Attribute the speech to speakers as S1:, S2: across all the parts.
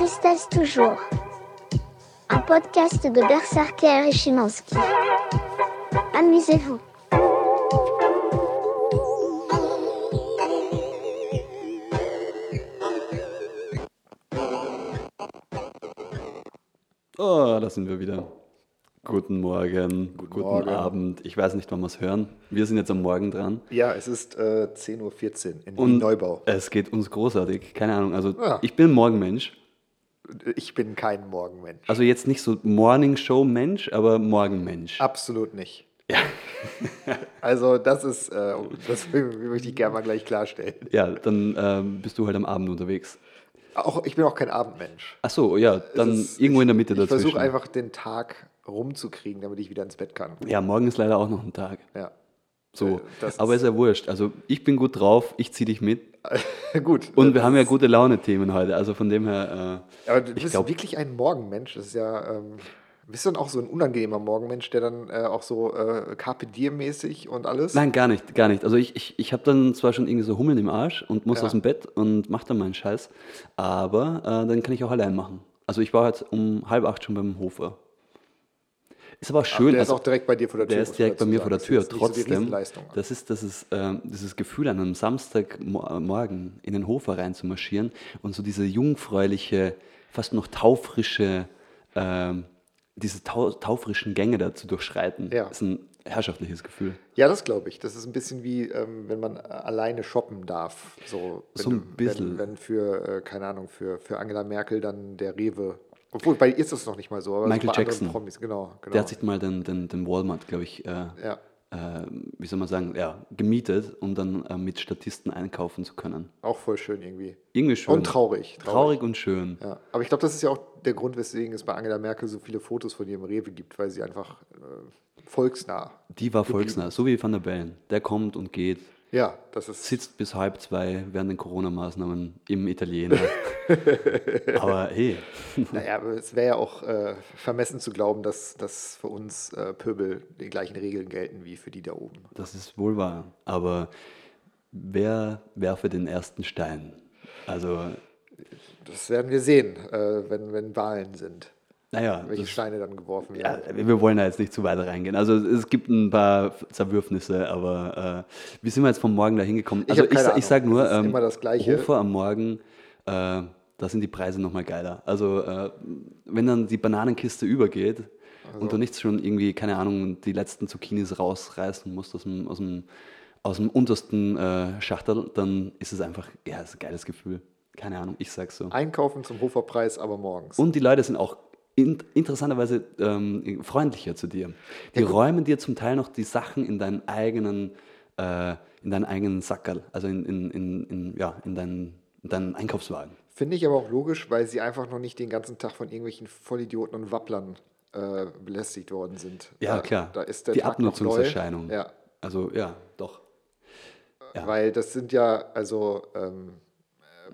S1: Tristesse toujours. Un podcast de Berserker et Chimansky. Amusez-vous.
S2: Oh, da sind wir wieder. Guten Morgen, guten,
S3: Morgen.
S2: Abend. Ich weiß nicht, wann wir es hören. Wir sind jetzt am Morgen dran.
S3: Ja, es ist äh, 10.14 Uhr in
S2: Und
S3: Neubau.
S2: es geht uns großartig. Keine Ahnung. Also,
S3: Ja.
S2: ich bin ein Morgenmensch.
S3: Ich bin kein Morgenmensch.
S2: Also, jetzt nicht so Morning-Show-Mensch, aber Morgenmensch.
S3: Absolut nicht. also das ist, äh, das möchte ich gerne mal gleich klarstellen.
S2: Ja, dann ähm, bist du halt am Abend unterwegs.
S3: Auch, ich bin auch kein Abendmensch.
S2: Ach so, ja, dann
S3: ist-
S2: irgendwo in der Mitte
S3: Ich
S2: dazwischen.
S3: versuche einfach den Tag rumzukriegen, damit ich wieder ins Bett kann.
S2: Ja, morgen ist leider auch noch ein Tag.
S3: Ja.
S2: So,
S3: Äh, das
S2: aber ist ja wurscht. Also, ich bin gut drauf, ich ziehe dich mit.
S3: Gut.
S2: Und wir haben ja gute Laune-Themen heute. Also, von dem her. Äh,
S3: Aber du bist
S2: glaub-
S3: wirklich ein Morgenmensch. Das ist ja. Ähm, bist du dann auch so ein unangenehmer Morgenmensch, der dann äh, auch so äh, Carpe Diem-mäßig und alles?
S2: Nein, gar nicht, gar nicht. Also ich, ich, ich habe dann zwar schon irgendwie so Hummeln im Arsch und muss
S3: Ja.
S2: aus dem Bett und mache dann meinen Scheiß, aber äh, dann kann ich auch allein machen. Also ich war halt um halb acht schon beim Hofer. Ist aber auch schön.
S3: der ist
S2: also,
S3: auch direkt bei dir vor der Tür.
S2: der ist direkt bei mir vor der
S3: sagen.
S2: Tür.
S3: Das ist so
S2: Trotzdem,
S3: Riesenleistung.
S2: das ist, das ist ähm, dieses Gefühl, an einem Samstagmorgen in den Hofer reinzumarschieren und so diese jungfräuliche, fast noch taufrische, ähm, diese tau taufrischen Gänge da zu durchschreiten,
S3: Ja.
S2: ist ein herrschaftliches Gefühl.
S3: Ja, das glaube ich. Das ist ein bisschen wie, ähm, wenn man äh, alleine shoppen darf. So, wenn
S2: So ein bisschen.
S3: Wenn, wenn für, äh, keine Ahnung, für, für Angela Merkel dann der Rewe. Obwohl, bei ihr ist das noch nicht mal so.
S2: Michael Jackson.
S3: Promis, genau, genau.
S2: Der hat sich mal den, den, den Walmart, glaube ich, äh,
S3: ja.
S2: äh, wie soll man sagen, ja, gemietet, um dann äh, mit Statisten einkaufen zu können.
S3: Auch voll schön irgendwie.
S2: Irgendwie schön.
S3: Und traurig.
S2: Traurig und schön.
S3: Ja. Aber ich glaube, das ist ja auch der Grund, weswegen es bei Angela Merkel so viele Fotos von ihr im Rewe gibt, weil sie einfach äh, volksnah.
S2: Die war volksnah, so wie Van der Bellen. Der kommt und geht,
S3: Ja, das ist.
S2: sitzt bis halb zwei während den Corona-Maßnahmen im Italiener. Aber hey,
S3: Naja, aber es wäre ja auch äh, vermessen zu glauben, dass, dass für uns äh, Pöbel die gleichen Regeln gelten wie für die da oben.
S2: das ist wohl wahr. Aber wer werfe den ersten Stein? Also,
S3: Das werden wir sehen, äh, wenn, wenn Wahlen sind,
S2: naja,
S3: welche
S2: das,
S3: Steine dann geworfen
S2: ja,
S3: werden.
S2: wir wir wollen da jetzt nicht zu weit reingehen. Also es gibt ein paar Zerwürfnisse, aber äh, wie sind wir jetzt vom Morgen da hingekommen?
S3: Ich
S2: Also ich, sa- ich sage nur, ähm,
S3: immer das Gleiche.
S2: Hofer am Morgen, äh, da sind die Preise nochmal geiler. Also äh, wenn dann die Bananenkiste übergeht
S3: Also
S2: und du nicht schon irgendwie, keine Ahnung, die letzten Zucchinis rausreißen musst aus dem, aus dem, aus dem untersten äh, Schachtel, dann ist es einfach, ja, ist ein geiles Gefühl. Keine Ahnung, ich sag's so.
S3: Einkaufen zum Hoferpreis, aber morgens.
S2: Und die Leute sind auch in, interessanterweise ähm, freundlicher zu dir. Die räumen dir zum Teil noch die Sachen in deinen eigenen, äh, in deinen eigenen Sackerl, also in, in, in, in, ja, in, deinen, in deinen Einkaufswagen.
S3: Finde ich aber auch logisch, weil sie einfach noch nicht den ganzen Tag von irgendwelchen Vollidioten und Wapplern äh, belästigt worden sind.
S2: Ja,
S3: Da-
S2: klar.
S3: Da ist der
S2: die
S3: Tag.
S2: Abnutzungserscheinung.
S3: Ja,
S2: Also ja, doch. Ja.
S3: Weil das sind ja also ähm, äh,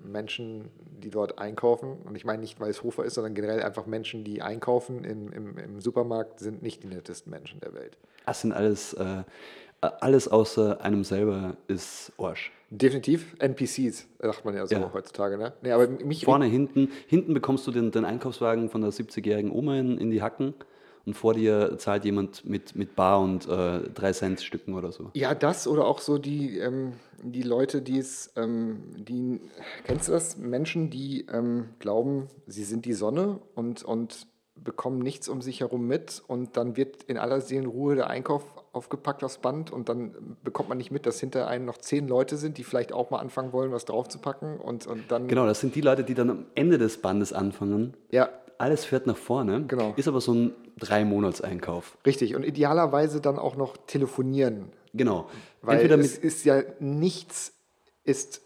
S3: Menschen, die dort einkaufen. Und ich meine nicht, weil es Hofer ist, sondern generell einfach Menschen, die einkaufen im, im, im Supermarkt, sind nicht die nettesten Menschen der Welt.
S2: Das sind alles, äh, alles außer einem selber ist Arsch.
S3: Definitiv NPCs, sagt man ja so
S2: Ja.
S3: heutzutage. Ne? Nee, aber mich
S2: Vorne, hinten, hinten bekommst du den, den Einkaufswagen von der 70-jährigen Oma in, in die Hacken und vor dir zahlt jemand mit, mit Bar und äh, 3 Cent Stücken oder so.
S3: Ja, das oder auch so die, ähm, die Leute, die es, ähm, die, kennst du das? Menschen, die ähm, glauben, sie sind die Sonne und, und bekommen nichts um sich herum mit und dann wird in aller Seelenruhe der Einkauf aufgepackt aufs Band und dann bekommt man nicht mit, dass hinter einem noch zehn Leute sind, die vielleicht auch mal anfangen wollen, was draufzupacken und, und dann,
S2: Genau, das sind die Leute, die dann am Ende des Bandes anfangen.
S3: ja,
S2: Alles fährt nach vorne.
S3: Genau.
S2: Ist aber so ein Drei-Monats-Einkauf.
S3: richtig und idealerweise dann auch noch telefonieren,
S2: Genau.
S3: Weil
S2: Entweder
S3: es ist ja nichts ist,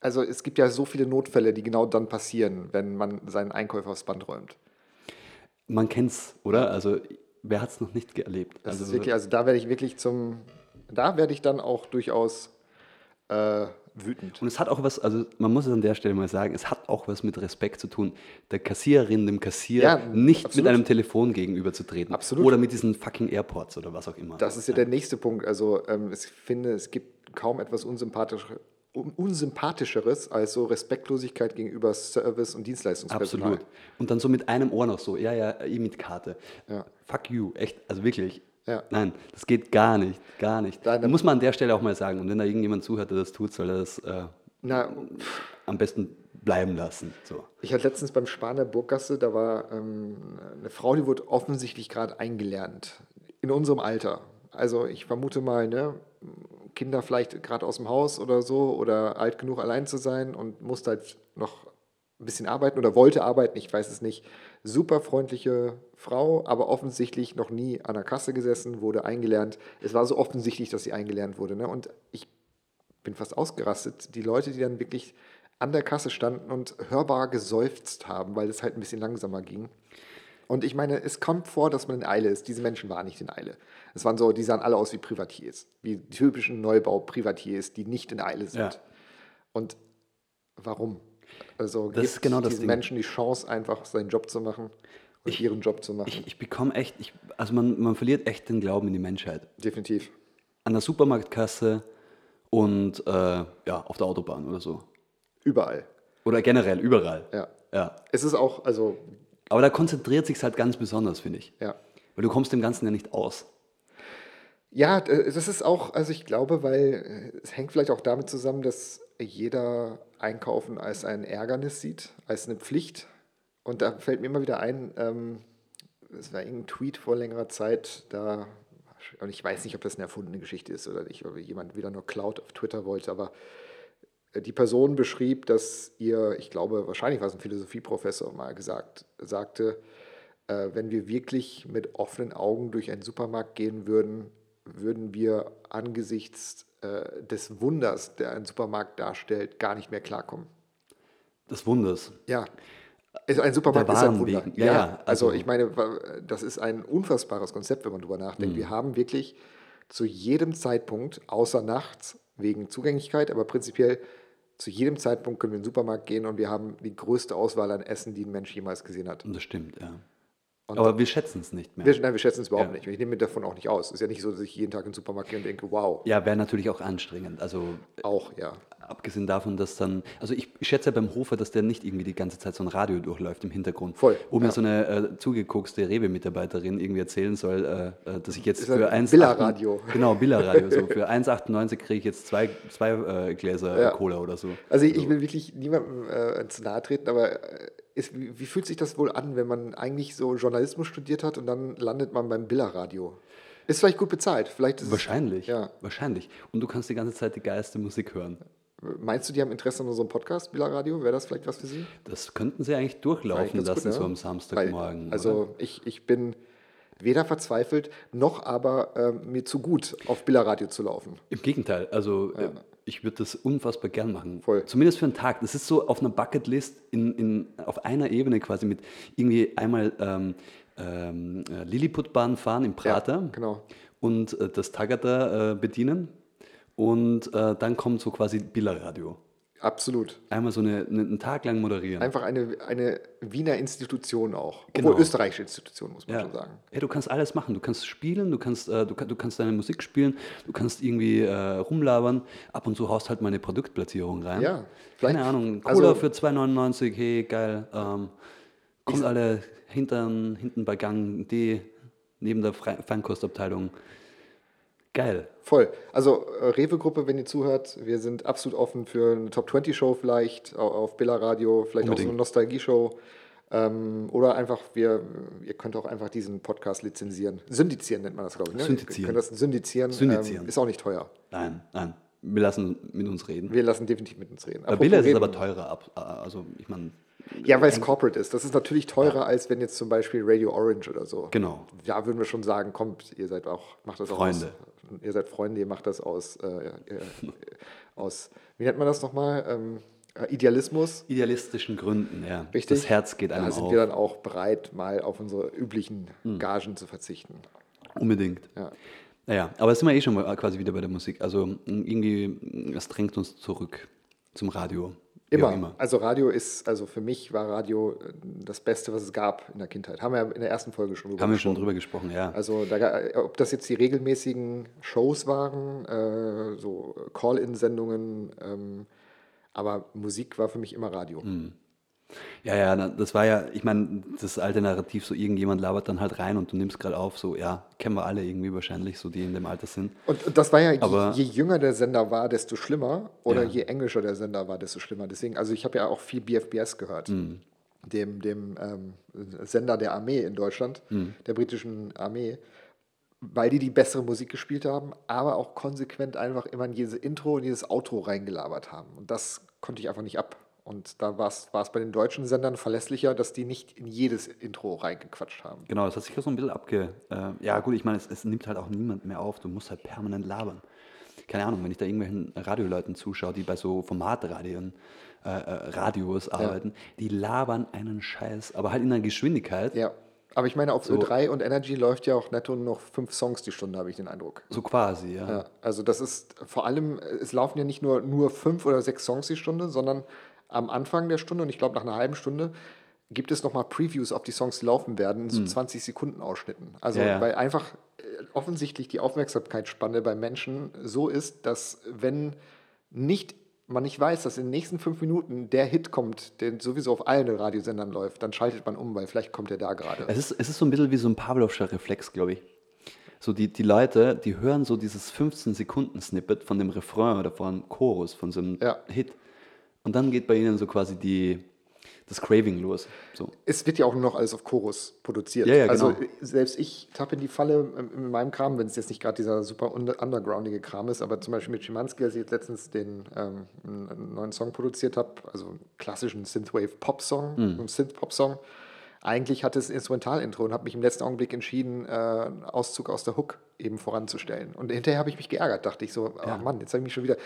S3: also es gibt ja so viele Notfälle, die genau dann passieren, wenn man seinen Einkäufer aufs Band räumt.
S2: man kennt's, oder? Also wer hat es noch nicht erlebt?
S3: Das
S2: also
S3: ist wirklich, also da werde ich wirklich zum, da werde ich dann auch durchaus äh, wütend.
S2: Und es hat auch was, also man muss es an der Stelle mal sagen, es hat auch was mit Respekt zu tun, der Kassiererin, dem Kassier
S3: Ja,
S2: nicht
S3: absolut.
S2: mit einem Telefon gegenüberzutreten.
S3: Absolut.
S2: Oder mit diesen fucking Airports oder was auch immer.
S3: Das ist ja der nächste Punkt. Also ähm, ich finde, es gibt kaum etwas unsympathisch, un unsympathischeres als so Respektlosigkeit gegenüber Service- und Dienstleistungspersonal.
S2: Absolut. Und dann so mit einem Ohr noch so, ja, ja, ich mit Karte.
S3: Ja.
S2: Fuck you, echt, also wirklich.
S3: Ja.
S2: Nein, das geht gar nicht, gar nicht.
S3: Nein,
S2: da muss man an der Stelle auch mal sagen. Und wenn da irgendjemand zuhört, der das tut, soll er das äh,
S3: Na,
S2: am besten bleiben lassen. So.
S3: Ich hatte letztens beim Spahn der Burggasse, da war ähm, eine Frau, die wurde offensichtlich gerade eingelernt. In unserem Alter. Also ich vermute mal, ne, Kinder vielleicht gerade aus dem Haus oder so oder alt genug allein zu sein und musste halt noch ein bisschen arbeiten oder wollte arbeiten, ich weiß es nicht. Super freundliche Frau, aber offensichtlich noch nie an der Kasse gesessen, wurde eingelernt. Es war so offensichtlich, dass sie eingelernt wurde. Ne? Und ich bin fast ausgerastet. Die Leute, die dann wirklich an der Kasse standen und hörbar geseufzt haben, weil es halt ein bisschen langsamer ging. Und ich meine, es kommt vor, dass man in Eile ist. Diese Menschen waren nicht in Eile. Es waren so, die sahen alle aus wie Privatiers, wie typischen Neubau-Privatiers, die nicht in Eile sind.
S2: Ja.
S3: Und warum? Also
S2: Das ist
S3: gibt
S2: genau das
S3: diesen
S2: Ding.
S3: Menschen die Chance, einfach seinen Job zu machen und ihren Job zu machen.
S2: Ich, ich bekomme echt, ich, also man, man verliert echt den Glauben in die Menschheit.
S3: Definitiv.
S2: An der Supermarktkasse und äh, ja, auf der Autobahn oder so.
S3: Überall.
S2: Oder generell, überall.
S3: Ja.
S2: ja.
S3: Es ist auch, also,
S2: Aber da konzentriert sich halt ganz besonders, finde ich.
S3: ja.
S2: Weil du kommst dem Ganzen ja nicht aus.
S3: Ja, das ist auch, also ich glaube, weil äh, es hängt vielleicht auch damit zusammen, dass jeder Einkaufen als ein Ärgernis sieht, als eine Pflicht. Und da fällt mir immer wieder ein, ähm, es war irgendein Tweet vor längerer Zeit, da, und ich weiß nicht, ob das eine erfundene Geschichte ist oder nicht, ob jemand wieder nur Cloud auf Twitter wollte, aber äh, die Person beschrieb, dass ihr, ich glaube, wahrscheinlich war es ein Philosophieprofessor mal gesagt, sagte, äh, wenn wir wirklich mit offenen Augen durch einen Supermarkt gehen würden, würden wir angesichts äh, des Wunders, der ein Supermarkt darstellt, gar nicht mehr klarkommen.
S2: Des Wunders.
S3: Ja. Es- Ein Supermarkt ist ein Wunder.
S2: wegen. Ja, ja,
S3: also,
S2: also-
S3: ich meine, das ist ein unfassbares Konzept, wenn man drüber nachdenkt.
S2: Mhm.
S3: Wir haben wirklich zu jedem Zeitpunkt, außer nachts, wegen Zugänglichkeit, aber prinzipiell zu jedem Zeitpunkt können wir in den Supermarkt gehen und wir haben die größte Auswahl an Essen, die ein Mensch jemals gesehen hat.
S2: Und das stimmt, ja.
S3: Und
S2: Aber wir schätzen es nicht mehr.
S3: wir, nein, wir schätzen es überhaupt
S2: Ja.
S3: nicht. Ich nehme mir davon auch nicht aus. Es ist ja nicht so, dass ich jeden Tag in den Supermarkt gehe und denke, wow,
S2: Ja, wäre natürlich auch anstrengend. Also
S3: auch, ja.
S2: abgesehen davon, dass dann, also ich, ich schätze ja beim Hofer, dass der nicht irgendwie die ganze Zeit so ein Radio durchläuft im Hintergrund.
S3: Voll,
S2: Wo mir
S3: ja.
S2: so eine äh, zugeguckste Rewe-Mitarbeiterin irgendwie erzählen soll, äh, äh, dass ich jetzt
S3: Ist
S2: für 1...
S3: Billa-Radio.
S2: Genau, Billa-Radio. so. Für 1,98 kriege ich jetzt zwei, zwei äh, Gläser äh,
S3: Ja.
S2: Cola oder so.
S3: Also ich, ich will wirklich niemandem äh, zu nahe treten, aber ist, wie, wie fühlt sich das wohl an, wenn man eigentlich so Journalismus studiert hat und dann landet man beim Billa-Radio? Ist vielleicht gut bezahlt. Vielleicht ist es-
S2: Wahrscheinlich.
S3: Ja.
S2: Wahrscheinlich. Und du kannst die ganze Zeit die geilste Musik hören.
S3: Meinst du, die haben Interesse an unserem Podcast, Billa-Radio? Wäre das vielleicht was für Sie?
S2: Das könnten sie eigentlich durchlaufen
S3: Eigentlich
S2: lassen,
S3: gut, ne?
S2: so am Samstagmorgen.
S3: Weil, also
S2: oder?
S3: ich, ich bin weder verzweifelt, noch aber ähm, mir zu gut, auf Billa-Radio zu laufen.
S2: Im Gegenteil, also äh, ich würde das unfassbar gern machen.
S3: Voll.
S2: Zumindest für einen Tag. Das ist so auf einer Bucketlist in, in, auf einer Ebene quasi mit irgendwie einmal ähm, ähm, äh, Lilliputbahn fahren im Prater
S3: genau.
S2: und äh, das Tagada äh, bedienen und äh, dann kommt so quasi Billerradio.
S3: Absolut.
S2: Einmal so eine, eine, einen Tag lang moderieren.
S3: Einfach eine, eine Wiener Institution auch.
S2: Genau.
S3: Obwohl österreichische Institution, muss man
S2: Ja.
S3: schon sagen.
S2: Ja, du kannst alles machen. Du kannst spielen, du kannst, äh, du, du kannst deine Musik spielen, du kannst irgendwie äh, rumlabern. Ab und zu haust halt mal eine Produktplatzierung rein.
S3: Ja, vielleicht-
S2: Keine Ahnung,
S3: also-
S2: Cola für 2,99, hey, geil. Ähm, kommt alle hintern, hinten bei Gang D, neben der Feinkostabteilung. Geil.
S3: Voll. Also äh, Rewe-Gruppe, wenn ihr zuhört, wir sind absolut offen für eine Top-20-Show vielleicht au- auf Billa Radio, vielleicht auch so eine
S2: Unbedingt.
S3: Nostalgie-Show. Ähm, oder einfach, wir, ihr könnt auch einfach diesen Podcast lizenzieren. Syndizieren nennt man das, glaube ich. Ne?
S2: Syndizieren.
S3: Ihr könnt das syndizieren.
S2: Syndizieren.
S3: Ähm, ist auch nicht teuer.
S2: Nein, nein. Wir lassen mit uns reden.
S3: Wir lassen definitiv mit uns reden.
S2: Bei Billa ist es aber teurer. Ab, äh, also, ich meine,
S3: Ja, weil es Corporate ist. Das ist natürlich teurer, als wenn jetzt zum Beispiel Radio Orange oder so.
S2: Genau.
S3: Da würden wir schon sagen, kommt, ihr seid auch, macht das auch
S2: Freunde.
S3: Ihr seid Freunde, ihr macht das aus, äh, äh, aus wie nennt man das nochmal? Ähm, äh, Idealismus.
S2: idealistischen Gründen, ja.
S3: Richtig.
S2: Das Herz geht
S3: Da
S2: einem
S3: sind
S2: auf.
S3: wir dann auch bereit, mal auf unsere üblichen Gagen zu verzichten.
S2: Unbedingt.
S3: Ja.
S2: Naja, aber jetzt sind wir eh schon mal quasi wieder bei der Musik. Also irgendwie, es drängt uns zurück zum Radio.
S3: Immer.
S2: auch immer.
S3: Also Radio ist, also für mich war Radio äh, das Beste, was es gab in der Kindheit. Haben wir in der ersten Folge schon drüber
S2: Haben wir schon
S3: gesprochen.
S2: drüber gesprochen, ja.
S3: Also da, ga- ob das jetzt die regelmäßigen Shows waren, äh, so Call-in-Sendungen, ähm, aber Musik war für mich immer Radio.
S2: Hm. Ja, ja, das war ja, ich meine, das alte Narrativ, so irgendjemand labert dann halt rein und du nimmst gerade auf, so, ja, kennen wir alle irgendwie wahrscheinlich, so die in dem Alter sind.
S3: Und, und das war ja, je,
S2: Aber-
S3: je jünger der Sender war, desto schlimmer. Oder
S2: Ja.
S3: je englischer der Sender war, desto schlimmer. Deswegen, also ich habe ja auch viel BFBS gehört.
S2: Hm.
S3: Dem, dem ähm, Sender der Armee in Deutschland,
S2: Hm.
S3: der britischen Armee. Weil die die bessere Musik gespielt haben, aber auch konsequent einfach immer in jedes Intro und jedes Outro reingelabert haben. Und das konnte ich einfach nicht ab. Und da war es bei den deutschen Sendern verlässlicher, dass die nicht in jedes Intro reingequatscht haben.
S2: Genau, das hat sich ja so ein bisschen abge... Äh, ja gut, ich meine, es, es nimmt halt auch niemand mehr auf, du musst halt permanent labern. Keine Ahnung, wenn ich da irgendwelchen Radioleuten zuschaue, die bei so Formatradien, äh, äh, Radios arbeiten, die labern einen Scheiß, aber halt in einer Geschwindigkeit,
S3: Ja. Aber ich meine, auf
S2: So.
S3: Ö3 und Energy läuft ja auch netto nur noch fünf Songs die Stunde, habe ich den Eindruck.
S2: so quasi, ja.
S3: Ja, also das ist vor allem, es laufen ja nicht nur, nur fünf oder sechs Songs die Stunde, sondern am Anfang der Stunde und ich glaube nach einer halben Stunde gibt es nochmal Previews auf die Songs, laufen werden, in so 20 Sekunden Ausschnitten. Also.
S2: Ja, ja.
S3: weil einfach äh, offensichtlich die Aufmerksamkeitsspanne bei Menschen so ist, dass wenn nicht man nicht weiß, dass in den nächsten fünf Minuten der Hit kommt, der sowieso auf allen Radiosendern läuft, dann schaltet man um, weil vielleicht kommt er da gerade.
S2: Es ist, es ist so ein bisschen wie so ein Pavlovscher Reflex, glaube ich. So die, die Leute, die hören so dieses 15-Sekunden-Snippet von dem Refrain oder von Chorus, von so einem
S3: Ja.
S2: Hit. Und dann geht bei ihnen so quasi die, das Craving los. So.
S3: Es wird ja auch nur noch alles auf Chorus produziert.
S2: Ja, ja,
S3: also
S2: genau.
S3: äh, selbst ich tappe in die Falle ähm, in meinem Kram, wenn es jetzt nicht gerade dieser super under undergroundige Kram ist, aber zum Beispiel mit Schimanski, als ich jetzt letztens den ähm, einen neuen Song produziert habe, also einen klassischen Synthwave-Pop-Song,
S2: Hm.
S3: einen Synth-Pop-Song. Eigentlich hatte es ein Instrumental-Intro und habe mich im letzten Augenblick entschieden, äh, einen Auszug aus der Hook eben voranzustellen. Und hinterher habe ich mich geärgert, dachte ich so,
S2: Ja.
S3: oh Mann, jetzt habe ich mich schon wieder.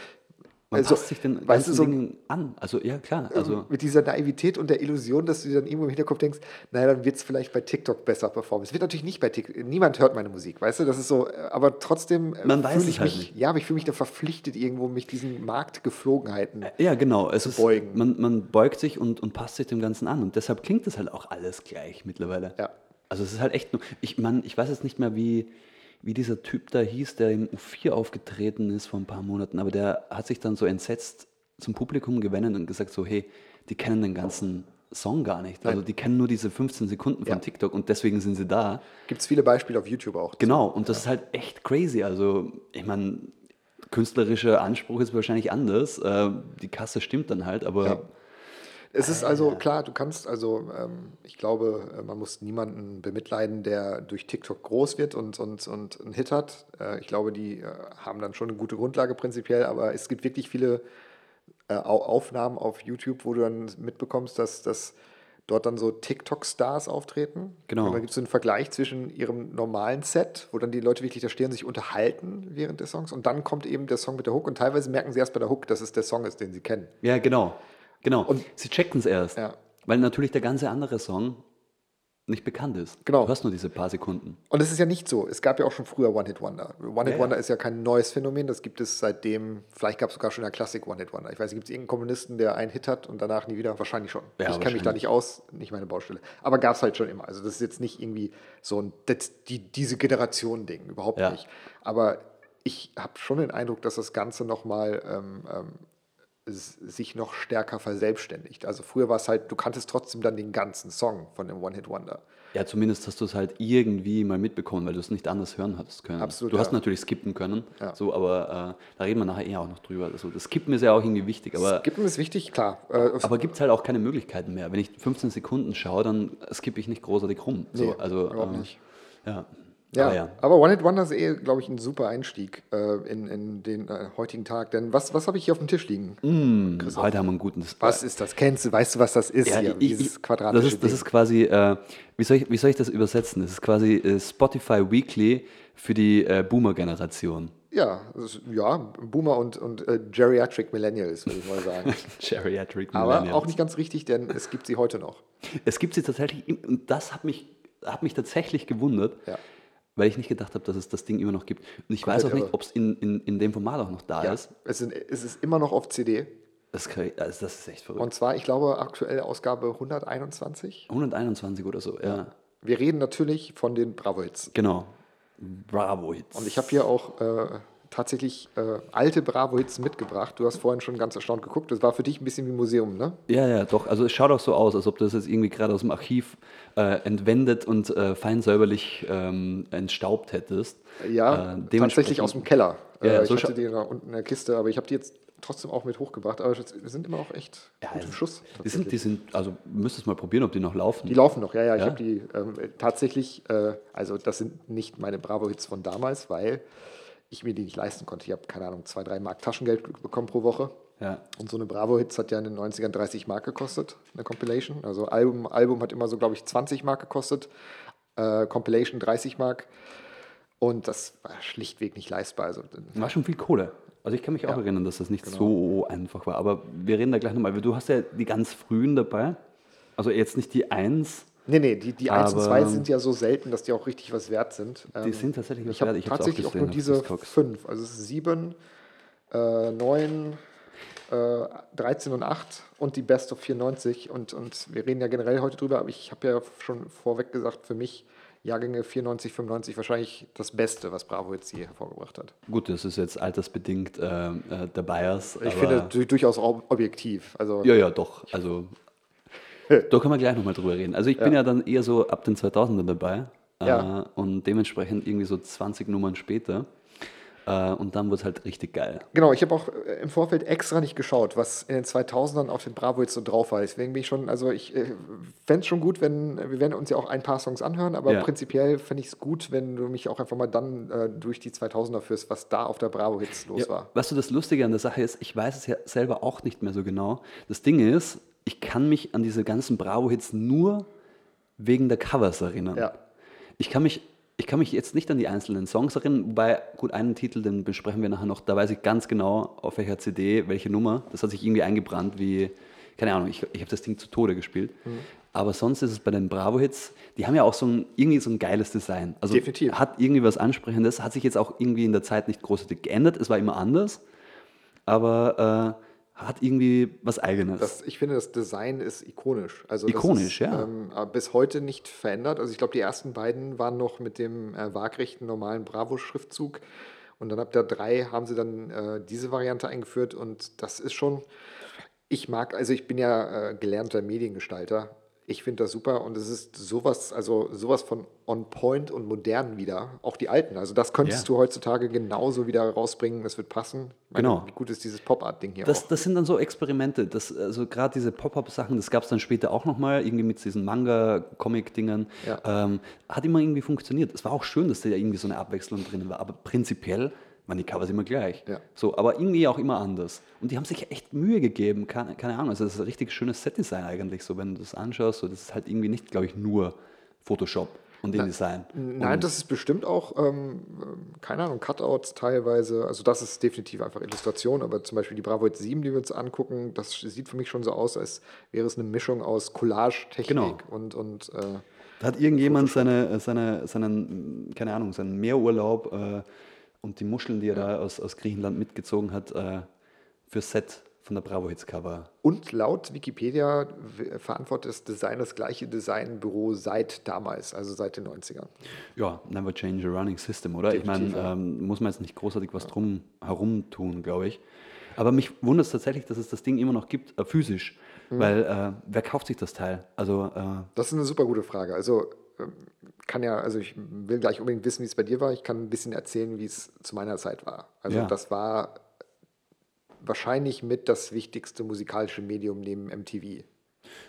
S2: Man
S3: Also,
S2: passt sich den
S3: weißt
S2: ganzen
S3: du, so-
S2: Dingen an. Also ja, klar. Also,
S3: mit dieser Naivität und der Illusion, dass du dir dann irgendwo im Hinterkopf denkst, naja, dann wird es vielleicht bei TikTok besser performen. Es wird natürlich nicht bei TikTok, niemand hört meine Musik, weißt du, das ist so, äh, aber trotzdem äh,
S2: Man weiß
S3: ich
S2: halt
S3: mich,
S2: nicht.
S3: ja, aber ich fühle mich da verpflichtet irgendwo, mich diesen Marktgeflogenheiten.
S2: ja, genau. Es ist,
S3: beugen.
S2: Man, man beugt sich und, und passt sich dem Ganzen an. Und deshalb klingt das halt auch alles gleich mittlerweile.
S3: Ja.
S2: Also es ist halt echt nur, ich meine, ich weiß jetzt nicht mehr, wie, wie dieser Typ da hieß, der im U4 aufgetreten ist vor ein paar Monaten, aber der hat sich dann so entsetzt zum Publikum gewendet und gesagt so, hey, die kennen den ganzen Song gar nicht. Also
S3: Nein.
S2: die kennen nur diese 15 Sekunden von
S3: Ja.
S2: TikTok und deswegen sind sie da.
S3: Gibt es viele Beispiele auf YouTube auch.
S2: Genau, und das ist halt echt crazy. Also, ich meine, künstlerischer Anspruch ist wahrscheinlich anders. Äh, die Kasse stimmt dann halt, aber
S3: Ja. Es ist also klar, du kannst also, ähm, ich glaube, äh, man muss niemanden bemitleiden, der durch TikTok groß wird und, und, und einen Hit hat. Äh, ich glaube, die äh, haben dann schon eine gute Grundlage prinzipiell, aber es gibt wirklich viele äh, Au- Aufnahmen auf YouTube, wo du dann mitbekommst, dass, dass dort dann so TikTok-Stars auftreten.
S2: Genau.
S3: Und dann gibt es so einen Vergleich zwischen ihrem normalen Set, wo dann die Leute wirklich da stehen und sich unterhalten während des Songs. Und dann kommt eben der Song mit der Hook. Und teilweise merken sie erst bei der Hook, dass es der Song ist, den sie kennen.
S2: ja, genau. Genau.
S3: Und-
S2: sie checken es erst.
S3: Ja.
S2: Weil natürlich der ganze andere Song nicht bekannt ist.
S3: Genau.
S2: Du hast nur diese paar Sekunden.
S3: Und es ist ja nicht so. Es gab ja auch schon früher One-Hit-Wonder. One-Hit-Wonder
S2: Ja,
S3: ist ja kein neues Phänomen. Das gibt es seitdem, vielleicht gab es sogar schon in der Klassik One-Hit-Wonder. Ich weiß nicht, gibt es irgendeinen Kommunisten, der einen Hit hat und danach nie wieder? Wahrscheinlich schon.
S2: Ja,
S3: ich kenne mich da
S2: wahrscheinlich.
S3: nicht aus, nicht meine Baustelle. Aber gab es halt schon immer. Also das ist jetzt nicht irgendwie so ein das, die, diese Generation-Ding, überhaupt
S2: Ja.
S3: nicht. Aber ich habe schon den Eindruck, dass das Ganze nochmal ähm, ähm, sich noch stärker verselbstständigt. Also früher war es halt, du kanntest trotzdem dann den ganzen Song von dem One-Hit-Wonder.
S2: Ja, zumindest hast du es halt irgendwie mal mitbekommen, weil du es nicht anders hören hattest können.
S3: Absolut,
S2: Du hast
S3: ja.
S2: natürlich skippen können,
S3: Ja.
S2: so, aber äh, da reden wir nachher eher auch noch drüber. Also, das Skippen ist ja auch irgendwie wichtig, aber,
S3: Skippen ist wichtig, klar. Äh,
S2: aber gibt es halt auch keine Möglichkeiten mehr. Wenn ich 15 Sekunden schaue, dann skippe ich nicht großartig rum. So,
S3: Nee,
S2: also,
S3: überhaupt
S2: äh,
S3: nicht.
S2: Ja.
S3: Ja,
S2: Aber ja.
S3: aber One Hit Wonder ist eh, glaube ich, ein super Einstieg äh, in, in den äh, heutigen Tag. Denn was, was habe ich hier auf dem Tisch liegen?
S2: Mm, heute haben wir einen guten. Das,
S3: Was ist das? Kennst du? Weißt du, was das ist
S2: Ja,
S3: hier?
S2: ich-
S3: Dieses
S2: ich-
S3: quadratische
S2: das ist, das ist quasi, äh, wie, soll ich, wie soll ich das übersetzen? Das ist quasi äh, Spotify Weekly für die äh, Boomer-Generation.
S3: ja, ist, ja, Boomer und, und äh, Geriatric Millennials, würde ich mal sagen.
S2: Geriatric
S3: Aber
S2: Millennials.
S3: auch nicht ganz richtig, denn es gibt sie heute noch.
S2: Es gibt sie tatsächlich, und das hat mich, hat mich tatsächlich gewundert,
S3: Ja.
S2: Weil ich nicht gedacht habe, dass es das Ding immer noch gibt. Und ich
S3: Komplett
S2: weiß auch nicht, ob es in, in, in dem Format auch noch da
S3: Ja,
S2: ist.
S3: es, sind, es ist immer noch auf CD.
S2: Das, kann ich- also das ist echt verrückt.
S3: Und zwar, ich glaube, aktuell Ausgabe 121.
S2: 121 oder so, ja.
S3: Wir reden natürlich von den Bravo-Hits.
S2: Genau. Bravo Hits.
S3: Und ich habe hier auch äh, tatsächlich äh, alte Bravo-Hits mitgebracht. Du hast vorhin schon ganz erstaunt geguckt. Das war für dich ein bisschen wie ein Museum, ne?
S2: Ja, ja, doch. Also es schaut auch so aus, als ob du das jetzt irgendwie gerade aus dem Archiv äh, entwendet und äh, fein säuberlich ähm, entstaubt hättest.
S3: Ja,
S2: Äh,
S3: tatsächlich aus dem Keller.
S2: Ja,
S3: äh, ich
S2: so
S3: hatte die da unten in der Kiste, aber ich habe die jetzt trotzdem auch mit hochgebracht. Aber wir sind immer auch echt
S2: Ja,
S3: gut im Schuss.
S2: Die sind, die sind, also müsstest mal probieren, ob die noch laufen.
S3: Die laufen noch, ja, ja. Ich
S2: Ja?
S3: habe die ähm, tatsächlich, äh, also das sind nicht meine Bravo-Hits von damals, weil ich mir die nicht leisten konnte. Ich habe, keine Ahnung, zwei, drei Mark Taschengeld bekommen pro Woche.
S2: ja.
S3: Und so eine Bravo-Hits hat ja in den 90ern 30 Mark gekostet, eine Compilation. Also Album, Album hat immer so, glaube ich, 20 Mark gekostet, äh, Compilation 30 Mark. Und das war schlichtweg nicht leistbar. Also,
S2: War schon viel Kohle. Also ich kann mich auch
S3: Ja. Genau.
S2: erinnern, dass das nicht so einfach war. Aber wir reden da gleich nochmal. Du hast ja die ganz frühen dabei. Also jetzt nicht die Eins.
S3: Nee, nee, die, die 1 und
S2: Aber-
S3: 2 sind ja so selten, dass die auch richtig was wert sind.
S2: Die
S3: Ähm,
S2: sind tatsächlich was
S3: Ich habe
S2: wert. Ich hab's
S3: tatsächlich auch,
S2: gesehen
S3: nur
S2: auf
S3: diese
S2: Discogs.
S3: fünf. Also es ist sieben, äh, neun, äh, 13 und 8 und die Best of 94. Und, und wir reden ja generell heute drüber, aber ich habe ja schon vorweg gesagt, für mich Jahrgänge 94, 95 wahrscheinlich das Beste, was Bravo jetzt je hervorgebracht hat.
S2: Gut, das ist jetzt altersbedingt äh, äh, der Bias.
S3: Ich finde du- durchaus ob- objektiv. Also
S2: Ja, ja, doch. Also, da können wir gleich nochmal drüber reden. Also, ich bin ja dann eher so ab den 2000ern dabei.
S3: Ja.
S2: Äh, und dementsprechend irgendwie so 20 Nummern später. Äh, und dann wurde es halt richtig geil.
S3: Genau, ich habe auch äh, im Vorfeld extra nicht geschaut, was in den 2000ern auf den Bravo jetzt so drauf war. Deswegen bin ich schon, also ich äh, fände es schon gut, wenn, wir werden uns ja auch ein paar Songs anhören, aber
S2: Ja.
S3: prinzipiell fände ich es gut, wenn du mich auch einfach mal dann äh, durch die 2000er führst, was da auf der Bravo Hits los
S2: Ja,
S3: war.
S2: Weißt du, das Lustige an der Sache ist, ich weiß es ja selber auch nicht mehr so genau. Das Ding ist, ich kann mich an diese ganzen Bravo-Hits nur wegen der Covers erinnern.
S3: Ja.
S2: Ich kann mich, ich kann mich jetzt nicht an die einzelnen Songs erinnern, wobei, gut, einen Titel, den besprechen wir nachher noch, da weiß ich ganz genau, auf welcher CD, welche Nummer. Das hat sich irgendwie eingebrannt wie, keine Ahnung, ich, ich habe das Ding zu Tode gespielt.
S3: Mhm.
S2: Aber sonst ist es bei den Bravo-Hits, die haben ja auch so ein, irgendwie so ein geiles Design. Also
S3: Definitiv.
S2: hat irgendwie was Ansprechendes, hat sich jetzt auch irgendwie in der Zeit nicht großartig geändert. Es war immer anders, aber äh, hat irgendwie was Eigenes.
S3: Das, ich finde, das Design ist ikonisch. Also
S2: Ikonisch,
S3: ist,
S2: ja.
S3: Ähm, aber bis heute nicht verändert. Also ich glaube, die ersten beiden waren noch mit dem äh, waagrechten normalen Bravo-Schriftzug. Und dann ab der drei haben sie dann äh, diese Variante eingeführt. Und das ist schon, ich mag, also ich bin ja äh, gelernter Mediengestalter. Ich finde das super und es ist sowas, also sowas von on point und modern wieder. Auch die alten. Also das könntest
S2: Ja.
S3: du heutzutage genauso wieder rausbringen. Das wird passen. Meine,
S2: Genau.
S3: Wie gut ist dieses Pop-Art-Ding hier
S2: Das,
S3: auch?
S2: das sind dann so Experimente. Das, also gerade diese Pop-Up-Sachen, das gab es dann später auch nochmal, irgendwie mit diesen Manga-Comic-Dingern.
S3: Ja.
S2: Ähm, hat immer irgendwie funktioniert. Es war auch schön, dass da ja irgendwie so eine Abwechslung drin war. Aber prinzipiell waren die Covers immer gleich.
S3: Ja.
S2: So, aber irgendwie auch immer anders. Und die haben sich echt Mühe gegeben. Keine, keine Ahnung. Also das ist ein richtig schönes Set-Design eigentlich. So, wenn du das anschaust, so, das ist halt irgendwie nicht, glaube ich, nur Photoshop und InDesign.
S3: Nein,
S2: und,
S3: das ist bestimmt auch, ähm, ähm, keine Ahnung, Cutouts teilweise. Also das ist definitiv einfach Illustration, aber zum Beispiel die Bravo Hits 7, die wir uns angucken, das sieht für mich schon so aus, als wäre es eine Mischung aus Collage-Technik
S2: Genau.
S3: und, und äh,
S2: Da hat irgendjemand seine, seine, seinen, keine Ahnung, seinen Meerurlaub äh, und die Muscheln, die er da aus, aus Griechenland mitgezogen hat, äh, für Set von der Bravo Hits Cover.
S3: und laut Wikipedia verantwortet das Design das gleiche Designbüro seit damals, also seit den 90ern.
S2: Ja, never change a running system, oder? Ich meine,
S3: Definitiv, ja.
S2: ähm, muss man jetzt nicht großartig was drum herum tun, glaube ich. Aber mich wundert es tatsächlich, dass es das Ding immer noch gibt, äh, physisch.
S3: Mhm.
S2: Weil äh, wer kauft sich das Teil? Also, äh,
S3: Das ist eine super gute Frage. Also kann ja, also ich will gleich unbedingt wissen, wie es bei dir war. Ich kann ein bisschen erzählen, wie es zu meiner Zeit war. Also
S2: Ja.
S3: das war wahrscheinlich mit das wichtigste musikalische Medium neben MTV.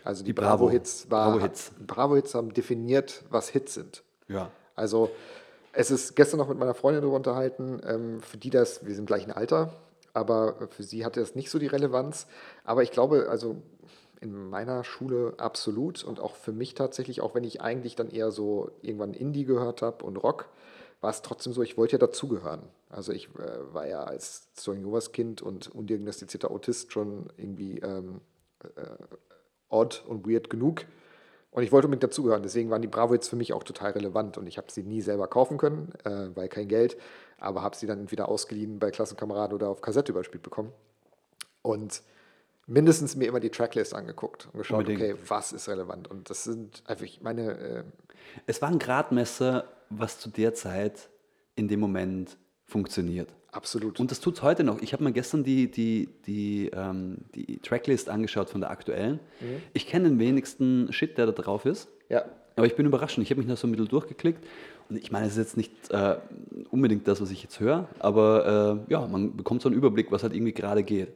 S3: Also die,
S2: Die Bravo.
S3: Bravo-Hits war
S2: Bravo-Hits.
S3: Bravo-Hits haben definiert, was Hits sind.
S2: ja.
S3: Also es ist gestern noch mit meiner Freundin darüber unterhalten, ähm, für die das, wir sind gleichen Alter, aber für sie hatte das nicht so die Relevanz. Aber ich glaube, also in meiner Schule absolut und auch für mich tatsächlich, auch wenn ich eigentlich dann eher so irgendwann Indie gehört habe und Rock, war es trotzdem so, ich wollte ja dazugehören. Also ich äh, war ja als Jehovas Kind und undiagnostizierter Autist schon irgendwie ähm, odd und weird genug. Und ich wollte unbedingt dazugehören. Deswegen waren die Bravo jetzt für mich auch total relevant. Und ich habe sie nie selber kaufen können, äh, weil kein Geld. Aber habe sie dann entweder ausgeliehen bei Klassenkameraden oder auf Kassette überspielt bekommen. Und mindestens mir immer die Tracklist angeguckt und geschaut,
S2: Unbedingt.
S3: okay, was ist relevant? Und das sind einfach meine, äh,
S2: Es war ein Gradmesser, was zu der Zeit in dem Moment funktioniert.
S3: absolut.
S2: Und das tut es heute noch. Ich habe mir gestern die, die, die, ähm, die Tracklist angeschaut von der aktuellen. Ich kenne den wenigsten Shit, der da drauf ist.
S3: ja,
S2: Aber ich bin überrascht. Ich habe mich noch so ein bisschen durchgeklickt. Und ich meine, es ist jetzt nicht äh, unbedingt das, was ich jetzt höre, aber äh, ja, man bekommt so einen Überblick, was halt irgendwie gerade geht.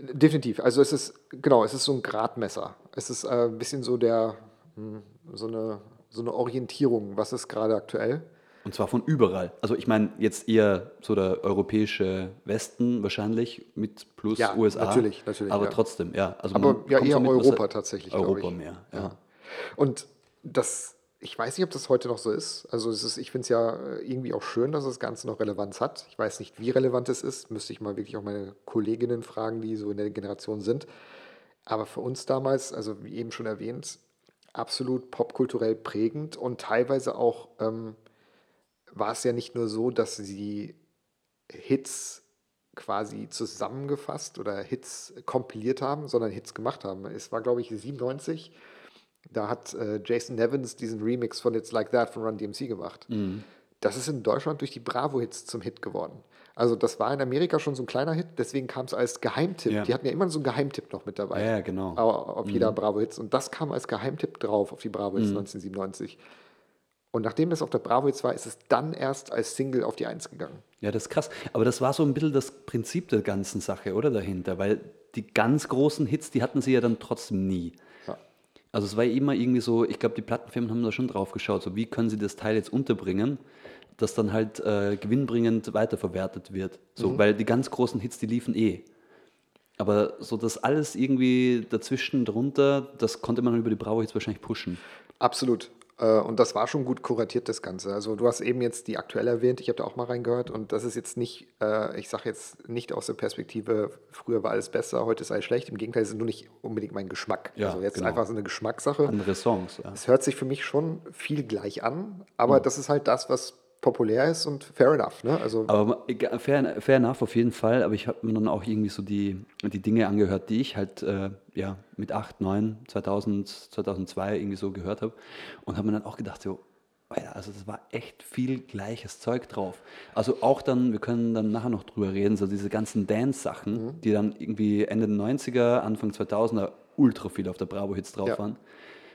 S3: Definitiv. Also es ist, genau, es ist so ein Gradmesser. Es ist äh, ein bisschen so der, hm, so eine, so eine Orientierung, was ist gerade aktuell.
S2: Und zwar von überall. Also ich meine jetzt eher so der europäische Westen wahrscheinlich mit plus
S3: Ja,
S2: USA.
S3: natürlich, natürlich,
S2: Aber
S3: ja.
S2: trotzdem, ja. Also
S3: Aber ja, eher
S2: mit,
S3: Europa tatsächlich,
S2: Europa mehr, ja.
S3: Und das, ich weiß nicht, ob das heute noch so ist. Also ist, ich finde es ja äh, irgendwie auch schön, dass das Ganze noch Relevanz hat. Ich weiß nicht, wie relevant es ist. Müsste ich mal wirklich auch meine Kolleginnen fragen, die so in der Generation sind. Aber für uns damals, also wie eben schon erwähnt, absolut popkulturell prägend und teilweise auch ähm, war es ja nicht nur so, dass sie Hits quasi zusammengefasst oder Hits kompiliert haben, sondern Hits gemacht haben. Es war, glaube ich, 97. Da hat äh, Jason Nevins diesen Remix von It's Like That von Run DMC gemacht.
S2: Mhm.
S3: Das ist in Deutschland durch die Bravo-Hits zum Hit geworden. Also das war in Amerika schon so ein kleiner Hit, deswegen kam es als Geheimtipp.
S2: Ja.
S3: Die hatten ja immer so einen Geheimtipp noch mit dabei.
S2: Ja, genau.
S3: Au- Auf jeder Bravo-Hits. Und das kam als Geheimtipp drauf auf die Bravo-Hits 1997. Und nachdem das auf der Bravo-Hits war, ist es dann erst als Single auf die Eins gegangen.
S2: Ja, das ist krass. Aber das war so ein bisschen das Prinzip der ganzen Sache, oder dahinter? Weil die ganz großen Hits, die hatten sie ja dann trotzdem nie. Also es war immer irgendwie so, ich glaube, die Plattenfirmen haben da schon drauf geschaut, so wie können sie das Teil jetzt unterbringen, dass dann halt äh, gewinnbringend weiterverwertet wird. So, weil die ganz großen Hits, die liefen eh. Aber so das alles irgendwie dazwischen, drunter, das konnte man über die Bravo jetzt wahrscheinlich pushen.
S3: Absolut. Äh, Und das war schon gut kuratiert, das Ganze. Also du hast eben jetzt die aktuell erwähnt, ich habe da auch mal reingehört und das ist jetzt nicht, äh, ich sage jetzt nicht aus der Perspektive, früher war alles besser, heute ist alles schlecht. Im Gegenteil, es ist nur nicht unbedingt mein Geschmack.
S2: Ja,
S3: also jetzt
S2: genau.
S3: einfach so eine Geschmackssache.
S2: Andere Songs. Ja.
S3: Es hört sich für mich schon viel gleich an, aber das ist halt das, was populär ist und fair enough. Ne? Also
S2: Aber fair, fair enough auf jeden Fall, aber ich habe mir dann auch irgendwie so die, die Dinge angehört, die ich halt äh, ja, mit 8, 9, 2000, 2002 irgendwie so gehört habe und habe mir dann auch gedacht, so, Alter, also das war echt viel gleiches Zeug drauf. Also auch dann, wir können dann nachher noch drüber reden, so diese ganzen Dance-Sachen, die dann irgendwie Ende der 90er, Anfang 2000er ultra viel auf der Bravo-Hits drauf
S3: Ja.
S2: waren.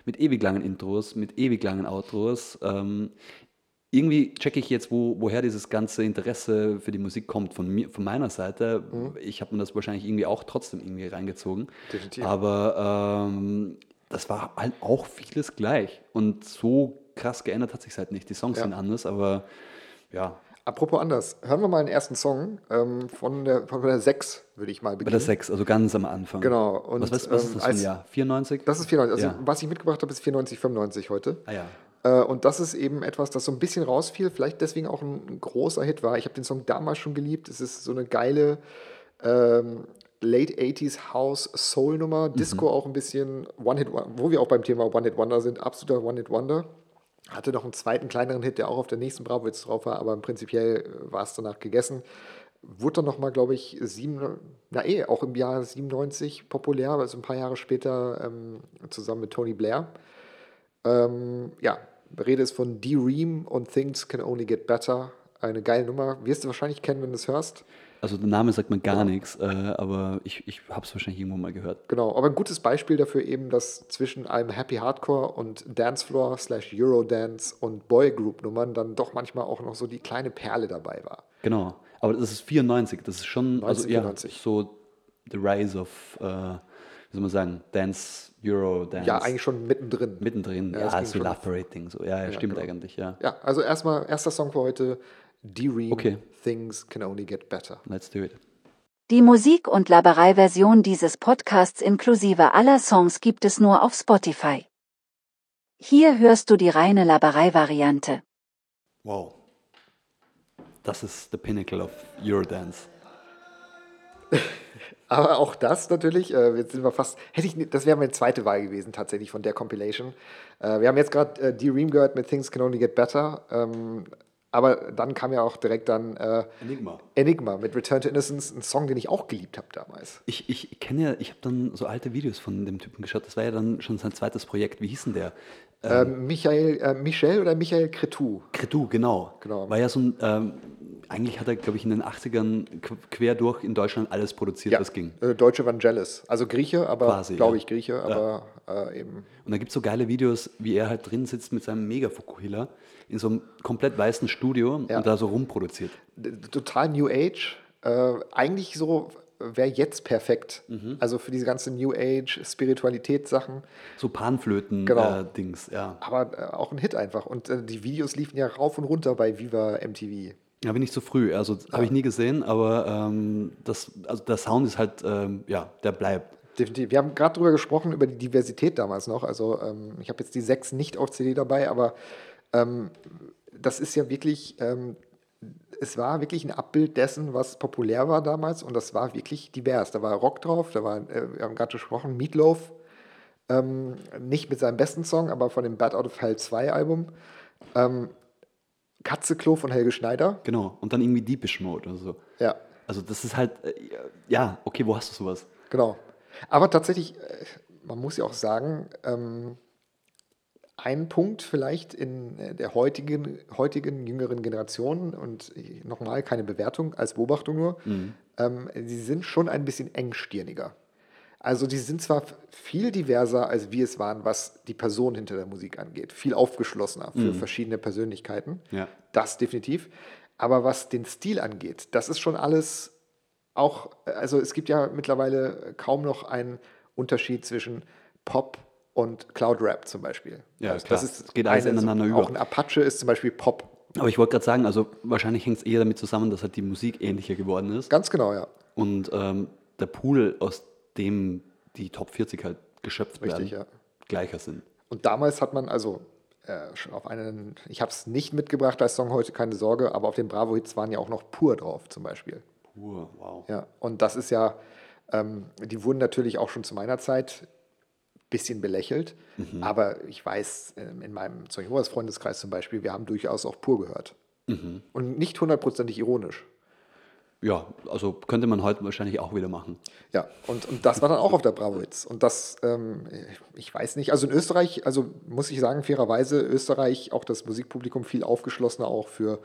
S2: Mit ewig langen Intros, mit ewig langen Outros. Ähm, irgendwie checke ich jetzt, wo, woher dieses ganze Interesse für die Musik kommt von mir, von meiner Seite. Ich habe mir das wahrscheinlich irgendwie auch trotzdem irgendwie reingezogen.
S3: Definitiv.
S2: Aber ähm, das war halt auch vieles gleich. Und so krass geändert hat sich halt nicht. Die Songs
S3: Ja.
S2: sind anders, aber ja,
S3: apropos anders, hören wir mal einen ersten Song ähm, von, der, von der 6, würde ich mal
S2: bei
S3: beginnen.
S2: der 6, also ganz am Anfang.
S3: Genau, und,
S2: was, was, was
S3: ähm,
S2: ist das für ein
S3: als-
S2: Jahr? 94?
S3: Das ist 94. Also
S2: Ja.
S3: was ich mitgebracht habe, ist 94, 95 heute.
S2: ah ja.
S3: Äh, Und das ist eben etwas, das so ein bisschen rausfiel, vielleicht deswegen auch ein, großer Hit war. Ich habe den Song damals schon geliebt. Es ist so eine geile ähm, Late 80s House Soul Nummer, Disco auch ein bisschen One-Hit, wo wir auch beim Thema One-Hit-Wonder sind, absoluter One-Hit-Wonder. Hatte noch einen zweiten kleineren Hit, der auch auf der nächsten Bravo jetzt drauf war, aber prinzipiell äh, war es danach gegessen. Wurde dann nochmal, glaube ich, sieben, na eh, auch im Jahr 97 populär, also ein paar Jahre später ähm, zusammen mit Tony Blair. Ähm, ja, Rede ist von D-Ream und Things Can Only Get Better. Eine geile Nummer. Wirst du wahrscheinlich kennen, wenn du es hörst.
S2: Also der Name sagt mir gar nichts, äh, aber ich, ich habe es wahrscheinlich irgendwo mal gehört.
S3: Genau, aber ein gutes Beispiel dafür eben, dass zwischen einem Happy Hardcore und Dancefloor slash Eurodance und Boygroup Nummern dann doch manchmal auch noch so die kleine Perle dabei war.
S2: Genau. Aber das ist 94, das ist schon also, ja,
S3: 1994.
S2: so the rise of, äh, soll man sagen, Dance, Euro, Dance.
S3: Ja, eigentlich schon mittendrin.
S2: mittendrin.
S3: Ja,
S2: Ja,
S3: das ging
S2: so
S3: schon-
S2: Operating. So. Ja, ja, stimmt
S3: genau.
S2: eigentlich, ja.
S3: Ja, also erstmal, erster Song für heute, D-Ream,
S2: Okay.
S3: Things Can Only Get Better.
S2: Let's do it.
S4: Die Musik- und Laberei-Version dieses Podcasts inklusive aller Songs gibt es nur auf Spotify. Hier hörst du die reine Laberei-Variante.
S2: Wow. Das ist the pinnacle of Eurodance.
S3: Aber auch das natürlich, äh, jetzt sind wir fast, hätte ich, das wäre meine zweite Wahl gewesen tatsächlich von der Compilation. Äh, wir haben jetzt gerade äh, D-Ream gehört mit Things Can Only Get Better. Ähm, Aber dann kam ja auch direkt dann äh,
S2: Enigma.
S3: Enigma mit Return to Innocence, ein Song, den ich auch geliebt habe damals.
S2: Ich, ich kenne ja, ich habe dann so alte Videos von dem Typen geschaut. Das war ja dann schon sein zweites Projekt. Wie hieß denn der?
S3: Ähm, Michael, äh, Michel oder Michael Cretou?
S2: Cretou, genau.
S3: Genau.
S2: War ja so ein, ähm, eigentlich hat er, glaube ich, in den 80ern qu- quer durch in Deutschland alles produziert, was ging.
S3: Äh, Deutsche Vangelis. Also Grieche, aber glaube
S2: ja.
S3: ich Grieche, aber äh, eben.
S2: Und da gibt es so geile Videos, wie er halt drin sitzt mit seinem Mega-Fukuhila in so einem komplett weißen Studio
S3: Ja.
S2: und da so rumproduziert.
S3: total New Age. Äh, eigentlich so wäre jetzt perfekt.
S2: Mhm.
S3: Also für diese ganze New Age, Spiritualitätssachen.
S2: So Panflöten-Dings,
S3: Genau.
S2: äh, Dings, ja.
S3: Aber äh, auch ein Hit einfach. Und äh, die Videos liefen ja rauf und runter bei Viva MTV.
S2: Ja, bin ich zu früh. Also habe ich nie gesehen, aber ähm, das, also der Sound ist halt, ähm, ja, der bleibt.
S3: Definitiv. Wir haben gerade drüber gesprochen, über die Diversität damals noch. Also ähm, ich habe jetzt die sechs nicht auf CD dabei, aber ähm, das ist ja wirklich, ähm, es war wirklich ein Abbild dessen, was populär war damals und das war wirklich divers. Da war Rock drauf, da war, äh, wir haben gerade gesprochen, Meatloaf, ähm, nicht mit seinem besten Song, aber von dem Bad Out of Hell 2 Album. Ähm, Katzeklo von Helge Schneider.
S2: Genau. Und dann irgendwie Deepish Mode oder so.
S3: Ja,
S2: Also das ist halt, äh, ja, okay, wo hast du sowas?
S3: Genau. Aber tatsächlich, äh, man muss ja auch sagen, ähm, ein Punkt vielleicht in äh, der heutigen, heutigen jüngeren Generation und äh, nochmal keine Bewertung, als Beobachtung nur, ähm, sie sind schon ein bisschen engstirniger. Also die sind zwar viel diverser, als wir es waren, was die Person hinter der Musik angeht, viel aufgeschlossener für verschiedene Persönlichkeiten,
S2: Ja.
S3: das definitiv. Aber was den Stil angeht, das ist schon alles auch, also es gibt ja mittlerweile kaum noch einen Unterschied zwischen Pop und Cloud Rap zum Beispiel.
S2: Ja,
S3: Also
S2: klar. Es geht alles ineinander
S3: Auch
S2: über.
S3: ein Apache ist zum Beispiel Pop.
S2: Aber ich wollte gerade sagen, also wahrscheinlich hängt es eher damit zusammen, dass halt die Musik ähnlicher geworden ist
S3: Ganz genau, ja.
S2: und ähm, der Pool, aus dem die Top 40 halt geschöpft
S3: Richtig,
S2: werden,
S3: ja.
S2: gleicher sind.
S3: Und damals hat man also äh, schon auf einen, ich habe es nicht mitgebracht als Song heute, keine Sorge, aber auf den Bravo-Hits waren ja auch noch Pur drauf zum Beispiel.
S2: Pur, wow.
S3: Ja, und das ist ja, ähm, die wurden natürlich auch schon zu meiner Zeit bisschen belächelt,
S2: Mhm.
S3: aber ich weiß, ähm, in meinem Zeug Freundeskreis zum Beispiel, wir haben durchaus auch pur gehört.
S2: Mhm.
S3: Und nicht hundertprozentig ironisch.
S2: Ja, also könnte man heute wahrscheinlich auch wieder machen.
S3: Ja, und, und das war dann auch auf der Bravo Hits. Und das, ähm, ich weiß nicht, also in Österreich, also muss ich sagen, fairerweise, Österreich, auch das Musikpublikum viel aufgeschlossener auch für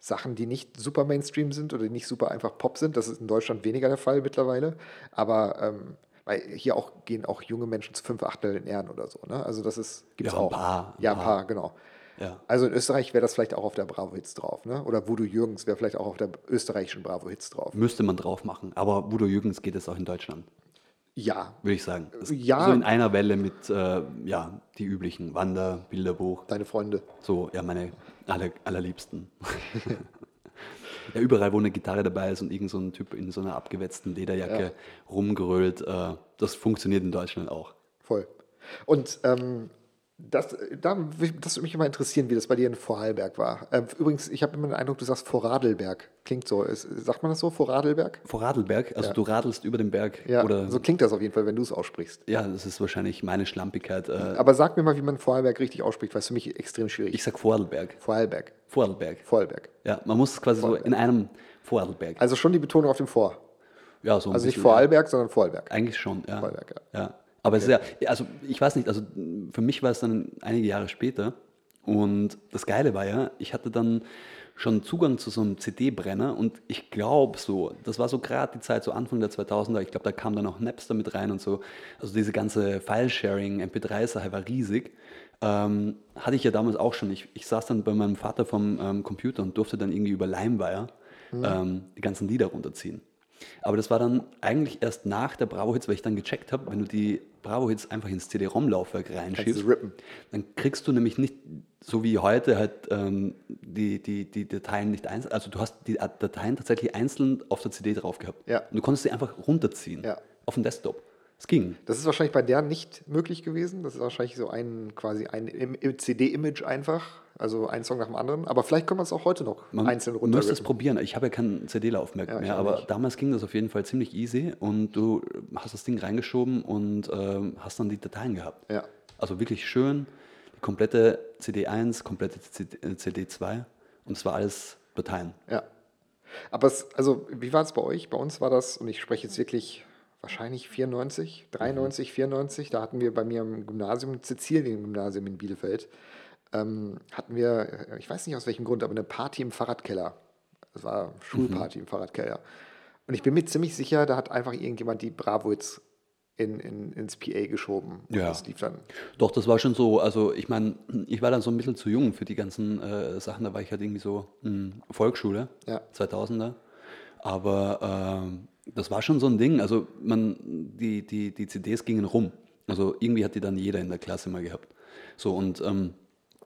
S3: Sachen, die nicht super Mainstream sind oder die nicht super einfach Pop sind. Das ist in Deutschland weniger der Fall mittlerweile. Aber ähm, weil hier auch gehen auch junge Menschen zu fünf Achtel in Ehren oder so. Ne? Also das ist, gibt es
S2: Ja, ein
S3: auch.
S2: paar, ein
S3: ja, ein
S2: paar.
S3: paar, genau.
S2: Ja.
S3: Also in Österreich wäre das vielleicht auch auf der Bravo Hits drauf. Ne? Oder Voodoo Jürgens wäre vielleicht auch auf der österreichischen Bravo Hits drauf.
S2: Müsste man drauf machen. Aber Udo Jürgens geht es auch in Deutschland,
S3: Ja,
S2: würde ich sagen. Das-
S3: Ja.
S2: So in einer Welle mit, äh, ja, die üblichen Wander, Bilderbuch,
S3: deine Freunde.
S2: so, ja, meine aller, allerliebsten. ja, überall, wo eine Gitarre dabei ist und irgend so ein Typ in so einer abgewetzten Lederjacke
S3: Ja.
S2: rumgerölt, äh, das funktioniert in Deutschland auch.
S3: Voll. Und ähm, das, da, das würde mich immer interessieren, wie das bei dir in Vorarlberg war. Ähm, übrigens, ich habe immer den Eindruck, du sagst Vorarlberg. Klingt so. Ist, sagt man das so, Vorarlberg?
S2: Vor Radlberg, also
S3: Ja.
S2: du radelst über den Berg
S3: Ja,
S2: oder
S3: so klingt das auf jeden Fall, wenn du es aussprichst.
S2: ja, das ist wahrscheinlich meine Schlampigkeit. Äh,
S3: Aber sag mir mal, wie man Vorarlberg richtig ausspricht, weil es für mich extrem schwierig
S2: ich sag Vorarlberg.
S3: Vorarlberg.
S2: Vorarlberg.
S3: Vorarlberg.
S2: Ja, man muss es quasi so in einem Vorarlberg.
S3: Also schon die Betonung auf dem Vor.
S2: ja, so ein
S3: Also nicht
S2: bisschen,
S3: Vorarlberg, sondern Vorarlberg.
S2: Ja. Eigentlich schon, ja.
S3: Vorarlberg,
S2: ja. Aber es ist ja, also ich weiß nicht, also für mich war es dann einige Jahre später und das Geile war ja, ich hatte dann schon Zugang zu so einem CD-Brenner und ich glaube so, das war so gerade die Zeit, so Anfang der 2000er, ich glaube, da kam dann auch Napster mit rein und so, also diese ganze File-Sharing, MP3-Sache war riesig. Ähm, hatte ich ja damals auch schon. Ich, ich saß dann bei meinem Vater vom ähm, Computer und durfte dann irgendwie über LimeWire ähm, die ganzen Lieder runterziehen. Aber das war dann eigentlich erst nach der Bravo-Hits, weil ich dann gecheckt habe, wenn du die Bravo-Hits einfach ins CD-ROM-Laufwerk reinschiebst, dann kriegst du nämlich nicht, so wie heute, halt ähm, die, die, die Dateien nicht einzeln, also du hast die Dateien tatsächlich einzeln auf der CD drauf gehabt.
S3: Ja.
S2: Und du konntest sie einfach runterziehen
S3: Ja.
S2: auf dem Desktop. Es ging.
S3: Das ist wahrscheinlich bei der nicht möglich gewesen. Das ist wahrscheinlich so ein quasi ein Im- Im- CD-Image einfach. Also ein Song nach dem anderen. Aber vielleicht kann man es auch heute noch
S2: Man
S3: einzeln
S2: müsste es
S3: runterrippen.
S2: probieren. Ich habe ja keinen CD-Laufwerk
S3: Ja, ich
S2: mehr, aber
S3: nicht.
S2: damals ging das auf jeden Fall ziemlich easy und du hast das Ding reingeschoben und ähm, hast dann die Dateien gehabt.
S3: Ja.
S2: Also wirklich schön, die komplette CD1, komplette CD2 Und es war alles Parteien.
S3: Ja. Aber es, also, wie war es bei euch? Bei uns war das, und ich spreche jetzt wirklich wahrscheinlich 94, 93, 94, da hatten wir bei mir im Gymnasium, Sizilien-Gymnasium in Bielefeld, ähm, hatten wir, ich weiß nicht aus welchem Grund, aber eine Party im Fahrradkeller. Das war Schulparty im Fahrradkeller. Und ich bin mir ziemlich sicher, da hat einfach irgendjemand die Bravo-Hits in, in, ins PA geschoben.
S2: Ja.
S3: Das lief dann.
S2: Doch, das war schon so. Also ich meine, ich war dann so ein bisschen zu jung für die ganzen äh, Sachen. Da war ich halt irgendwie so mh, Volksschule,
S3: Ja.
S2: 2000er. Aber ähm, das war schon so ein Ding. Also man, die, die, die CDs gingen rum. Also irgendwie hat die dann jeder in der Klasse mal gehabt. So und ähm,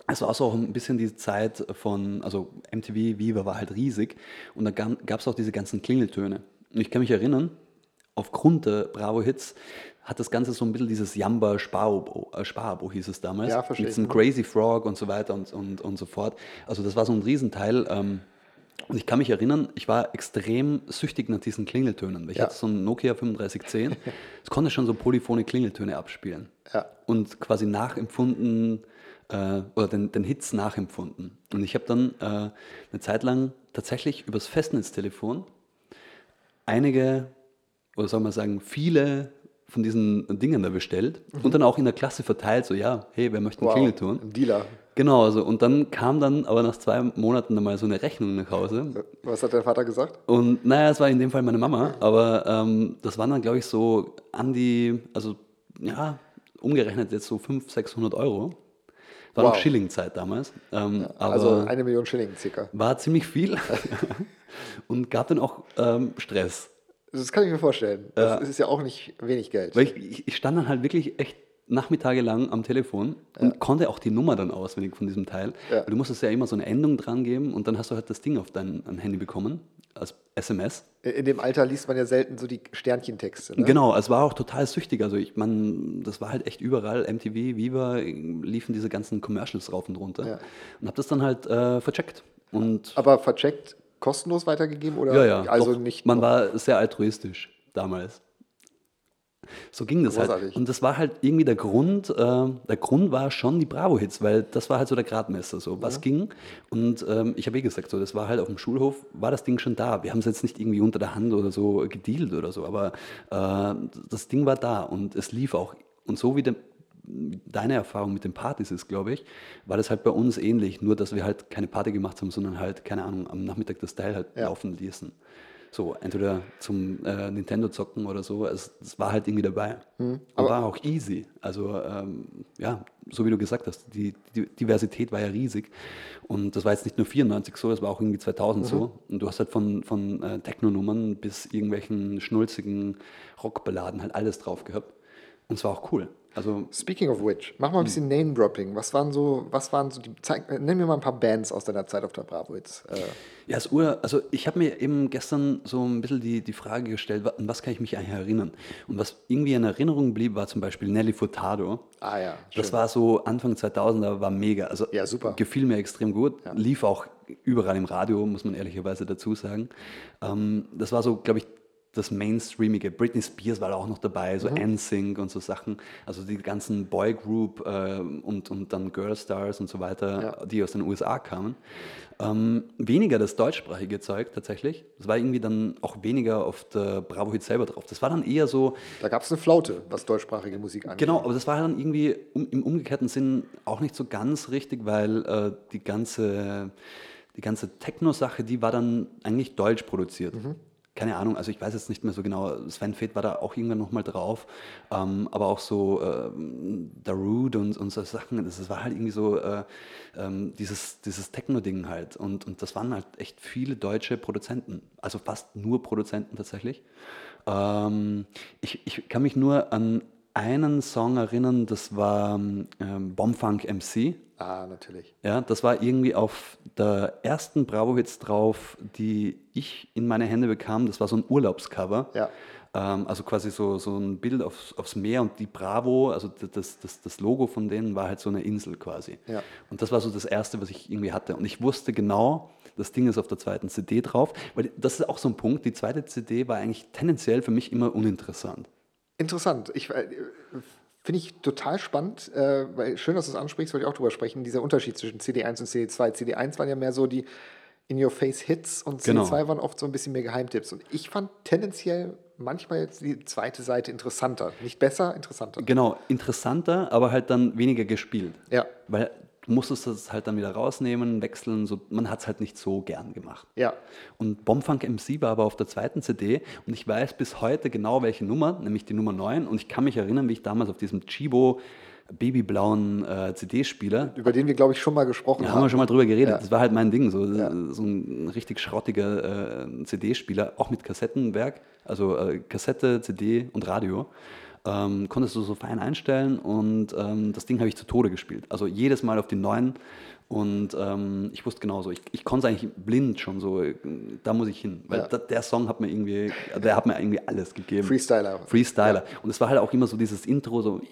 S2: es war so auch ein bisschen die Zeit von, also MTV, Viva war halt riesig und da gab es auch diese ganzen Klingeltöne. Und ich kann mich erinnern, aufgrund der Bravo-Hits hat das Ganze so ein bisschen dieses Jamba Sparabo, äh, Sparabo hieß es damals.
S3: Ja, verstehe
S2: Mit diesem Crazy Frog und so weiter und, und, und so fort. Also das war so ein Riesenteil. Ähm, und ich kann mich erinnern, ich war extrem süchtig nach diesen Klingeltönen. weil Ich
S3: Ja.
S2: hatte so ein Nokia 3510. Es konnte schon so polyphone Klingeltöne abspielen.
S3: Ja.
S2: Und quasi nachempfunden äh, oder den, den Hits nachempfunden. Und ich habe dann äh, eine Zeit lang tatsächlich übers Festnetztelefon einige, oder soll man sagen, viele von diesen Dingen da bestellt und dann auch in der Klasse verteilt, so ja, hey, wer möchte einen
S3: Wow,
S2: Klingelton?
S3: ein Dealer.
S2: Genau, also, und dann kam dann aber nach zwei Monaten dann mal so eine Rechnung nach Hause.
S3: Was hat dein Vater gesagt?
S2: Und naja, es war in dem Fall meine Mama, aber ähm, das waren dann, glaube ich, so an die, also ja, umgerechnet jetzt so 500, 600 Euro. War noch
S3: Wow.
S2: Schillingzeit damals. Ähm, aber
S3: also eine Million Schilling circa.
S2: war ziemlich viel und gab dann auch ähm, Stress.
S3: Das kann ich mir vorstellen. Das ist ja auch nicht wenig Geld.
S2: Weil ich, ich stand dann halt wirklich echt Nachmittage lang am Telefon und konnte auch die Nummer dann auswendig von diesem Teil.
S3: Ja.
S2: Du musstest ja immer so eine Endung dran geben und dann hast du halt das Ding auf dein, dein Handy bekommen, als SMS.
S3: In dem Alter liest man ja selten so die Sternchentexte. Ne?
S2: Genau, es war auch total süchtig. Also ich meine, das war halt echt überall, MTV, Viva, liefen diese ganzen Commercials rauf und runter.
S3: Ja.
S2: Und habe das dann halt äh, vercheckt. Und
S3: Aber vercheckt, kostenlos weitergegeben oder
S2: ja, ja,
S3: also
S2: doch,
S3: nicht?
S2: man
S3: noch-
S2: war sehr altruistisch damals. So ging das halt.
S3: Großartig.
S2: Und das war halt irgendwie der Grund, äh, der Grund war schon die Bravo-Hits, weil das war halt so der Gradmesser, so was ging. Und ähm, ich habe eh gesagt, so, das war halt auf dem Schulhof, war das Ding schon da. Wir haben es jetzt nicht irgendwie unter der Hand oder so gedealt oder so, aber äh, das Ding war da und es lief auch. Und so wie der, deine Erfahrung mit den Partys ist, glaube ich, war das halt bei uns ähnlich, nur dass wir halt keine Party gemacht haben, sondern halt, keine Ahnung, am Nachmittag das Teil halt
S3: Ja.
S2: laufen ließen. So, entweder zum äh, Nintendo zocken oder so, es, es war halt irgendwie dabei. Und
S3: Hm, aber-
S2: war auch easy. Also, ähm, ja, so wie du gesagt hast, die, die Diversität war ja riesig. Und das war jetzt nicht nur 94 so, das war auch irgendwie 2000
S3: Mhm.
S2: so. Und du hast halt von, von äh, Techno-Nummern bis irgendwelchen schnulzigen Rockballaden halt alles drauf gehabt. Und es war auch cool. Also,
S3: Speaking of which, mach mal ein bisschen Name-Dropping. Was waren so, was waren so die, zeig, nenn mir mal ein paar Bands aus deiner Zeit auf der Bravo jetzt. Äh,
S2: Ja, das Ur, also ich habe mir eben gestern so ein bisschen die, die Frage gestellt, an was kann ich mich eigentlich erinnern? Und was irgendwie in Erinnerung blieb, war zum Beispiel Nelly Furtado.
S3: ah ja,
S2: Das
S3: schön.
S2: war so Anfang 2000er, war mega. Also
S3: Ja, super.
S2: gefiel mir extrem gut. Lief auch überall im Radio, muss man ehrlicherweise dazu sagen. Ähm, das war so, glaube ich, das Mainstreamige. Britney Spears war da auch noch dabei, so
S3: Mhm.
S2: NSYNC und so Sachen. Also die ganzen Boygroup äh, und, und dann Girl Stars und so weiter,
S3: Ja.
S2: die aus den USA kamen. Ähm, weniger das deutschsprachige Zeug tatsächlich. Das war irgendwie dann auch weniger auf der Bravo Hit selber drauf. Das war dann eher so,
S3: Da gab es eine Flaute, was deutschsprachige Musik angeht.
S2: Genau, aber das war dann irgendwie um, im umgekehrten Sinn auch nicht so ganz richtig, weil äh, die ganze, die ganze Techno-Sache, die war dann eigentlich deutsch produziert. Keine Ahnung, also ich weiß jetzt nicht mehr so genau, Sven Feth war da auch irgendwann nochmal drauf, ähm, aber auch so ähm, Darude und, und so Sachen, das, das war halt irgendwie so äh, ähm, dieses, dieses Techno-Ding halt und, und das waren halt echt viele deutsche Produzenten, also fast nur Produzenten tatsächlich. Ähm, ich, ich kann mich nur an einen Song erinnern, das war ähm, Bombfunk MC.
S3: Ah, natürlich.
S2: Ja, das war irgendwie auf der ersten Bravo-Hits drauf, die ich in meine Hände bekam. Das war so ein Urlaubscover.
S3: Ja.
S2: Ähm, also quasi so, so ein Bild aufs, aufs Meer und die Bravo, also das, das, das Logo von denen war halt so eine Insel quasi.
S3: Ja.
S2: Und das war so das Erste, was ich irgendwie hatte. Und ich wusste genau, das Ding ist auf der zweiten CD drauf, weil das ist auch so ein Punkt. Die zweite CD war eigentlich tendenziell für mich immer uninteressant.
S3: Interessant. Ich, äh, Finde ich total spannend, äh, weil schön, dass du es ansprichst, wollte ich auch drüber sprechen, dieser Unterschied zwischen CD1 und CD2. CD1 waren ja mehr so die In-Your-Face-Hits und
S2: Genau.
S3: CD2 waren oft so ein bisschen mehr Geheimtipps. Und ich fand tendenziell manchmal jetzt die zweite Seite interessanter. Nicht besser, interessanter.
S2: Genau, interessanter, aber halt dann weniger gespielt.
S3: Ja,
S2: Weil du musstest das halt dann wieder rausnehmen, wechseln. So, man hat es halt nicht so gern gemacht.
S3: ja.
S2: Und Bombfunk MC war aber auf der zweiten CD und ich weiß bis heute genau welche Nummer, nämlich die Nummer 9. Und ich kann mich erinnern, wie ich damals auf diesem Chibo babyblauen äh, CD-Spieler,
S3: Über den wir, glaube ich, schon mal gesprochen
S2: da
S3: haben.
S2: haben wir schon mal drüber geredet,
S3: Ja.
S2: das war halt mein Ding, so,
S3: Ja.
S2: so ein richtig schrottiger äh, CD-Spieler, auch mit Kassettenwerk, also äh, Kassette, CD und Radio. Ähm, konntest du so fein einstellen und ähm, das Ding habe ich zu Tode gespielt. Also jedes Mal auf die neuen und ähm, ich wusste genauso, ich, ich konnte es eigentlich blind schon so, äh, da muss ich hin, weil
S3: Ja.
S2: da, der Song hat mir irgendwie, der hat mir irgendwie alles gegeben.
S3: Freestyler.
S2: Freestyler. Und es war halt auch immer so dieses Intro, so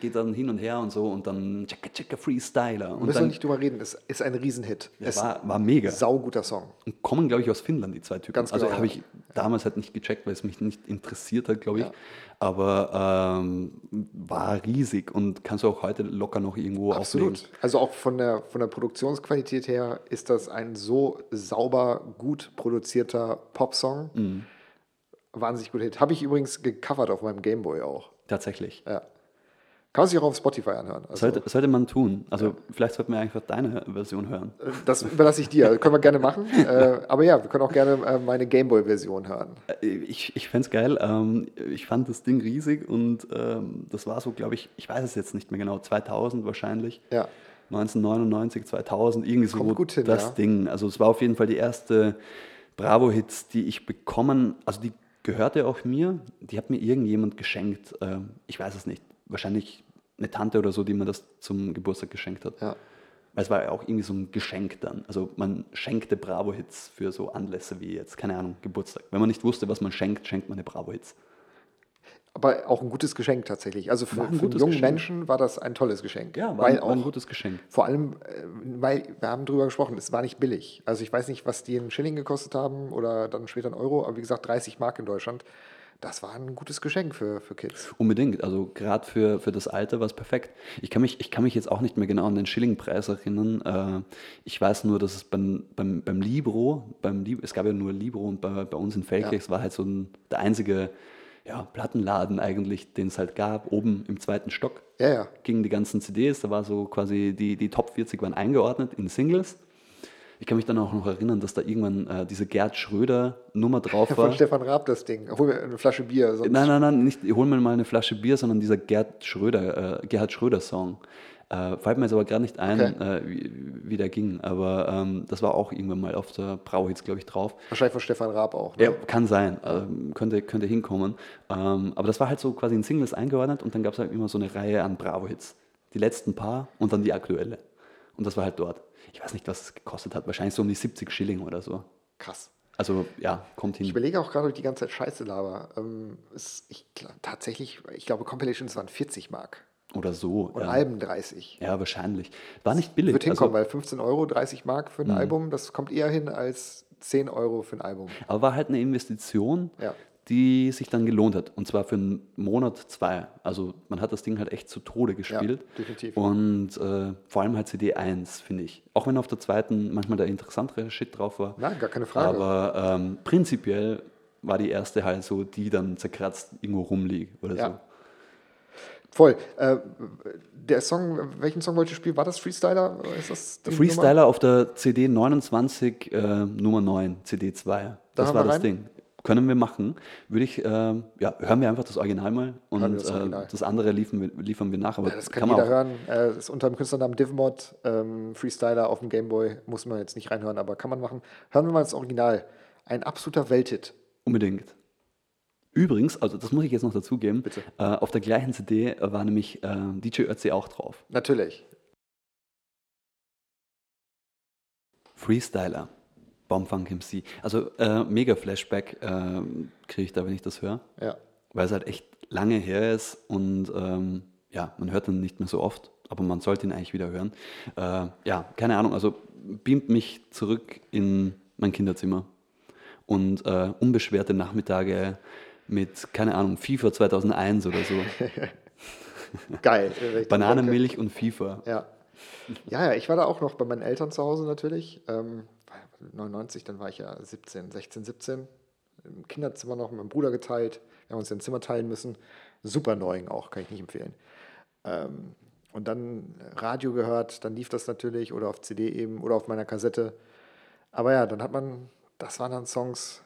S2: geht dann hin und her und so und dann tschakka tschakka Freestyler. Und
S3: Müssen wir
S2: dann
S3: nicht drüber reden, es ist ein Riesenhit.
S2: Ja,
S3: es
S2: war, war mega.
S3: sauguter Song.
S2: Und kommen, glaube ich, aus Finnland, die zwei Typen.
S3: Ganz
S2: also
S3: genau,
S2: habe
S3: ja.
S2: ich damals halt nicht gecheckt, weil es mich nicht interessiert hat, glaube ich. Aber ähm, war riesig und kannst du auch heute locker noch irgendwo
S3: Absolut.
S2: auflegen.
S3: Also auch von der, von der Produktionsqualität her ist das ein so sauber, gut produzierter Popsong.
S2: Mhm.
S3: Wahnsinnig guter Hit. Habe ich übrigens gecovert auf meinem Gameboy auch.
S2: Tatsächlich.
S3: Ja. Kann man sich auch auf Spotify anhören. Also,
S2: Sollte, sollte man tun. Also vielleicht sollten wir einfach deine Version hören.
S3: das überlasse ich dir. Können wir gerne machen. äh, aber ja, wir können auch gerne äh, meine Gameboy-Version hören.
S2: Äh, Ich, ich fände es geil. Ähm, ich fand das Ding riesig und ähm, das war so, glaube ich, ich weiß es jetzt nicht mehr genau, 2000 wahrscheinlich.
S3: Ja.
S2: 1999, 2000, irgendwie so
S3: Kommt gut hin,
S2: das
S3: ja.
S2: Ding. Also es war auf jeden Fall die erste Bravo-Hits, die ich bekommen, also die gehörte auch mir, die hat mir irgendjemand geschenkt. Ähm, ich weiß es nicht. Wahrscheinlich eine Tante oder so, die mir das zum Geburtstag geschenkt hat.
S3: Ja.
S2: Weil es war ja auch irgendwie so ein Geschenk dann. Also man schenkte Bravo-Hits für so Anlässe wie jetzt, keine Ahnung, Geburtstag. Wenn man nicht wusste, was man schenkt, schenkt man eine Bravo-Hits.
S3: Aber auch ein gutes Geschenk tatsächlich. Also für, einen jungen
S2: Geschenk.
S3: Menschen war das ein tolles Geschenk.
S2: Ja, war,
S3: weil
S2: ein, war ein
S3: auch
S2: gutes Geschenk.
S3: Vor allem, äh, weil wir haben drüber gesprochen, es war nicht billig. Also ich weiß nicht, was die in Schilling gekostet haben oder dann später in Euro, aber wie gesagt, 30 Mark in Deutschland. Das war ein gutes Geschenk für, für Kids.
S2: Unbedingt, also gerade für, für das Alter war es perfekt. Ich kann, mich, ich kann mich jetzt auch nicht mehr genau an den Schillingpreis erinnern. Äh, ich weiß nur, dass es beim, beim, beim Libro, beim Lib es gab ja nur Libro und bei, bei uns in Feldkirch,
S3: Ja.
S2: es war halt so ein, der einzige ja, Plattenladen eigentlich, den es halt gab, oben im zweiten Stock.
S3: Ja, ja.
S2: Gingen die ganzen CDs, da war so quasi, die, die Top 40 waren eingeordnet in Singles. Ich kann mich dann auch noch erinnern, dass da irgendwann äh, diese Gerd Schröder Nummer drauf war.
S3: Von Stefan Raab das Ding. Hol mir eine Flasche Bier. Sonst
S2: Nein, nein, nein, nicht, hol mir mal eine Flasche Bier, sondern dieser Gerd Schröder, äh, Gerhard Schröder Song. Äh, fällt mir jetzt aber gerade nicht ein,
S3: Okay.
S2: äh, wie, wie der ging. Aber ähm, das war auch irgendwann mal auf der Brauhits, glaube ich, drauf.
S3: Wahrscheinlich von Stefan Raab auch. Ne?
S2: Ja, kann sein, ähm, könnte, könnte hinkommen. Ähm, aber das war halt so quasi in Singles eingeordnet und dann gab es halt immer so eine Reihe an Bravo-Hits. Die letzten paar und dann die aktuelle. Und das war halt dort. Ich weiß nicht, was es gekostet hat. Wahrscheinlich so um die 70 Schilling oder so.
S3: Krass.
S2: Also ja, kommt hin.
S3: Ich überlege auch gerade, ob ich die ganze Zeit Scheiße laber. Ähm, es, ich, tatsächlich, ich glaube, Compilations waren 40 Mark.
S2: Oder so.
S3: Und
S2: ja.
S3: Alben 30.
S2: ja, wahrscheinlich. War nicht billig.
S3: Wird hinkommen,
S2: also,
S3: weil 15 Euro, 30 Mark für ein
S2: Mhm.
S3: Album, das kommt eher hin als 10 Euro für ein Album.
S2: aber war halt eine Investition,
S3: Ja.
S2: Die sich dann gelohnt hat. Und zwar für einen Monat, zwei. Also man hat das Ding halt echt zu Tode gespielt.
S3: definitiv.
S2: Und äh, vor allem halt CD 1, finde ich. Auch wenn auf der zweiten manchmal der interessantere Shit drauf war.
S3: Na, gar keine Frage.
S2: Aber ähm, prinzipiell war die erste halt so, die dann zerkratzt irgendwo rumliegt oder
S3: Ja.
S2: so.
S3: Voll. Äh, der Song, welchen Song wolltest du spielen? War das Freestyler? Ist das die Nummer?
S2: Freestyler auf der CD 29, äh, Nummer 9, CD 2. Das
S3: haben
S2: war das? Ding. Können wir machen. Würde ich, ähm, ja, hören wir einfach das Original mal und
S3: das Original.
S2: äh, das andere liefern wir, liefern wir nach. Aber
S3: Ja, das kann,
S2: man
S3: jeder
S2: auch,
S3: hören. Äh, ist unter dem Künstlernamen Divmod, ähm, Freestyler auf dem Gameboy. Muss man jetzt nicht reinhören, aber kann man machen. Hören wir mal das Original. Ein absoluter Welthit.
S2: Unbedingt. Übrigens, also das muss ich jetzt noch dazugeben,
S3: Bitte.
S2: äh, auf der gleichen CD war nämlich äh, DJ Ötzi auch drauf.
S3: Natürlich.
S2: Freestyler, Bombfunk MC. Also äh, mega Flashback äh, kriege ich da, wenn ich das höre.
S3: Ja.
S2: weil es halt echt lange her ist und ähm, ja, man hört ihn nicht mehr so oft, aber man sollte ihn eigentlich wieder hören. Äh, ja, keine Ahnung, also beamt mich zurück in mein Kinderzimmer und äh, unbeschwerte Nachmittage mit, keine Ahnung, FIFA 2001 oder so.
S3: Geil.
S2: Bananenmilch und FIFA.
S3: Ja. ja, ja, ich war da auch noch bei meinen Eltern zu Hause natürlich. Ähm, 99, dann war ich ja 17, 16, 17. Im Kinderzimmer noch mit meinem Bruder geteilt. Wir haben uns ein Zimmer teilen müssen. Super Neuing auch, kann ich nicht empfehlen. Ähm, und dann Radio gehört, dann lief das natürlich oder auf CD eben oder auf meiner Kassette. Aber ja, dann hat man, das waren dann Songs,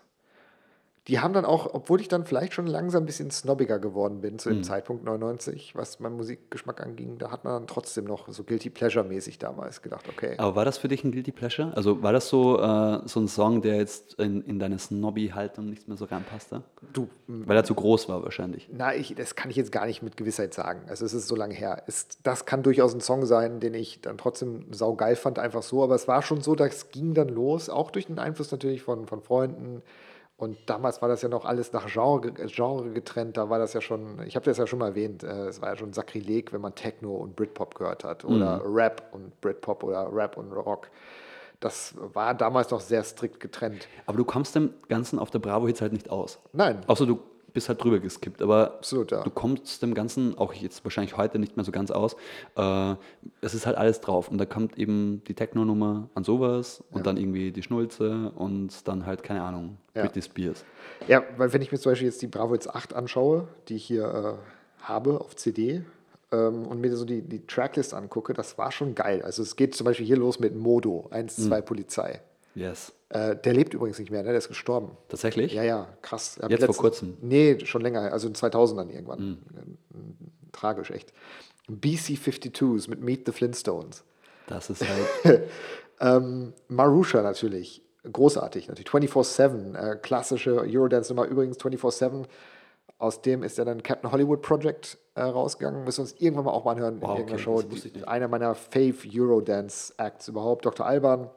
S3: die haben dann auch, obwohl ich dann vielleicht schon langsam ein bisschen snobbiger geworden bin zu dem Zeitpunkt 99, was meinen Musikgeschmack anging, da hat man dann trotzdem noch so Guilty Pleasure-mäßig damals gedacht, okay.
S2: Aber war das für dich ein Guilty Pleasure? Also war das so, äh, so ein Song, der jetzt in, in deine Snobby-Haltung nicht mehr so reinpasste?
S3: Du,
S2: Weil er zu groß war wahrscheinlich.
S3: Na, ich, das kann ich jetzt gar nicht mit Gewissheit sagen. Also es ist so lange her. Es, das kann durchaus ein Song sein, den ich dann trotzdem saugeil fand, einfach so. Aber es war schon so, das ging dann los, auch durch den Einfluss natürlich von, von Freunden. Und damals war das ja noch alles nach Genre, Genre getrennt. Da war das ja schon, ich habe das ja schon mal erwähnt, äh, es war ja schon Sakrileg, wenn man Techno und Britpop gehört hat. Oder Rap und Britpop oder Rap und Rock. Das war damals noch sehr strikt getrennt.
S2: Aber du kommst dem Ganzen auf der Bravo-Hits halt nicht aus.
S3: Nein,
S2: Außer du bist halt drüber geskippt. Aber
S3: Absolut, ja.
S2: du kommst dem Ganzen, auch jetzt wahrscheinlich heute nicht mehr so ganz aus. Äh, es ist halt alles drauf. Und da kommt eben die Techno-Nummer an sowas und dann irgendwie die Schnulze und dann halt, keine Ahnung,
S3: Ja.
S2: Britney Spears.
S3: Ja, weil wenn ich mir zum Beispiel jetzt die Bravo Hits 8 anschaue, die ich hier äh, habe auf CD ähm, und mir so die, die Tracklist angucke, das war schon geil. Also es geht zum Beispiel hier los mit Modo, 1, 2 Polizei.
S2: Yes.
S3: Äh, der lebt übrigens nicht mehr, ne? der ist gestorben.
S2: Tatsächlich?
S3: Ja, ja, krass.
S2: Jetzt vor kurzem?
S3: Nee, schon länger, also in 2000ern irgendwann. Äh, Tragisch, echt. BC-52s mit Meet the Flintstones.
S2: Das ist halt.
S3: Ähm, Marusha natürlich, großartig natürlich. 24-7, äh, klassische Eurodance-Nummer. Übrigens 24-7, aus dem ist ja dann Captain Hollywood Project äh, rausgegangen. Müssen wir uns irgendwann mal auch mal anhören
S2: Wow,
S3: in irgendeiner
S2: okay,
S3: Show. Einer meiner Fave Eurodance-Acts überhaupt. Dr. Alban,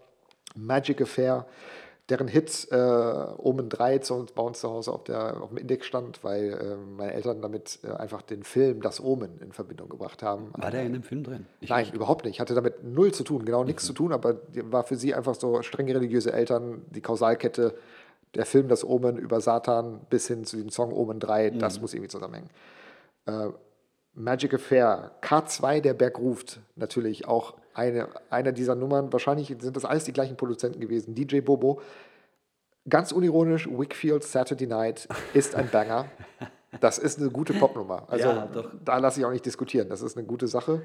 S3: Magic Affair, deren Hit äh, Omen 3 zu uns, bei uns zu Hause auf, der, auf dem Index stand, weil äh, meine Eltern damit äh, einfach den Film Das Omen in Verbindung gebracht haben.
S2: War der in dem Film drin? Ich,
S3: Nein, überhaupt nicht. Hatte damit null zu tun, genau nichts zu tun, aber war für sie einfach so strenge religiöse Eltern, die Kausalkette, der Film Das Omen über Satan bis hin zu dem Song Omen 3, das muss irgendwie zusammenhängen. Äh, Magic Affair, K2, der Berg ruft, natürlich auch eine, eine dieser Nummern. Wahrscheinlich sind das alles die gleichen Produzenten gewesen. DJ Bobo, ganz unironisch, Wickfield Saturday Night ist ein Banger. Das ist eine gute Popnummer. Also
S2: Ja, doch.
S3: da lasse ich auch nicht diskutieren. Das ist eine gute Sache.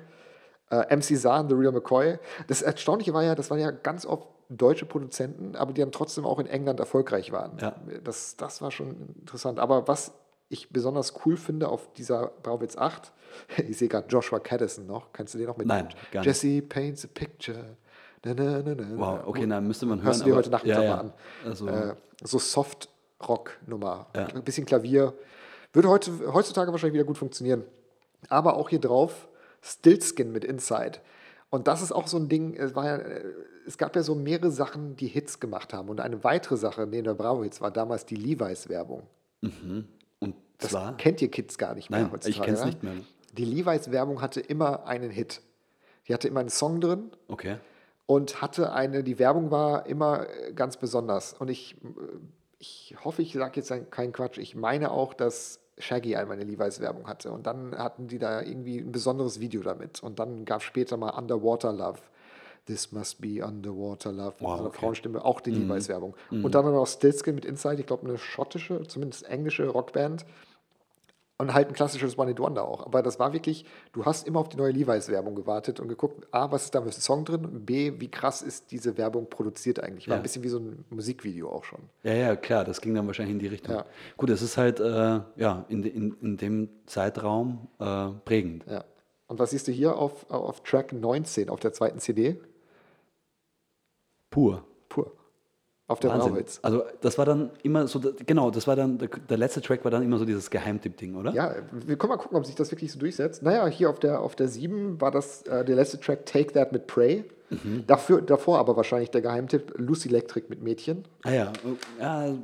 S3: Äh, MC Zahn, The Real McCoy. Das Erstaunliche war ja, das waren ja ganz oft deutsche Produzenten, aber die dann trotzdem auch in England erfolgreich waren.
S2: Ja.
S3: Das, das war schon interessant. Aber was ich besonders cool finde auf dieser Brauwitz 8, ich sehe gerade Joshua Caddison noch. Kannst du den noch mit?
S2: Nein, gar nicht.
S3: Jesse paints a picture. Na, na, na,
S2: Wow, okay, na, müsste man hören.
S3: Hörst du dir heute Nachmittag
S2: ja, ja.
S3: mal an.
S2: Also,
S3: Äh, so Soft-Rock-Nummer.
S2: Ja.
S3: Ein bisschen Klavier. Würde heute, heutzutage wahrscheinlich wieder gut funktionieren. Aber auch hier drauf Stillskin mit Inside. Und das ist auch so ein Ding, es, war ja, äh, es gab ja so mehrere Sachen, die Hits gemacht haben. Und eine weitere Sache neben der Bravo-Hits war damals die Levi's-Werbung.
S2: und
S3: Das
S2: zwar.
S3: kennt ihr Kids gar nicht mehr
S2: Nein,
S3: heutzutage.
S2: ich kenn's nicht mehr.
S3: Die Levi's-Werbung hatte immer einen Hit. Die hatte immer einen Song drin
S2: Okay.
S3: und hatte eine, die Werbung war immer äh, ganz besonders. Und ich, äh, ich hoffe, ich sage jetzt keinen Quatsch. Ich meine auch, dass Shaggy einmal eine Levi's-Werbung hatte. Und dann hatten die da irgendwie ein besonderes Video damit. Und dann gab es später mal Underwater Love. This must be Underwater Love.
S2: Wow,
S3: mit einer
S2: okay.
S3: Frauenstimme, auch die Levi's-Werbung. Und dann noch Stillskin mit Inside, ich glaube eine schottische, zumindest englische Rockband. Und halt ein klassisches One Hit Wonder auch. Aber das war wirklich, du hast immer auf die neue Levi's-Werbung gewartet und geguckt, A, was ist da für ein Song drin? B, wie krass ist diese Werbung produziert eigentlich? War
S2: Ja.
S3: ein bisschen wie so ein Musikvideo auch schon.
S2: Ja, ja, klar, das ging dann wahrscheinlich in die Richtung.
S3: Ja.
S2: Gut, es ist halt äh, ja, in, in, in dem Zeitraum äh, prägend.
S3: Ja. Und was siehst du hier auf, auf Track 19, auf der zweiten CD?
S2: Pur.
S3: Pur. Auf der
S2: Wahnsinn.
S3: Brauwitz.
S2: Also das war dann immer so, genau, das war dann, der, der letzte Track war dann immer so dieses Geheimtipp-Ding, oder?
S3: Ja, wir können mal gucken, ob sich das wirklich so durchsetzt. Naja, hier auf der, auf der 7 war das äh, der letzte Track Take That mit Prey. Dafür, davor aber wahrscheinlich der Geheimtipp Lucy Electric mit Mädchen.
S2: Ah ja, ja,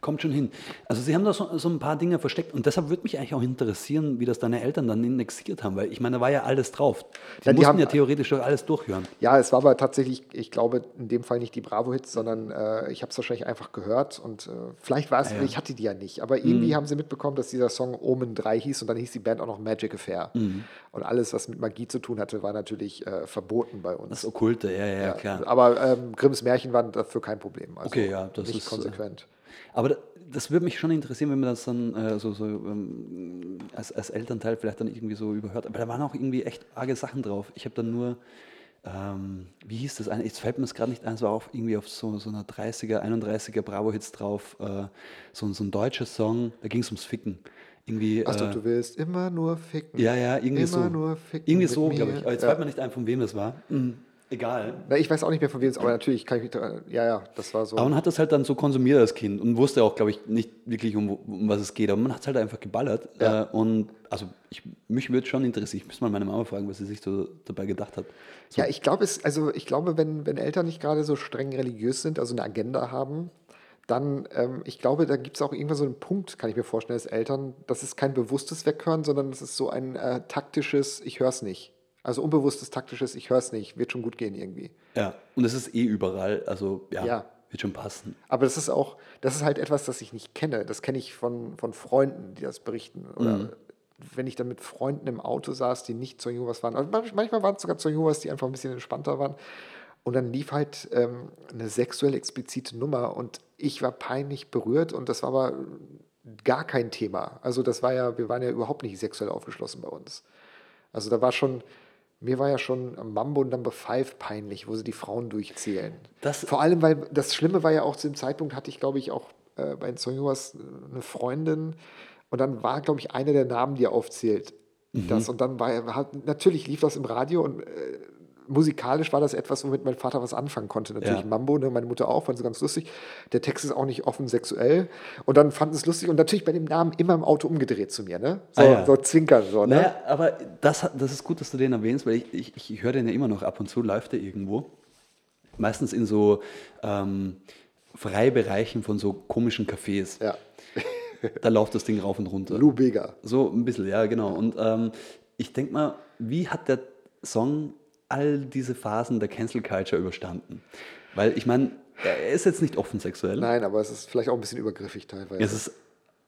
S2: kommt schon hin. Also sie haben da so, so ein paar Dinge versteckt und deshalb würde mich eigentlich auch interessieren, wie das deine Eltern dann indexiert haben, weil ich meine, da war ja alles drauf. Die
S3: Ja,
S2: mussten
S3: haben-
S2: ja theoretisch alles durchhören.
S3: Ja, es war aber tatsächlich, ich glaube, in dem Fall nicht die Bravo-Hits, sondern äh, ich habe es wahrscheinlich einfach gehört und äh, vielleicht war es,
S2: Ah, ja. Mhm.
S3: ich hatte die ja nicht, aber irgendwie haben sie mitbekommen, dass dieser Song Omen 3 hieß und dann hieß die Band auch noch Magic Affair.
S2: Mhm.
S3: Und alles, was mit Magie zu tun hatte, war natürlich äh, verboten bei uns.
S2: Das Okkulte, ja, ja, ja, klar.
S3: Aber ähm, Grimms Märchen waren dafür kein Problem. Also
S2: Okay, ja, das
S3: nicht
S2: ist, äh,
S3: konsequent.
S2: Aber da- das würde mich schon interessieren, wenn man das dann äh, so, so ähm, als, als Elternteil vielleicht dann irgendwie so überhört. Aber da waren auch irgendwie echt arge Sachen drauf. Ich habe dann nur, ähm, wie hieß das? Jetzt fällt mir das gerade nicht ein, es war auch irgendwie auf so, so einer 30er, 31er Bravo-Hits drauf, äh, so, so ein deutscher Song, da ging es ums Ficken. Irgendwie,
S3: Achso,
S2: äh,
S3: du willst immer nur ficken.
S2: ja, ja, irgendwie
S3: immer
S2: so.
S3: nur ficken.
S2: irgendwie so, glaube ich. Aber jetzt
S3: ja.
S2: fällt mir nicht ein, von wem das war. Hm, egal.
S3: Ich weiß auch nicht mehr von wem es, aber natürlich kann ich mich daran, ja, ja, das war so.
S2: Aber man hat das halt dann so konsumiert als Kind und wusste auch, glaube ich, nicht wirklich, um, um was es geht. Aber man hat es halt einfach geballert.
S3: Ja.
S2: Äh, und also ich, mich würde schon interessieren, ich müsste mal meine Mama fragen, was sie sich so dabei gedacht hat. So,
S3: Ja, ich glaube, es, also ich glaube, wenn, wenn Eltern nicht gerade so streng religiös sind, also eine Agenda haben, dann, ähm, ich glaube, da gibt es auch irgendwann so einen Punkt, kann ich mir vorstellen, als Eltern, das ist kein bewusstes Weghören, sondern das ist so ein äh, taktisches, ich höre es nicht. Also unbewusstes, taktisches, ich höre es nicht, wird schon gut gehen irgendwie.
S2: ja, und es ist eh überall. Also ja,
S3: Ja.
S2: wird schon passen.
S3: Aber das ist auch, das ist halt etwas, das ich nicht kenne. Das kenne ich von, von Freunden, die das berichten. Oder
S2: Mhm.
S3: wenn ich dann mit Freunden im Auto saß, die nicht zur Jehovas waren. Also manch- manchmal waren es sogar zur Jehovas, die einfach ein bisschen entspannter waren. Und dann lief halt ähm, eine sexuell explizite Nummer und ich war peinlich berührt und das war aber gar kein Thema. Also das war ja, wir waren ja überhaupt nicht sexuell aufgeschlossen bei uns. Also da war schon, mir war ja schon Mambo Number Five peinlich, wo sie die Frauen durchzählen.
S2: Das-
S3: Vor allem, weil das Schlimme war ja auch zu dem Zeitpunkt, hatte ich, glaube ich, auch äh, bei den Sonyoas eine Freundin und dann war, glaube ich, einer der Namen, die er aufzählt. Das und dann war er, hat, natürlich lief das im Radio und äh, musikalisch war das etwas, womit mein Vater was anfangen konnte. Natürlich
S2: Ja.
S3: Mambo, ne, meine Mutter auch, fand sie ganz lustig. Der Text ist auch nicht offen sexuell. Und dann fanden sie es lustig und natürlich bei dem Namen immer im Auto umgedreht zu mir, ne? So,
S2: Ah, ja.
S3: so zwinkern, so, ne?
S2: Naja, aber das, das ist gut, dass du den erwähnst, weil ich, ich, ich höre den ja immer noch ab und zu, läuft der irgendwo. Meistens in so ähm, Freibereichen von so komischen Cafés.
S3: Ja.
S2: Da läuft das Ding rauf und runter.
S3: Lou Bega.
S2: So ein bisschen, ja, genau. Und ähm, ich denke mal, wie hat der Song all diese Phasen der Cancel Culture überstanden? Weil ich meine, er ist jetzt nicht offen sexuell.
S3: Nein, aber es ist vielleicht auch ein bisschen übergriffig teilweise.
S2: Es ist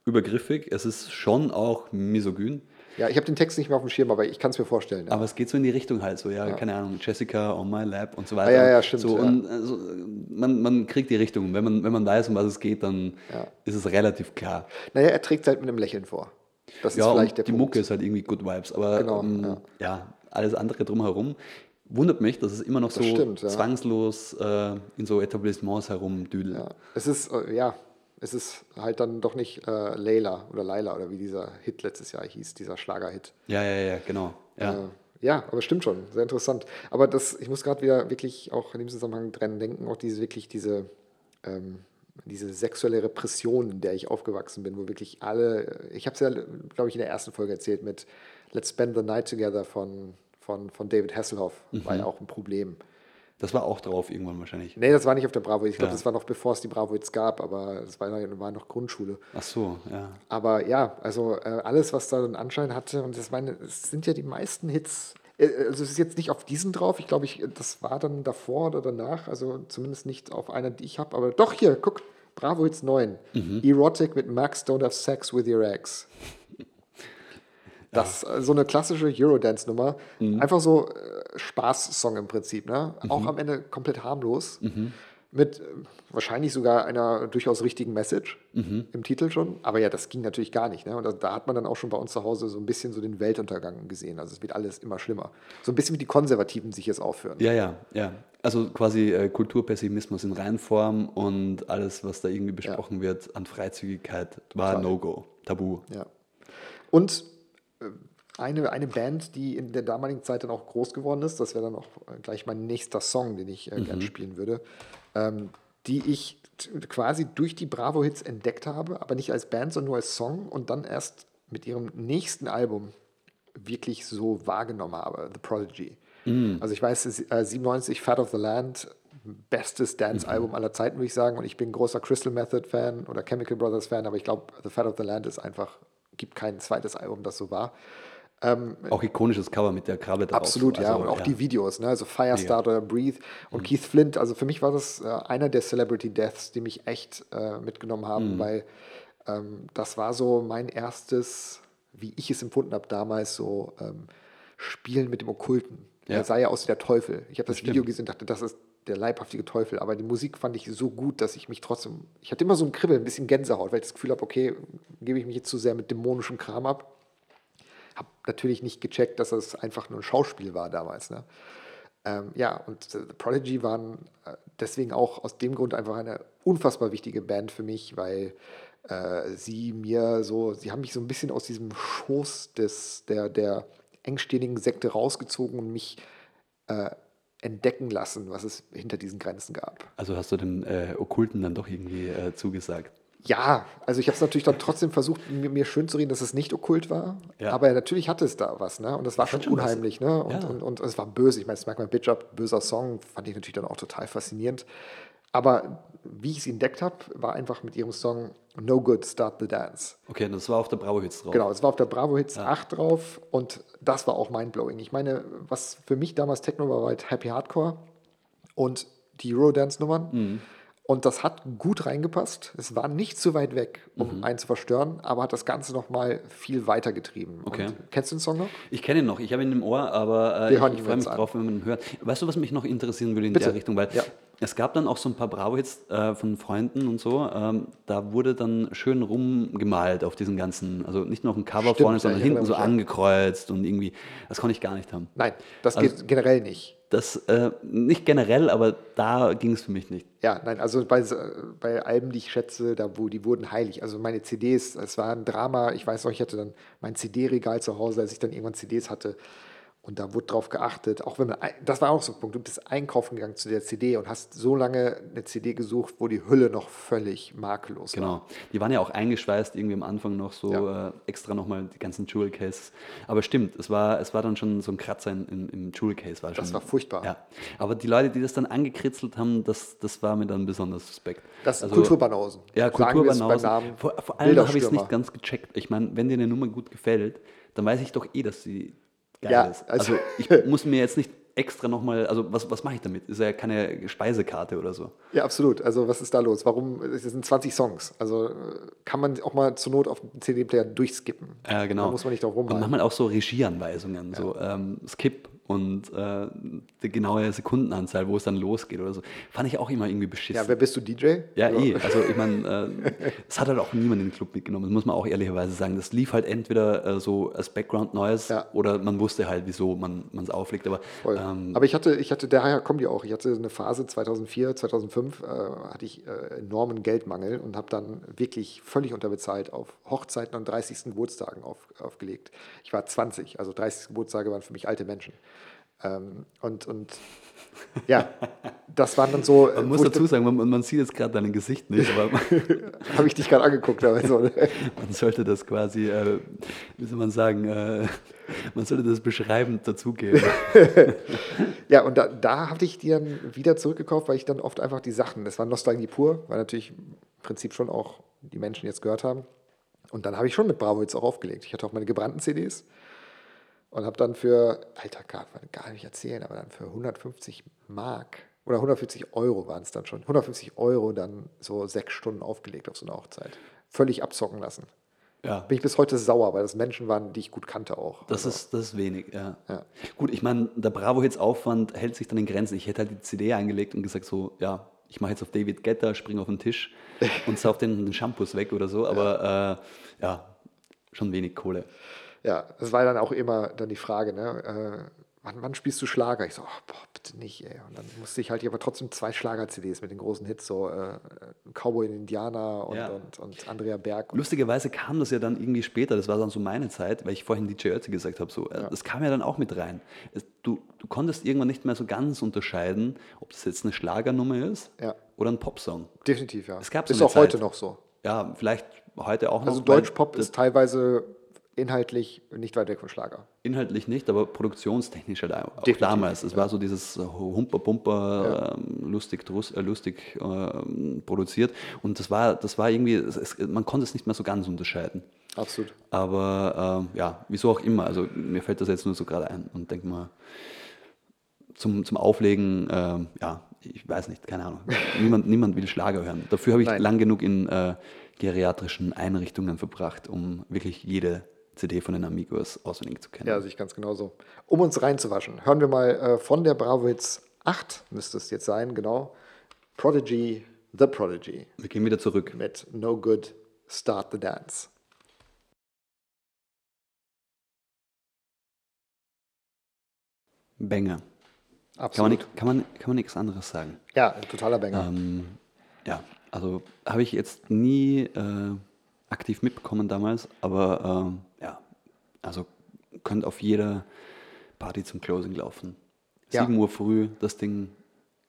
S2: übergriffig, es ist schon auch misogyn,
S3: ja, ich habe den Text nicht mehr auf dem Schirm, aber ich kann es mir vorstellen. Ja.
S2: aber es geht so in die Richtung halt so, ja, keine Ahnung, Jessica on my lap und so weiter.
S3: Ah, ja, ja, stimmt,
S2: So,
S3: ja.
S2: und, also, man, man kriegt die Richtung. Wenn man, wenn man weiß, um was es geht, dann
S3: Ja.
S2: ist es relativ klar.
S3: Naja, er trägt es halt mit einem Lächeln vor. Das ist
S2: Ja,
S3: vielleicht der
S2: die
S3: Punkt.
S2: Mucke ist halt irgendwie Good Vibes, aber
S3: Genau,
S2: ähm,
S3: ja.
S2: ja. alles andere drumherum wundert mich, dass es immer noch so
S3: Das stimmt, ja.
S2: zwangslos äh, in so Etablissements herumdüdelt.
S3: Ja. Es ist, äh, ja, es ist halt dann doch nicht äh, Layla oder Laila oder wie dieser Hit letztes Jahr hieß, dieser Schlagerhit.
S2: Ja, ja, ja, genau. Ja.
S3: Äh, ja, aber stimmt schon, sehr interessant. Aber das, ich muss gerade wieder wirklich auch in dem Zusammenhang dran denken, auch diese wirklich diese, ähm, diese sexuelle Repression, in der ich aufgewachsen bin, wo wirklich alle, ich habe es ja, glaube ich, in der ersten Folge erzählt mit Let's Spend the Night Together von, von, von David Hasselhoff, war ja auch ein Problem.
S2: Das war auch drauf irgendwann wahrscheinlich.
S3: Nee, das war nicht auf der Bravo. Ich glaube,
S2: Ja.
S3: das war noch bevor es die Bravo jetzt gab, aber es war, war noch Grundschule.
S2: Ach so, ja.
S3: Aber ja, also äh, alles, was da einen Anschein hatte, und das meine, es sind ja die meisten Hits. äh, Also es ist jetzt nicht auf diesen drauf, ich glaube, ich, das war dann davor oder danach, also zumindest nicht auf einer, die ich habe, aber doch hier, guck, Bravo Hits 9. Erotic mit Max Don't Have Sex with Your Ex. Das ist so eine klassische Eurodance-Nummer. Einfach so äh, Spaß-Song im Prinzip. Ne? Auch am Ende komplett harmlos. Mit äh, wahrscheinlich sogar einer durchaus richtigen Message im Titel schon. Aber ja, das ging natürlich gar nicht. Ne? Und da, da hat man dann auch schon bei uns zu Hause so ein bisschen so den Weltuntergang gesehen. Also es wird alles immer schlimmer. So ein bisschen wie die Konservativen sich jetzt aufführen.
S2: Ja, ja, ja. Also quasi äh, Kulturpessimismus in Reinform und alles, was da irgendwie besprochen wird an Freizügigkeit, war. No-Go, Tabu.
S3: Ja. Und äh, eine, eine Band, die in der damaligen Zeit dann auch groß geworden ist, das wäre dann auch äh, gleich mein nächster Song, den ich äh, gern spielen würde, ähm, die ich quasi durch die Bravo-Hits entdeckt habe, aber nicht als Band, sondern nur als Song und dann erst mit ihrem nächsten Album wirklich so wahrgenommen habe, The Prodigy. Also ich weiß, äh, 97 Fat of the Land, bestes Dance-Album aller Zeiten, würde ich sagen. Und ich bin großer Crystal Method-Fan oder Chemical Brothers-Fan, aber ich glaube, The Fat of the Land ist einfach, gibt kein zweites Album, das so war.
S2: Auch ikonisches Cover mit der Krabbe drauf.
S3: Absolut, ja.
S2: Also,
S3: Und auch die Videos, ne? also Firestarter, Breathe und Keith Flint. Also für mich war das äh, einer der Celebrity Deaths, die mich echt äh, mitgenommen haben, weil ähm, das war so mein erstes, wie ich es empfunden habe damals, so ähm, Spielen mit dem Okkulten.
S2: Ja.
S3: Er sah ja aus wie der Teufel. Ich habe das,
S2: stimmt.
S3: Video gesehen und dachte, das ist der leibhaftige Teufel. Aber die Musik fand ich so gut, dass ich mich trotzdem, ich hatte immer so ein Kribbeln, ein bisschen Gänsehaut, weil ich das Gefühl habe, okay, gebe ich mich jetzt zu sehr mit dämonischem Kram ab habe natürlich nicht gecheckt, dass das einfach nur ein Schauspiel war damals. Ne? Ähm, ja, und äh, The Prodigy waren äh, deswegen auch aus dem Grund einfach eine unfassbar wichtige Band für mich, weil äh, sie mir so, sie haben mich so ein bisschen aus diesem Schoß des, der, der engstirnigen Sekte rausgezogen und mich äh, entdecken lassen, was es hinter diesen Grenzen gab.
S2: Also hast du dem äh, Okkulten dann doch irgendwie äh, zugesagt.
S3: Ja, also ich habe es natürlich dann trotzdem versucht, mir, mir schön zu reden, dass es nicht okkult war.
S2: Ja.
S3: Aber natürlich hatte es da was, ne? Und das war schon
S2: schon was.
S3: unheimlich, ne? Und,
S2: Ja.
S3: und, und es war böse. Ich meine, Smack My Bitch Up, böser Song, fand ich natürlich dann auch total faszinierend. Aber wie ich sie entdeckt habe, war einfach mit ihrem Song No Good, Start the Dance.
S2: Okay, das war auf der Bravo Hits drauf.
S3: Genau, es war auf der Bravo Hits 8 drauf und das war auch mindblowing. Ich meine, was für mich damals Techno war, war halt Happy Hardcore und die Eurodance-Nummern.
S2: Mhm.
S3: Und das hat gut reingepasst. Es war nicht zu weit weg, um
S2: Mhm.
S3: einen zu verstören, aber hat das Ganze nochmal viel weiter getrieben.
S2: Okay.
S3: Und, kennst du den Song noch?
S2: Ich kenne ihn noch, ich habe ihn im Ohr, aber äh, ich, ich freue mich
S3: an.
S2: drauf, wenn man ihn hört. Weißt du, was mich noch interessieren würde in
S3: Bitte.
S2: der Richtung? Weil
S3: Ja.
S2: Es gab dann auch so ein paar Bravo-Hits äh, von Freunden und so. Ähm, da wurde dann schön rumgemalt auf diesen ganzen, also nicht nur auf dem Cover
S3: Stimmt,
S2: vorne, sondern hinten so angekreuzt und irgendwie, das konnte ich gar nicht haben.
S3: Nein, das
S2: Also-
S3: geht generell nicht.
S2: Das, äh, nicht generell, aber da ging es für mich nicht.
S3: Ja, nein, also bei, bei Alben, die ich schätze, da wo die wurden heilig. Also meine CDs, es war ein Drama. Ich weiß noch, ich hatte dann mein CD-Regal zu Hause, als ich dann irgendwann CDs hatte. Und da wurde drauf geachtet, auch wenn man, das war auch so ein Punkt, du bist einkaufen gegangen zu der CD und hast so lange eine CD gesucht, wo die Hülle noch völlig makellos war.
S2: Genau. Die waren ja auch eingeschweißt irgendwie am Anfang noch so
S3: Ja.
S2: äh, extra nochmal die ganzen Jewel Cases. Aber stimmt, es war, es war dann schon so ein Kratzer in, im, im Jewel Case. War
S3: Das
S2: schon,
S3: war furchtbar.
S2: Ja. Aber die Leute, die das dann angekritzelt haben, das, das war mir dann besonders suspekt.
S3: Das
S2: Also-
S3: Kulturbanausen.
S2: Ja, Kulturbanausen. Vor, vor allem habe ich es nicht ganz gecheckt. Ich meine, wenn dir eine Nummer gut gefällt, dann weiß ich doch eh, dass sie geil
S3: Ja,
S2: ist.
S3: also-
S2: Also, ich muss mir jetzt nicht extra nochmal, also was, was mache ich damit? Ist ja keine Speisekarte oder so.
S3: Ja, absolut. Also was ist da los? Warum? Es sind 20 Songs. Also äh, kann man auch mal zur Not auf dem CD-Player durchskippen.
S2: Ja, genau.
S3: Da muss man nicht drauf
S2: Und
S3: rumhalten.
S2: manchmal auch so Regieanweisungen, so ähm, Skip und äh, die genaue Sekundenanzahl, wo es dann losgeht oder so. Fand ich auch immer irgendwie beschissen.
S3: Ja, wer bist du, DJ?
S2: Ja,
S3: Oder-
S2: eh. Also ich meine, äh, es hat halt auch niemand in den Club mitgenommen, das muss man auch ehrlicherweise sagen. Das lief halt entweder äh, so als Background Noise
S3: Ja.
S2: oder man wusste halt, wieso man es auflegt. Aber ähm,
S3: Aber ich hatte, ich hatte, daher kommen die auch. Ich hatte eine Phase 2004, 2005, äh, hatte ich äh, enormen Geldmangel und habe dann wirklich völlig unterbezahlt auf Hochzeiten und 30. Geburtstagen auf, aufgelegt. Ich war 20, also 30. Geburtstage waren für mich alte Menschen. Ähm, und, und ja, das waren dann so.
S2: man muss dazu sagen, man, man sieht jetzt gerade dein Gesicht nicht,
S3: Habe ich dich gerade angeguckt. Aber so,
S2: man sollte das quasi, äh, wie soll man sagen, äh, man sollte das beschreibend dazugeben.
S3: Ja, und da, da hatte ich die dann wieder zurückgekauft, weil ich dann oft einfach die Sachen, das war Nostalgie pur, weil natürlich im Prinzip schon auch die Menschen jetzt gehört haben. Und dann habe ich schon mit Bravo jetzt auch aufgelegt. Ich hatte auch meine gebrannten CDs und habe dann für, alter Gott, gar nicht erzählen, aber dann für 150 Mark oder 150 Euro waren es dann schon, 150 Euro dann so sechs Stunden aufgelegt auf so eine Hochzeit. Völlig abzocken lassen.
S2: Ja.
S3: Bin ich bis heute sauer, weil das Menschen waren, die ich gut kannte auch.
S2: Das
S3: Also,
S2: ist, das ist wenig, ja.
S3: Ja.
S2: Gut, ich meine, der Bravo-Hits-Aufwand hält sich dann in Grenzen. Ich hätte halt die CD eingelegt und gesagt, so, ja, ich mache jetzt auf David Guetta, springe auf den Tisch und sauf den, den Shampoos weg oder so, aber ja, äh, ja schon wenig Kohle.
S3: Ja, das war dann auch immer dann die Frage, ne? Äh, wann, wann spielst du Schlager? Ich so, oh, boah, bitte nicht, ey. Und dann musste ich halt hier aber trotzdem zwei Schlager-CDs mit den großen Hits, so äh, Cowboy und Indianer und,
S2: Ja.
S3: und, und Andrea Berg. Und,
S2: Lustigerweise kam das ja dann irgendwie später, das war dann so meine Zeit, weil ich vorhin DJ Ötzi gesagt habe, so, äh, das kam ja dann auch mit rein. Es, du, du konntest irgendwann nicht mehr so ganz unterscheiden, ob das jetzt eine Schlagernummer ist
S3: Ja.
S2: oder ein Popsong.
S3: definitiv, ja.
S2: Es gab so
S3: ist auch heute
S2: Zeit.
S3: noch so.
S2: Ja, vielleicht heute auch noch.
S3: Also Deutschpop ist teilweise inhaltlich nicht weit weg vom Schlager.
S2: Inhaltlich nicht, aber produktionstechnisch halt auch
S3: Definitiv,
S2: damals. Es war so dieses äh, Humper-Pumper, ähm, lustig, äh, lustig ähm, produziert. Und das war, das war irgendwie, es, man konnte es nicht mehr so ganz unterscheiden.
S3: Absolut.
S2: Aber ähm, ja, wieso auch immer. Also mir fällt das jetzt nur so gerade ein und denke mal, zum, zum Auflegen, ähm, ja, ich weiß nicht, keine Ahnung. niemand, niemand will Schlager hören. Dafür habe ich
S3: Nein.
S2: lang genug in äh, geriatrischen Einrichtungen verbracht, um wirklich jede CD von den Amigos auswendig zu kennen.
S3: Ja, sehe ich ganz genauso. Um uns reinzuwaschen, hören wir mal äh, von der Bravo Hits 8, müsste es jetzt sein, genau. Prodigy, The Prodigy
S2: Wir gehen wieder zurück.
S3: mit No Good, Start the Dance.
S2: Banger. Kann man,
S3: Absolut.
S2: kann, man, kann man nichts anderes sagen.
S3: Ja, totaler Banger.
S2: Ähm, ja, also habe ich jetzt nie äh, aktiv mitbekommen damals, aber ähm, also könnte auf jeder Party zum Closing laufen.
S3: Ja.
S2: 7 Uhr früh, das Ding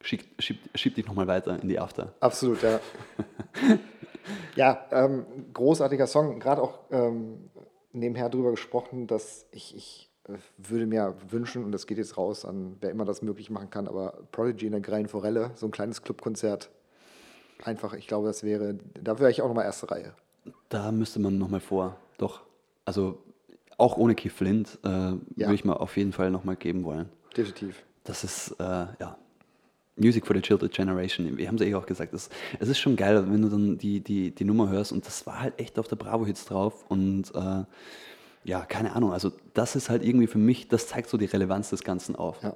S2: schiebt, schiebt, schiebt dich nochmal weiter in die After.
S3: Absolut, ja. ja, ähm, großartiger Song. Gerade auch ähm, nebenher drüber gesprochen, dass ich, ich äh, würde mir wünschen, und das geht jetzt raus an wer immer das möglich machen kann, aber Prodigy in der Greien Forelle, so ein kleines Clubkonzert. Einfach, ich glaube, das wäre, da wäre ich auch nochmal erste Reihe.
S2: Da müsste man nochmal vor. Doch, also auch ohne Keith Flint äh, würde ich mir auf jeden Fall nochmal geben wollen.
S3: Definitiv.
S2: Das ist, äh, ja, Music for the Children Generation. Wir haben es eh auch gesagt. Es, es ist schon geil, wenn du dann die, die, die Nummer hörst und das war halt echt auf der Bravo-Hits drauf und äh, ja, keine Ahnung. Also, das ist halt irgendwie für mich, das zeigt so die Relevanz des Ganzen auf.
S3: Ja.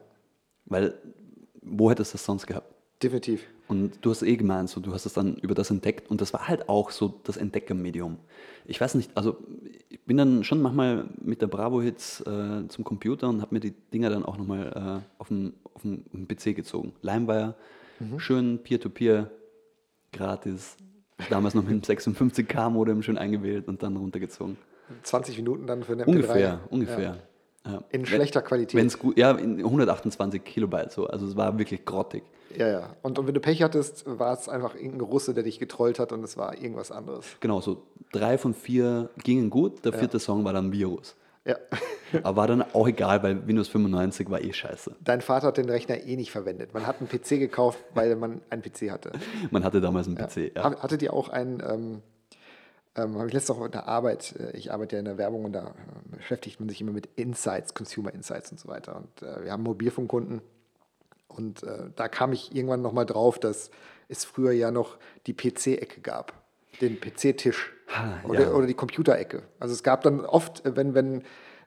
S2: Weil, wo hättest du das sonst gehabt?
S3: Definitiv.
S2: Und du hast eh gemeint, so, du hast es dann über das entdeckt und das war halt auch so das Entdeckermedium. Ich weiß nicht, also ich bin dann schon manchmal mit der Bravo-Hits äh, zum Computer und habe mir die Dinger dann auch nochmal äh, auf den PC gezogen. LimeWire, schön Peer-to-Peer, gratis. Damals noch mit dem 56K-Modem schön eingewählt und dann runtergezogen.
S3: 20 Minuten dann für eine MP3.
S2: Ungefähr, ungefähr.
S3: Ja.
S2: Ja.
S3: In schlechter Qualität.
S2: Wenn es gut, ja, in 128 Kilobyte so. Also es war wirklich grottig.
S3: Ja, ja. Und, und wenn du Pech hattest, war es einfach irgendein Russe, der dich getrollt hat und es war irgendwas anderes.
S2: Genau, so drei von vier gingen gut, der vierte Song war dann Virus.
S3: Ja.
S2: Aber war dann auch egal, weil Windows 95 war eh scheiße.
S3: Dein Vater hat den Rechner eh nicht verwendet. Man hat einen PC gekauft, weil man einen PC hatte.
S2: Man hatte damals einen PC. Ja.
S3: Hattet ihr auch einen, ähm, ähm, habe ich letztens auch in der Arbeit, äh, ich arbeite ja in der Werbung und da äh, beschäftigt man sich immer mit Insights, Consumer Insights und so weiter. Und äh, wir haben Mobilfunkkunden und äh, da kam ich irgendwann nochmal drauf, dass es früher ja noch die PC-Ecke gab. Den PC-Tisch
S2: Ah,
S3: oder,
S2: ja.
S3: oder die Computerecke. Also es gab dann oft, äh, wenn, wenn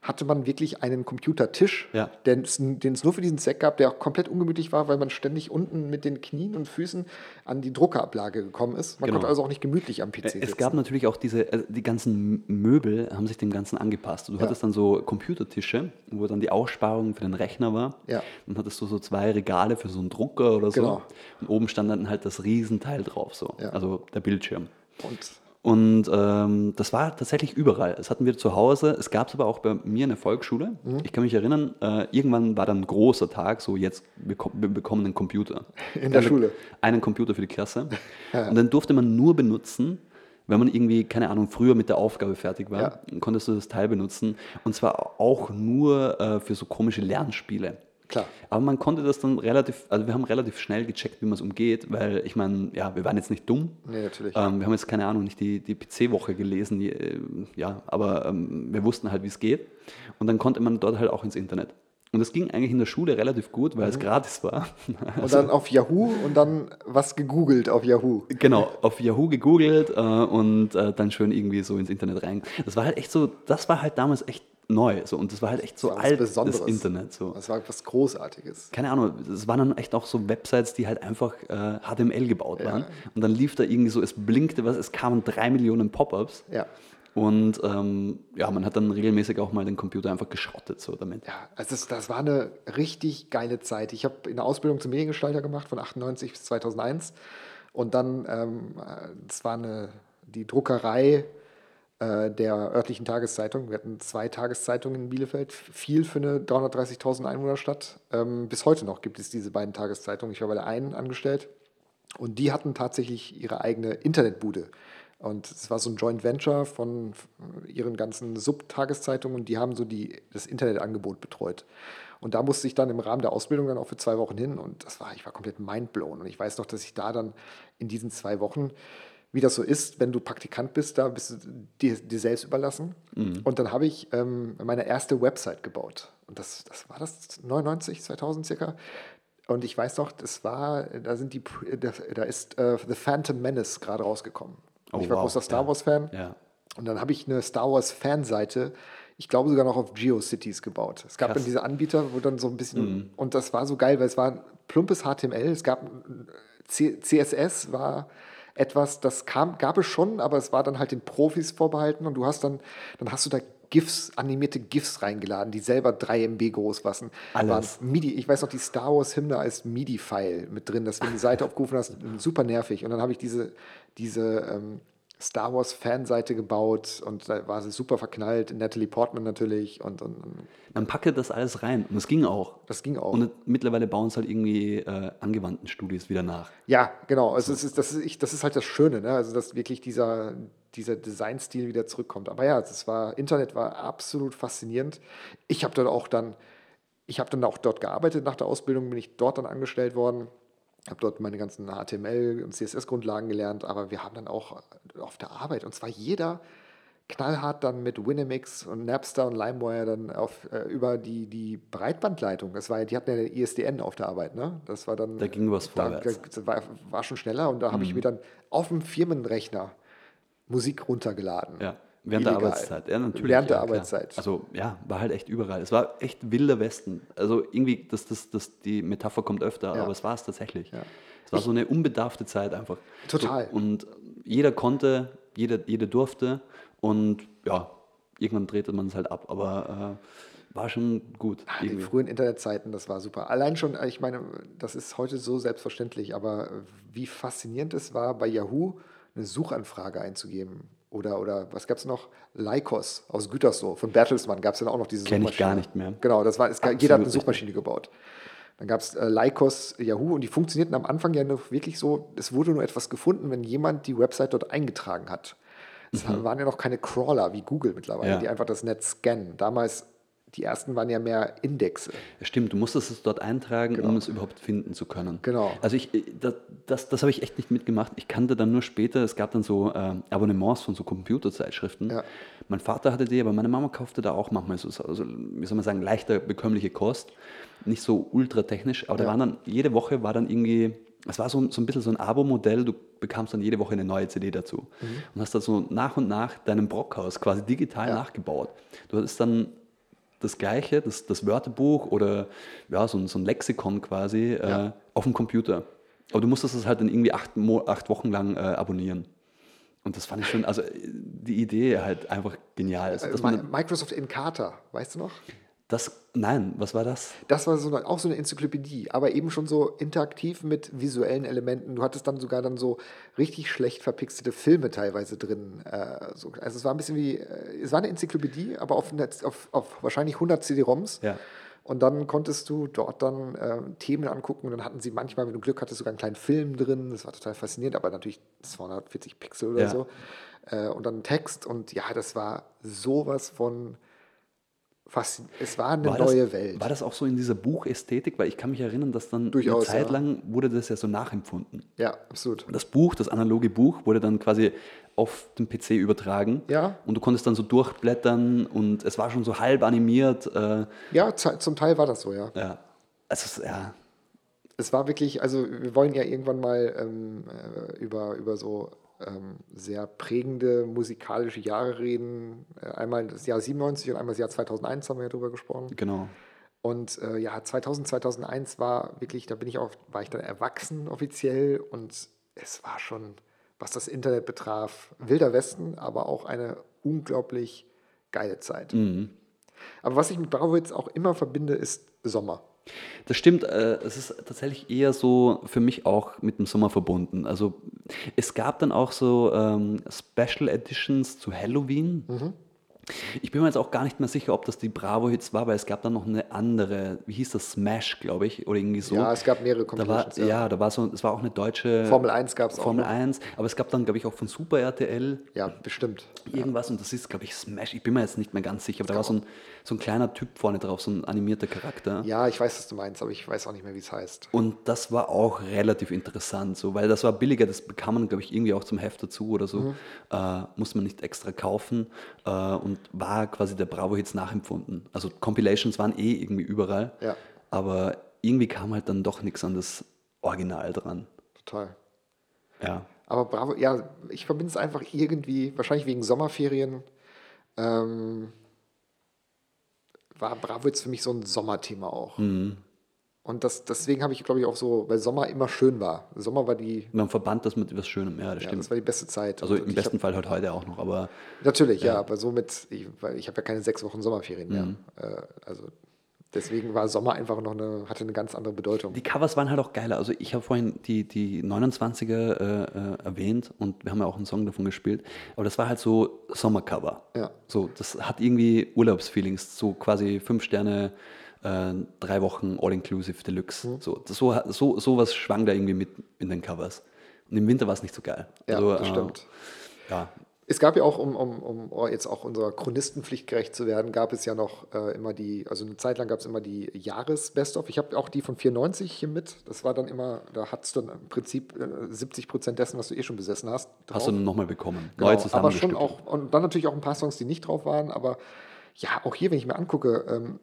S3: hatte man wirklich einen Computertisch,
S2: Ja.
S3: den es es nur für diesen Zweck gab, der auch komplett ungemütlich war, weil man ständig unten mit den Knien und Füßen an die Druckerablage gekommen ist. Man
S2: Genau.
S3: konnte also auch nicht gemütlich am PC
S2: Es
S3: sitzen.
S2: gab natürlich auch diese, äh, die ganzen Möbel haben sich dem Ganzen angepasst. Du hattest dann so Computertische, wo dann die Aussparung für den Rechner war.
S3: Ja.
S2: Dann hattest du so zwei Regale für so einen Drucker oder so.
S3: Genau.
S2: Und oben stand dann halt das Riesenteil drauf, so.
S3: Ja.
S2: Also der Bildschirm.
S3: und
S2: Und ähm, das war tatsächlich überall. Das hatten wir zu Hause. Es gab es aber auch bei mir in der Volksschule.
S3: Mhm.
S2: Ich kann mich erinnern, äh, irgendwann war dann ein großer Tag, so jetzt beko wir bekommen einen Computer.
S3: In der
S2: Eine-
S3: Schule.
S2: Einen Computer für die Klasse. Und dann durfte man nur benutzen, wenn man irgendwie, keine Ahnung, früher mit der Aufgabe fertig war,
S3: Ja.
S2: dann konntest du das Teil benutzen. Und zwar auch nur äh, für so komische Lernspiele.
S3: Klar.
S2: Aber man konnte das dann relativ, also wir haben relativ schnell gecheckt, wie man es umgeht, weil ich meine, ja, wir waren jetzt nicht dumm.
S3: Nee, natürlich.
S2: Ähm, wir haben jetzt keine Ahnung, nicht die, die PC-Woche gelesen, die, äh, ja, aber ähm, wir wussten halt, wie es geht. Und dann konnte man dort halt auch ins Internet. Und das ging eigentlich in der Schule relativ gut, weil es gratis war.
S3: und dann auf Yahoo und dann was gegoogelt auf Yahoo.
S2: Genau, auf Yahoo gegoogelt äh, und äh, dann schön irgendwie so ins Internet rein. Das war halt echt so, das war halt damals echt neu. So, und das war halt echt so
S3: Das
S2: alt, das
S3: Besonderes.
S2: Internet. So.
S3: Das war was Großartiges.
S2: keine Ahnung, es waren dann echt auch so Websites, die halt einfach äh, HTML gebaut
S3: Ja.
S2: waren. Und dann lief da irgendwie so, es blinkte was, es kamen drei Millionen Pop-ups.
S3: Ja.
S2: Und ähm, ja, man hat dann regelmäßig auch mal den Computer einfach geschrottet so damit.
S3: Ja, also das, das war eine richtig geile Zeit. Ich habe in der Ausbildung zum Mediengestalter gemacht von 98 bis 2001 und dann, ähm, äh, das war eine, die Druckerei der örtlichen Tageszeitung. Wir hatten zwei Tageszeitungen in Bielefeld, viel für eine 330.000 Einwohnerstadt. Ähm, bis heute noch gibt es diese beiden Tageszeitungen. Ich war bei der einen angestellt und die hatten tatsächlich ihre eigene Internetbude. Und es war so ein Joint Venture von ihren ganzen Subtageszeitungen und die haben so die, das Internetangebot betreut. Und da musste ich dann im Rahmen der Ausbildung dann auch für zwei Wochen hin und das war, ich war komplett mindblown. Und ich weiß noch, dass ich da dann in diesen zwei Wochen, wie das so ist, wenn du Praktikant bist, da bist du dir, dir selbst überlassen. Und dann habe ich ähm, meine erste Website gebaut. Und das, das war das 99, 2000 circa. Und ich weiß noch, das war, da sind die, da, ist äh, The Phantom Menace gerade rausgekommen.
S2: Oh,
S3: ich war
S2: wow,
S3: großer Star
S2: ja.
S3: Wars-Fan.
S2: Ja.
S3: Und dann habe ich eine Star Wars Fanseite, ich glaube sogar noch auf GeoCities gebaut. Es gab
S2: Krass.
S3: dann diese Anbieter, wo dann so ein bisschen, und das war so geil, weil es war ein plumpes HTML, es gab ein C CSS, war etwas, das kam, gab es schon, aber es war dann halt den Profis vorbehalten und du hast dann, dann hast du da GIFs, animierte GIFs reingeladen, die selber 3 MB groß waren.
S2: Alles.
S3: Waren MIDI, ich weiß noch, die Star Wars Hymne als MIDI-File mit drin, dass wenn du die Seite aufgerufen hast, super nervig. Und dann habe ich diese, diese ähm, Star Wars Fanseite gebaut und da war sie super verknallt, Natalie Portman natürlich und, und, und
S2: Man packe das alles rein und es ging auch.
S3: das ging auch.
S2: Und mittlerweile bauen es halt irgendwie äh, angewandten Studios wieder nach.
S3: Ja, genau. Also es ist, das, ist, ich, das ist halt das Schöne, ne? also dass wirklich dieser, dieser Designstil wieder zurückkommt. Aber ja, das war, Internet war absolut faszinierend. Ich habe dann auch dann, ich habe dann auch dort gearbeitet nach der Ausbildung, bin ich dort dann angestellt worden, habe dort meine ganzen HTML und CSS-Grundlagen gelernt, aber wir haben dann auch auf der Arbeit, und zwar jeder knallhart dann mit Winamix und Napster und LimeWire dann auf, äh, über die, die Breitbandleitung. Das war, die hatten ja eine ISDN auf der Arbeit, ne? Das war dann.
S2: Da ging was
S3: da,
S2: vorwärts.
S3: das war, war schon schneller und da habe ich mir dann auf dem Firmenrechner Musik runtergeladen.
S2: Ja, während der
S3: Illegal.
S2: Arbeitszeit. Ja, natürlich.
S3: Während der
S2: ja.
S3: Arbeitszeit.
S2: Also ja, war halt echt überall. Es war echt wilder Westen. Also irgendwie, das, das, das, die Metapher kommt öfter,
S3: Ja.
S2: aber es war es tatsächlich.
S3: Ja.
S2: Es war so eine unbedarfte Zeit einfach.
S3: Total.
S2: So, und jeder konnte, jeder, jeder durfte und ja, irgendwann drehte man es halt ab. Aber äh, war schon gut.
S3: Ah, Die frühen Internetzeiten, das war super. Allein schon, ich meine, das ist heute so selbstverständlich, aber wie faszinierend es war, bei Yahoo eine Suchanfrage einzugeben. Oder, oder was gab es noch? Lycos aus Gütersloh von Bertelsmann gab es dann auch noch diese
S2: Kenn ich gar
S3: Suchmaschine.
S2: nicht mehr.
S3: Genau, das war, es, gab- jeder hat eine
S2: Absolut
S3: Suchmaschine gebaut. Dann gab es äh, Lycos Yahoo und die funktionierten am Anfang ja noch wirklich so, es wurde nur etwas gefunden, wenn jemand die Website dort eingetragen hat. Es waren ja noch keine Crawler wie Google mittlerweile,
S2: Mhm. Ja.
S3: die einfach das Netz scannen. Damals, die ersten waren ja mehr Indexe.
S2: Stimmt, du musstest es dort eintragen, um es überhaupt finden zu können.
S3: Genau.
S2: Also ich, das, das, das habe ich echt nicht mitgemacht. Ich kannte dann nur später, es gab dann so äh, Abonnements von so Computerzeitschriften.
S3: Ja.
S2: Mein Vater hatte die, aber meine Mama kaufte da auch manchmal so, also, wie soll man sagen, leichter bekömmliche Kost. Nicht so ultra technisch, aber da
S3: Ja.
S2: waren dann, jede Woche war dann irgendwie, es war so, so ein bisschen so ein Abo-Modell, du bekamst dann jede Woche eine neue CD dazu
S3: Mhm.
S2: und hast da so nach und nach deinem Brockhaus quasi digital
S3: Ja.
S2: nachgebaut. Du hattest dann das Gleiche, das, das Wörterbuch oder ja, so, ein- so ein Lexikon quasi
S3: Ja.
S2: äh, auf dem Computer. Aber du musstest es halt dann irgendwie acht, Mo acht Wochen lang äh, abonnieren. Und das fand ich schon, also äh, die Idee halt einfach genial. Also,
S3: Äh, Microsoft Encarta, weißt du noch?
S2: Das, nein, was war das?
S3: Das war so eine, auch so eine Enzyklopädie, aber eben schon so interaktiv mit visuellen Elementen. Du hattest dann sogar dann so richtig schlecht verpixelte Filme teilweise drin. Äh, so. Also es war ein bisschen wie, äh, es war eine Enzyklopädie, aber auf, auf, auf wahrscheinlich 100 CD-ROMs.
S2: Ja.
S3: Und dann konntest du dort dann äh, Themen angucken und dann hatten sie manchmal, wenn du Glück hattest, sogar einen kleinen Film drin. Das war total faszinierend, aber natürlich 240 Pixel oder
S2: Ja.
S3: so. Äh, und dann Text und ja, das war sowas von faszinierend. Es war eine
S2: War
S3: neue
S2: das,
S3: Welt.
S2: War das auch so in dieser Buchästhetik? Weil ich kann mich erinnern, dass dann
S3: Durchaus,
S2: eine Zeit lang wurde das ja so nachempfunden.
S3: Ja, absolut.
S2: Das Buch, das analoge Buch, wurde dann quasi auf den PC übertragen.
S3: Ja.
S2: Und du konntest dann so durchblättern und es war schon so halb animiert. Äh,
S3: Ja, zum Teil war das so, ja.
S2: ja. Also, es- ja.
S3: Es war wirklich, also wir wollen ja irgendwann mal ähm, äh, über, über so ähm, sehr prägende musikalische Jahre reden. Äh, einmal das Jahr 97 und einmal das Jahr 2001 haben wir ja drüber gesprochen.
S2: Genau.
S3: Und äh, ja, 2000, 2001 war wirklich, da bin ich auch, war ich dann erwachsen offiziell und es war schon, was das Internet betraf, wilder Westen, aber auch eine unglaublich geile Zeit. Aber was ich mit Brauwitz auch immer verbinde, ist Sommer.
S2: Das stimmt, äh, es ist tatsächlich eher so für mich auch mit dem Sommer verbunden. Also es gab dann auch so ähm, Special Editions zu Halloween. Ich bin mir jetzt auch gar nicht mehr sicher, ob das die Bravo-Hits war, weil es gab dann noch eine andere, wie hieß das, Smash, glaube ich, oder irgendwie so.
S3: Ja, es gab mehrere
S2: da war,
S3: Compilations.
S2: ja. da war so, es war auch eine deutsche
S3: Formel 1 gab's auch
S2: Formel
S3: noch.
S2: 1, aber es gab dann, glaube ich, auch von Super RTL
S3: ja, bestimmt.
S2: irgendwas und das ist, glaube ich, Smash. Ich bin mir jetzt nicht mehr ganz sicher, aber da war so ein, so ein kleiner Typ vorne drauf, so ein animierter Charakter.
S3: Ja, ich weiß, was du meinst, aber ich weiß auch nicht mehr, wie es heißt.
S2: Und das war auch relativ interessant, so, weil das war billiger, das bekam man, glaube ich, irgendwie auch zum Heft dazu oder so.
S3: Mhm.
S2: Äh, musste man nicht extra kaufen äh, und war quasi der Bravo-Hits nachempfunden. Also Compilations waren eh irgendwie überall,
S3: Ja.
S2: aber irgendwie kam halt dann doch nichts an das Original dran.
S3: Total.
S2: Ja.
S3: Aber Bravo, ja, ich verbinde es einfach irgendwie, wahrscheinlich wegen Sommerferien, ähm, war Bravo jetzt für mich so ein Sommerthema auch.
S2: Mhm.
S3: Und das, deswegen habe ich, glaube ich, auch so, weil Sommer immer schön war. Sommer war die,
S2: Man verband das mit etwas Schönem, ja, das
S3: ja,
S2: stimmt.
S3: das war die beste Zeit.
S2: also
S3: Und
S2: im besten Fall halt heute auch noch, aber
S3: Hab, natürlich, ja, aber somit, ich, weil ich habe ja keine sechs Wochen Sommerferien mehr.
S2: Mhm.
S3: Äh, also deswegen war Sommer einfach noch eine, hatte eine ganz andere Bedeutung.
S2: Die Covers waren halt auch geiler. Also ich habe vorhin die, die 29er äh, äh, erwähnt und wir haben ja auch einen Song davon gespielt. Aber das war halt so Sommercover.
S3: Ja.
S2: So, das hat irgendwie Urlaubsfeelings, so quasi fünf Sterne, äh, drei Wochen All-Inclusive Deluxe.
S3: Mhm.
S2: So, so, so, sowas schwang da irgendwie mit in den Covers. Und im Winter war es nicht so geil.
S3: Ja,
S2: also,
S3: das stimmt.
S2: Ja,
S3: Es gab ja auch, um, um, um jetzt auch unserer Chronistenpflicht gerecht zu werden, gab es ja noch äh, immer die, also eine Zeit lang gab es immer die Jahres-Best-of. Ich habe auch die von 94 hier mit. Das war dann immer, da hattest du dann im Prinzip äh, 70 Prozent dessen, was du eh schon besessen hast.
S2: hast du
S3: drauf.
S2: nochmal bekommen.
S3: Genau,
S2: Neu
S3: aber schon auch, und dann natürlich auch ein paar Songs, die nicht drauf waren, aber ja, auch hier, wenn ich mir angucke, ähm,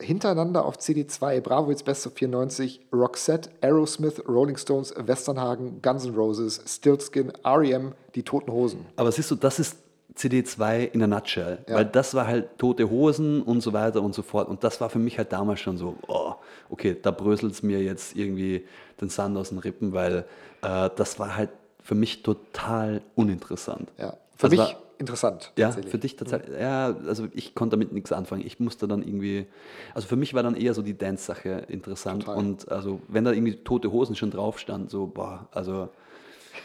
S3: hintereinander auf CD2, Bravo Hits Best of 94, Roxette, Aerosmith, Rolling Stones, Westernhagen, Guns N' Roses, Stillskin, R.E.M., Die Toten Hosen.
S2: Aber siehst du, das ist CD2 in a nutshell.
S3: Ja.
S2: Weil das war halt tote Hosen und so weiter und so fort. Und das war für mich halt damals schon so, oh, okay, da bröselt es mir jetzt irgendwie den Sand aus den Rippen, weil äh, das war halt für mich total uninteressant.
S3: Ja, für
S2: Das
S3: mich interessant.
S2: Ja, für dich tatsächlich. Ja, also ich konnte damit nichts anfangen. Ich musste dann irgendwie, also für mich war dann eher so die Dance-Sache interessant.
S3: Total.
S2: Und also wenn da irgendwie tote Hosen schon drauf stand, so, boah, also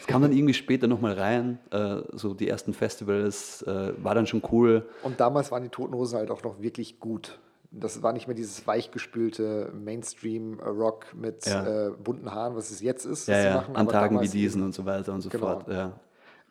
S2: es kam dann irgendwie später nochmal rein, äh, so die ersten Festivals, äh, war dann schon cool.
S3: Und damals waren die Toten Hosen halt auch noch wirklich gut. Das war nicht mehr dieses weichgespülte Mainstream-Rock mit
S2: Ja.
S3: äh, bunten Haaren, was es jetzt ist.
S2: Ja, ja,
S3: machen,
S2: an Tagen wie diesen und so weiter und so
S3: Genau.
S2: fort. Ja.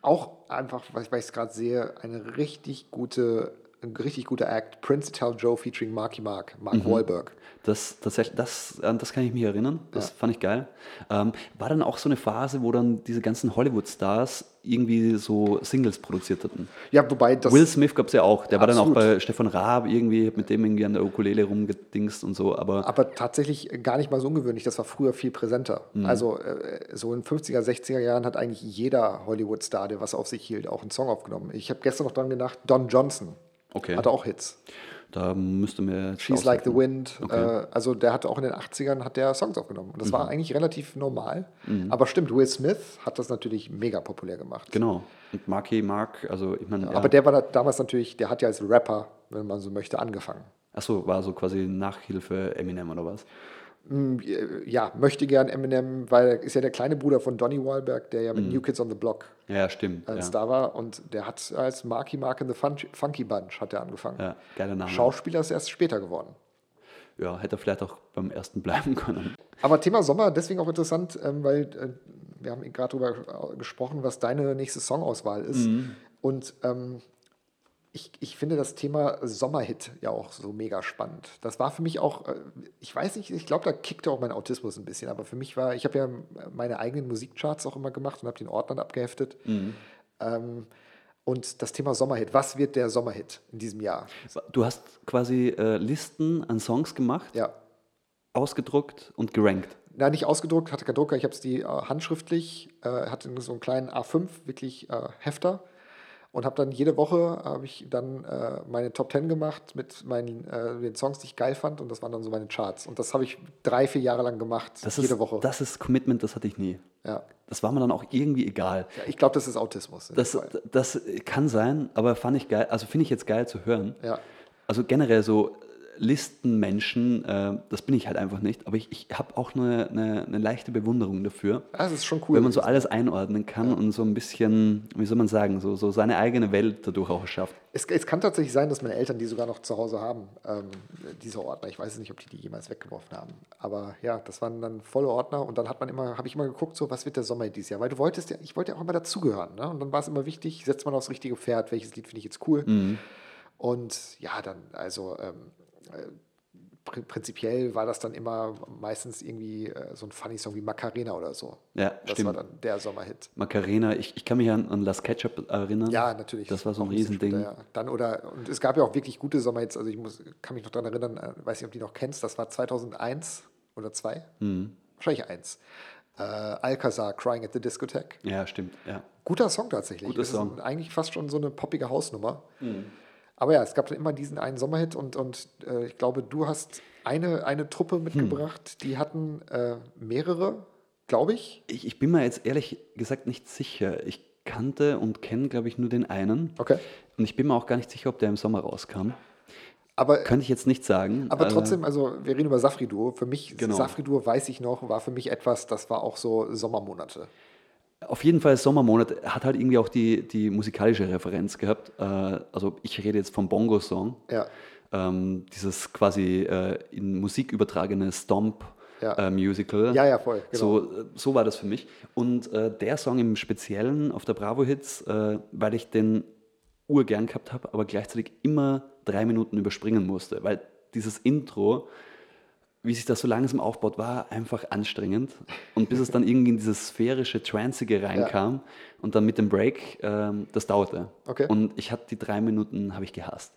S3: Auch einfach, weil ich es gerade sehe, eine richtig gute, ein richtig guter Act. Prince Tell Joe featuring Marky Mark, Mark
S2: Mhm.
S3: Wahlberg.
S2: Das, tatsächlich, das, an das kann ich mich erinnern. Das fand ich geil. Ähm, war dann auch so eine Phase, wo dann diese ganzen Hollywood-Stars irgendwie so Singles produziert hatten.
S3: Ja, wobei das.
S2: Will Smith gab es ja auch. Der war dann auch
S3: Absolut.
S2: bei Stefan Raab irgendwie, mit dem irgendwie an der Ukulele rumgedingst und so. Aber
S3: Aber tatsächlich gar nicht mal so ungewöhnlich, das war früher viel präsenter.
S2: Mhm.
S3: Also äh, so in 50er, 60er Jahren hat eigentlich jeder Hollywood-Star, der was auf sich hielt, auch einen Song aufgenommen. Ich habe gestern noch dran gedacht, Don Johnson
S2: okay,
S3: hatte auch Hits.
S2: da müsste mir
S3: She's Like the. Wind.
S2: Okay. Mhm.
S3: Äh, also der hatte auch in den 80ern hat der Songs aufgenommen. Und das war eigentlich relativ normal. Aber stimmt, Will Smith hat das natürlich mega populär gemacht.
S2: Genau. Und Marky Mark, also ich meine, ja.
S3: Aber der war da damals natürlich, der hat ja als Rapper, wenn man so möchte, angefangen.
S2: achso, war so quasi Nachhilfe Eminem oder was?
S3: Mm, Ja, möchte gern Eminem, weil er ist ja der kleine Bruder von Donny Wahlberg, der ja mit New Kids on the Block
S2: Ja, stimmt.
S3: ein
S2: Mhm. Ja,
S3: Star war. Und der hat als Marky Mark in the Fun Funky Bunch hat er angefangen.
S2: ja geiler Name.
S3: Schauspieler ist erst später geworden.
S2: ja, hätte er vielleicht auch beim ersten bleiben können.
S3: Aber Thema Sommer, deswegen auch interessant, ähm, weil äh, wir haben gerade darüber gesprochen, was deine nächste Songauswahl ist. Und ähm, ich, ich finde das Thema Sommerhit ja auch so mega spannend. Das war für mich auch, äh, ich weiß nicht, ich glaube, da kickte auch mein Autismus ein bisschen, aber für mich war, ich habe ja meine eigenen Musikcharts auch immer gemacht und habe den Ordnern abgeheftet. Ähm, und das Thema Sommerhit, was wird der Sommerhit in diesem Jahr?
S2: Du hast quasi äh, Listen an Songs gemacht,
S3: Ja,
S2: ausgedruckt und gerankt.
S3: Na, nicht ausgedruckt, hatte keinen Drucker, ich habe es die äh, handschriftlich, äh, hatte so einen kleinen A5, wirklich äh, Hefter und habe dann jede Woche habe ich dann äh, meine Top 10 gemacht mit meinen äh, den Songs, die ich geil fand und das waren dann so meine Charts und das habe ich drei, vier Jahre lang gemacht,
S2: Das
S3: jede
S2: ist,
S3: Woche.
S2: Das ist Commitment, das hatte ich nie.
S3: ja.
S2: Das war mir dann auch irgendwie egal.
S3: ja, ich glaube, das ist Autismus.
S2: Das, das kann sein, aber fand ich geil, also finde ich jetzt geil zu hören.
S3: ja.
S2: Also generell so, Listenmenschen, äh, das bin ich halt einfach nicht, aber ich, ich habe auch eine, eine, eine leichte Bewunderung dafür.
S3: Das ist schon cool.
S2: Wenn man so alles einordnen kann und so ein bisschen, wie soll man sagen, so, so seine eigene Welt dadurch auch schafft.
S3: Es, es kann tatsächlich sein, dass meine Eltern die sogar noch zu Hause haben, ähm, diese Ordner. Ich weiß nicht, ob die die jemals weggeworfen haben. Aber ja, das waren dann volle Ordner und dann hat man immer, habe ich immer geguckt, so was wird der Sommer dieses Jahr? Weil du wolltest ja, ich wollte ja auch immer dazugehören. Ne? Und dann war es immer wichtig, setzt man aufs richtige Pferd, welches Lied finde ich jetzt cool. Und ja, dann, also ähm, äh, prinzipiell war das dann immer meistens irgendwie äh, so ein Funny-Song wie Macarena oder so.
S2: Ja,
S3: das
S2: stimmt.
S3: war dann der Sommerhit.
S2: Macarena, ich, ich kann mich an, an Las Ketchup erinnern.
S3: Ja, natürlich.
S2: Das war so ein Riesending.
S3: ja. Dann oder, und es gab ja auch wirklich gute Sommerhits, also ich muss, kann mich noch daran erinnern, äh, weiß nicht, ob du die noch kennst, das war 2001 oder 2,
S2: Mhm.
S3: wahrscheinlich 1. Äh, Alcazar, Crying at the Discotheque.
S2: Ja, stimmt. Ja.
S3: Guter Song tatsächlich.
S2: Guter
S3: Das ist
S2: Song.
S3: eigentlich fast schon so eine poppige Hausnummer. Aber ja, es gab dann immer diesen einen Sommerhit und, und äh, ich glaube, du hast eine, eine Truppe mitgebracht, die hatten äh, mehrere, glaube ich.
S2: Ich, ich bin mir jetzt ehrlich gesagt nicht sicher. Ich kannte und kenne, glaube ich, nur den einen.
S3: Okay.
S2: Und ich bin mir auch gar nicht sicher, ob der im Sommer rauskam.
S3: Aber,
S2: Könnte ich jetzt nicht sagen.
S3: aber
S2: Äh,
S3: trotzdem, also wir reden über Safri-Duo. Für mich,
S2: Genau.
S3: Safri-Duo weiß ich noch, war für mich etwas, das war auch so Sommermonate.
S2: Auf jeden Fall Sommermonat hat halt irgendwie auch die, die musikalische Referenz gehabt. Äh, also ich rede jetzt vom Bongo-Song.
S3: Ja.
S2: Ähm, dieses quasi äh, in Musik übertragene
S3: Ja.
S2: Stomp-Musical.
S3: Ja, ja, voll, genau.
S2: So, äh, so war das für mich. Und äh, der Song im Speziellen auf der Bravo Hits, äh, weil ich den urgern gehabt habe, aber gleichzeitig immer drei Minuten überspringen musste, weil dieses Intro, wie sich das so langsam aufbaut, war einfach anstrengend. Und bis es dann irgendwie in dieses sphärische, tranzige reinkam und dann mit dem Break, ähm, das dauerte.
S3: Okay.
S2: Und ich hatte die drei Minuten, habe ich gehasst.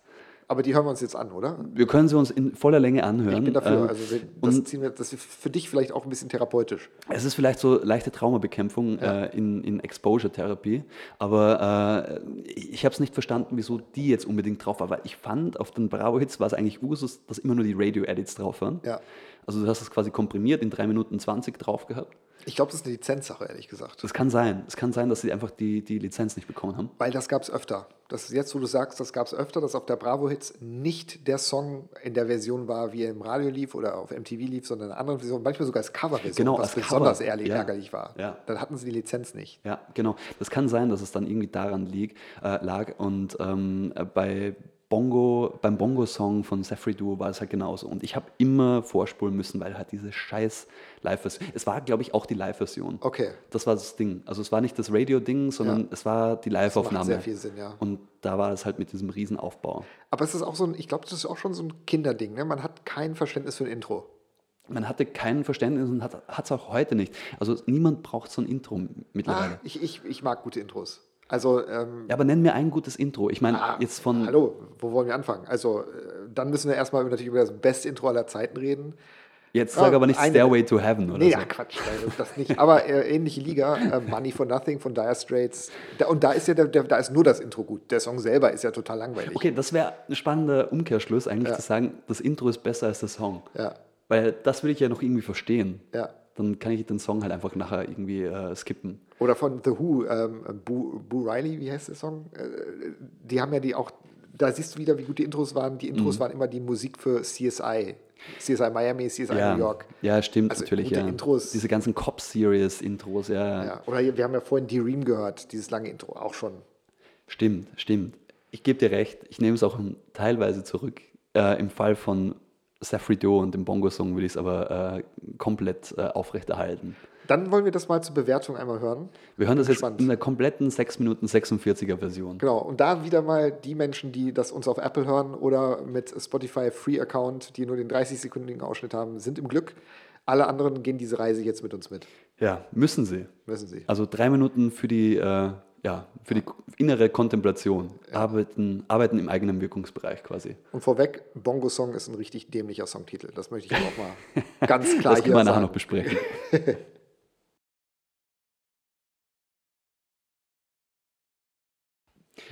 S3: Aber die hören wir uns jetzt an, oder?
S2: Wir können sie uns in voller Länge anhören.
S3: Ich bin dafür.
S2: Ähm,
S3: Also wir, das, ziehen wir, das ist für dich vielleicht auch ein bisschen therapeutisch.
S2: es ist vielleicht so leichte Traumabekämpfung äh, in, in Exposure-Therapie, aber äh, ich habe es nicht verstanden, wieso die jetzt unbedingt drauf war, weil ich fand, auf den Bravo-Hits war es eigentlich Usus, dass immer nur die Radio-Edits drauf waren.
S3: Ja.
S2: Also du hast es quasi komprimiert in 3 Minuten 20 drauf gehabt.
S3: Ich glaube, das ist eine Lizenzsache, ehrlich gesagt.
S2: Das kann sein. Es kann sein, dass sie einfach die, die Lizenz nicht bekommen haben.
S3: Weil das gab es öfter. Das ist jetzt, wo du sagst, das gab es öfter, dass auf der Bravo-Hits nicht der Song in der Version war, wie er im Radio lief oder auf MTV lief, sondern eine andere Version, manchmal sogar als Coverversion,
S2: Genau,
S3: was
S2: als
S3: besonders
S2: Cover.
S3: ehrlich,
S2: Ja.
S3: ärgerlich war.
S2: Ja.
S3: Dann hatten sie die Lizenz nicht.
S2: Ja, genau. Das kann sein, dass es dann irgendwie daran lieg, äh, lag. Und ähm, äh, bei Bongo, beim Bongo-Song von Safri Duo war es halt genauso. Und ich habe immer vorspulen müssen, weil halt diese scheiß Live-Version. Es war, glaube ich, auch die Live-Version.
S3: Okay.
S2: Das war das Ding. Also es war nicht das Radio-Ding, sondern
S3: Ja.
S2: es war die Live-Aufnahme.
S3: sehr viel Sinn, ja.
S2: Und da war es halt mit diesem Riesenaufbau.
S3: Aber es ist auch so ein, ich glaube, das ist auch schon so ein Kinderding. Ne? Man hat kein Verständnis für ein Intro.
S2: Man hatte kein Verständnis und hat es auch heute nicht. Also niemand braucht so ein Intro mittlerweile.
S3: Ah, ich, ich, ich mag gute Intros. Also, ähm,
S2: Ja, aber nenn mir ein gutes Intro. Ich meine,
S3: ah,
S2: jetzt von
S3: Hallo, wo wollen wir anfangen? Also, äh, dann müssen wir erstmal natürlich über das beste Intro aller Zeiten reden.
S2: Jetzt sag
S3: Ah,
S2: aber nicht
S3: eine-
S2: Stairway to Heaven oder
S3: Nee,
S2: so.
S3: ja, Quatsch, nein, das nicht. Aber äh, ähnliche Liga, äh, Money for Nothing von Dire Straits. Da, und da ist ja der, der, da ist nur das Intro gut. Der Song selber ist ja total langweilig.
S2: Okay, das wäre ein spannender Umkehrschluss eigentlich zu sagen, das Intro ist besser als der Song.
S3: Ja,
S2: Weil das will ich ja noch irgendwie verstehen.
S3: ja.
S2: Dann kann ich den Song halt einfach nachher irgendwie äh, skippen.
S3: Oder von The Who, ähm, Boo, Boo Riley, wie heißt der Song? Äh, die haben ja die auch, da siehst du wieder, wie gut die Intros waren. Die
S2: Mhm.
S3: Intros waren immer die Musik für CSI. CSI Miami, CSI New York.
S2: ja, stimmt
S3: Also
S2: natürlich. Ja.
S3: Intros.
S2: Diese ganzen Cop-Series-Intros, ja,
S3: Ja. Oder wir haben ja vorhin D-Ream gehört, dieses lange Intro, auch schon.
S2: Stimmt, stimmt. Ich gebe dir recht, ich nehme es auch teilweise zurück. Äh, Im Fall von Safri Duo und dem Bongo-Song will ich es aber äh, komplett äh, aufrechterhalten.
S3: Dann wollen wir das mal zur Bewertung einmal hören.
S2: Wir hören das jetzt
S3: Gespannt.
S2: in der kompletten 6 Minuten 46er Version.
S3: Genau, und da wieder mal die Menschen, die das uns auf Apple hören oder mit Spotify Free Account, die nur den 30-sekündigen Ausschnitt haben, sind im Glück. Alle anderen gehen diese Reise jetzt mit uns mit.
S2: Ja, müssen sie.
S3: Müssen sie.
S2: Also drei Minuten für die, äh, ja, für die innere Kontemplation. Arbeiten, arbeiten im eigenen Wirkungsbereich quasi.
S3: Und vorweg, Bongo Song ist ein richtig dämlicher Songtitel. Das möchte ich auch mal ganz klar
S2: Das können
S3: hier
S2: wir nachher
S3: sagen.
S2: noch besprechen.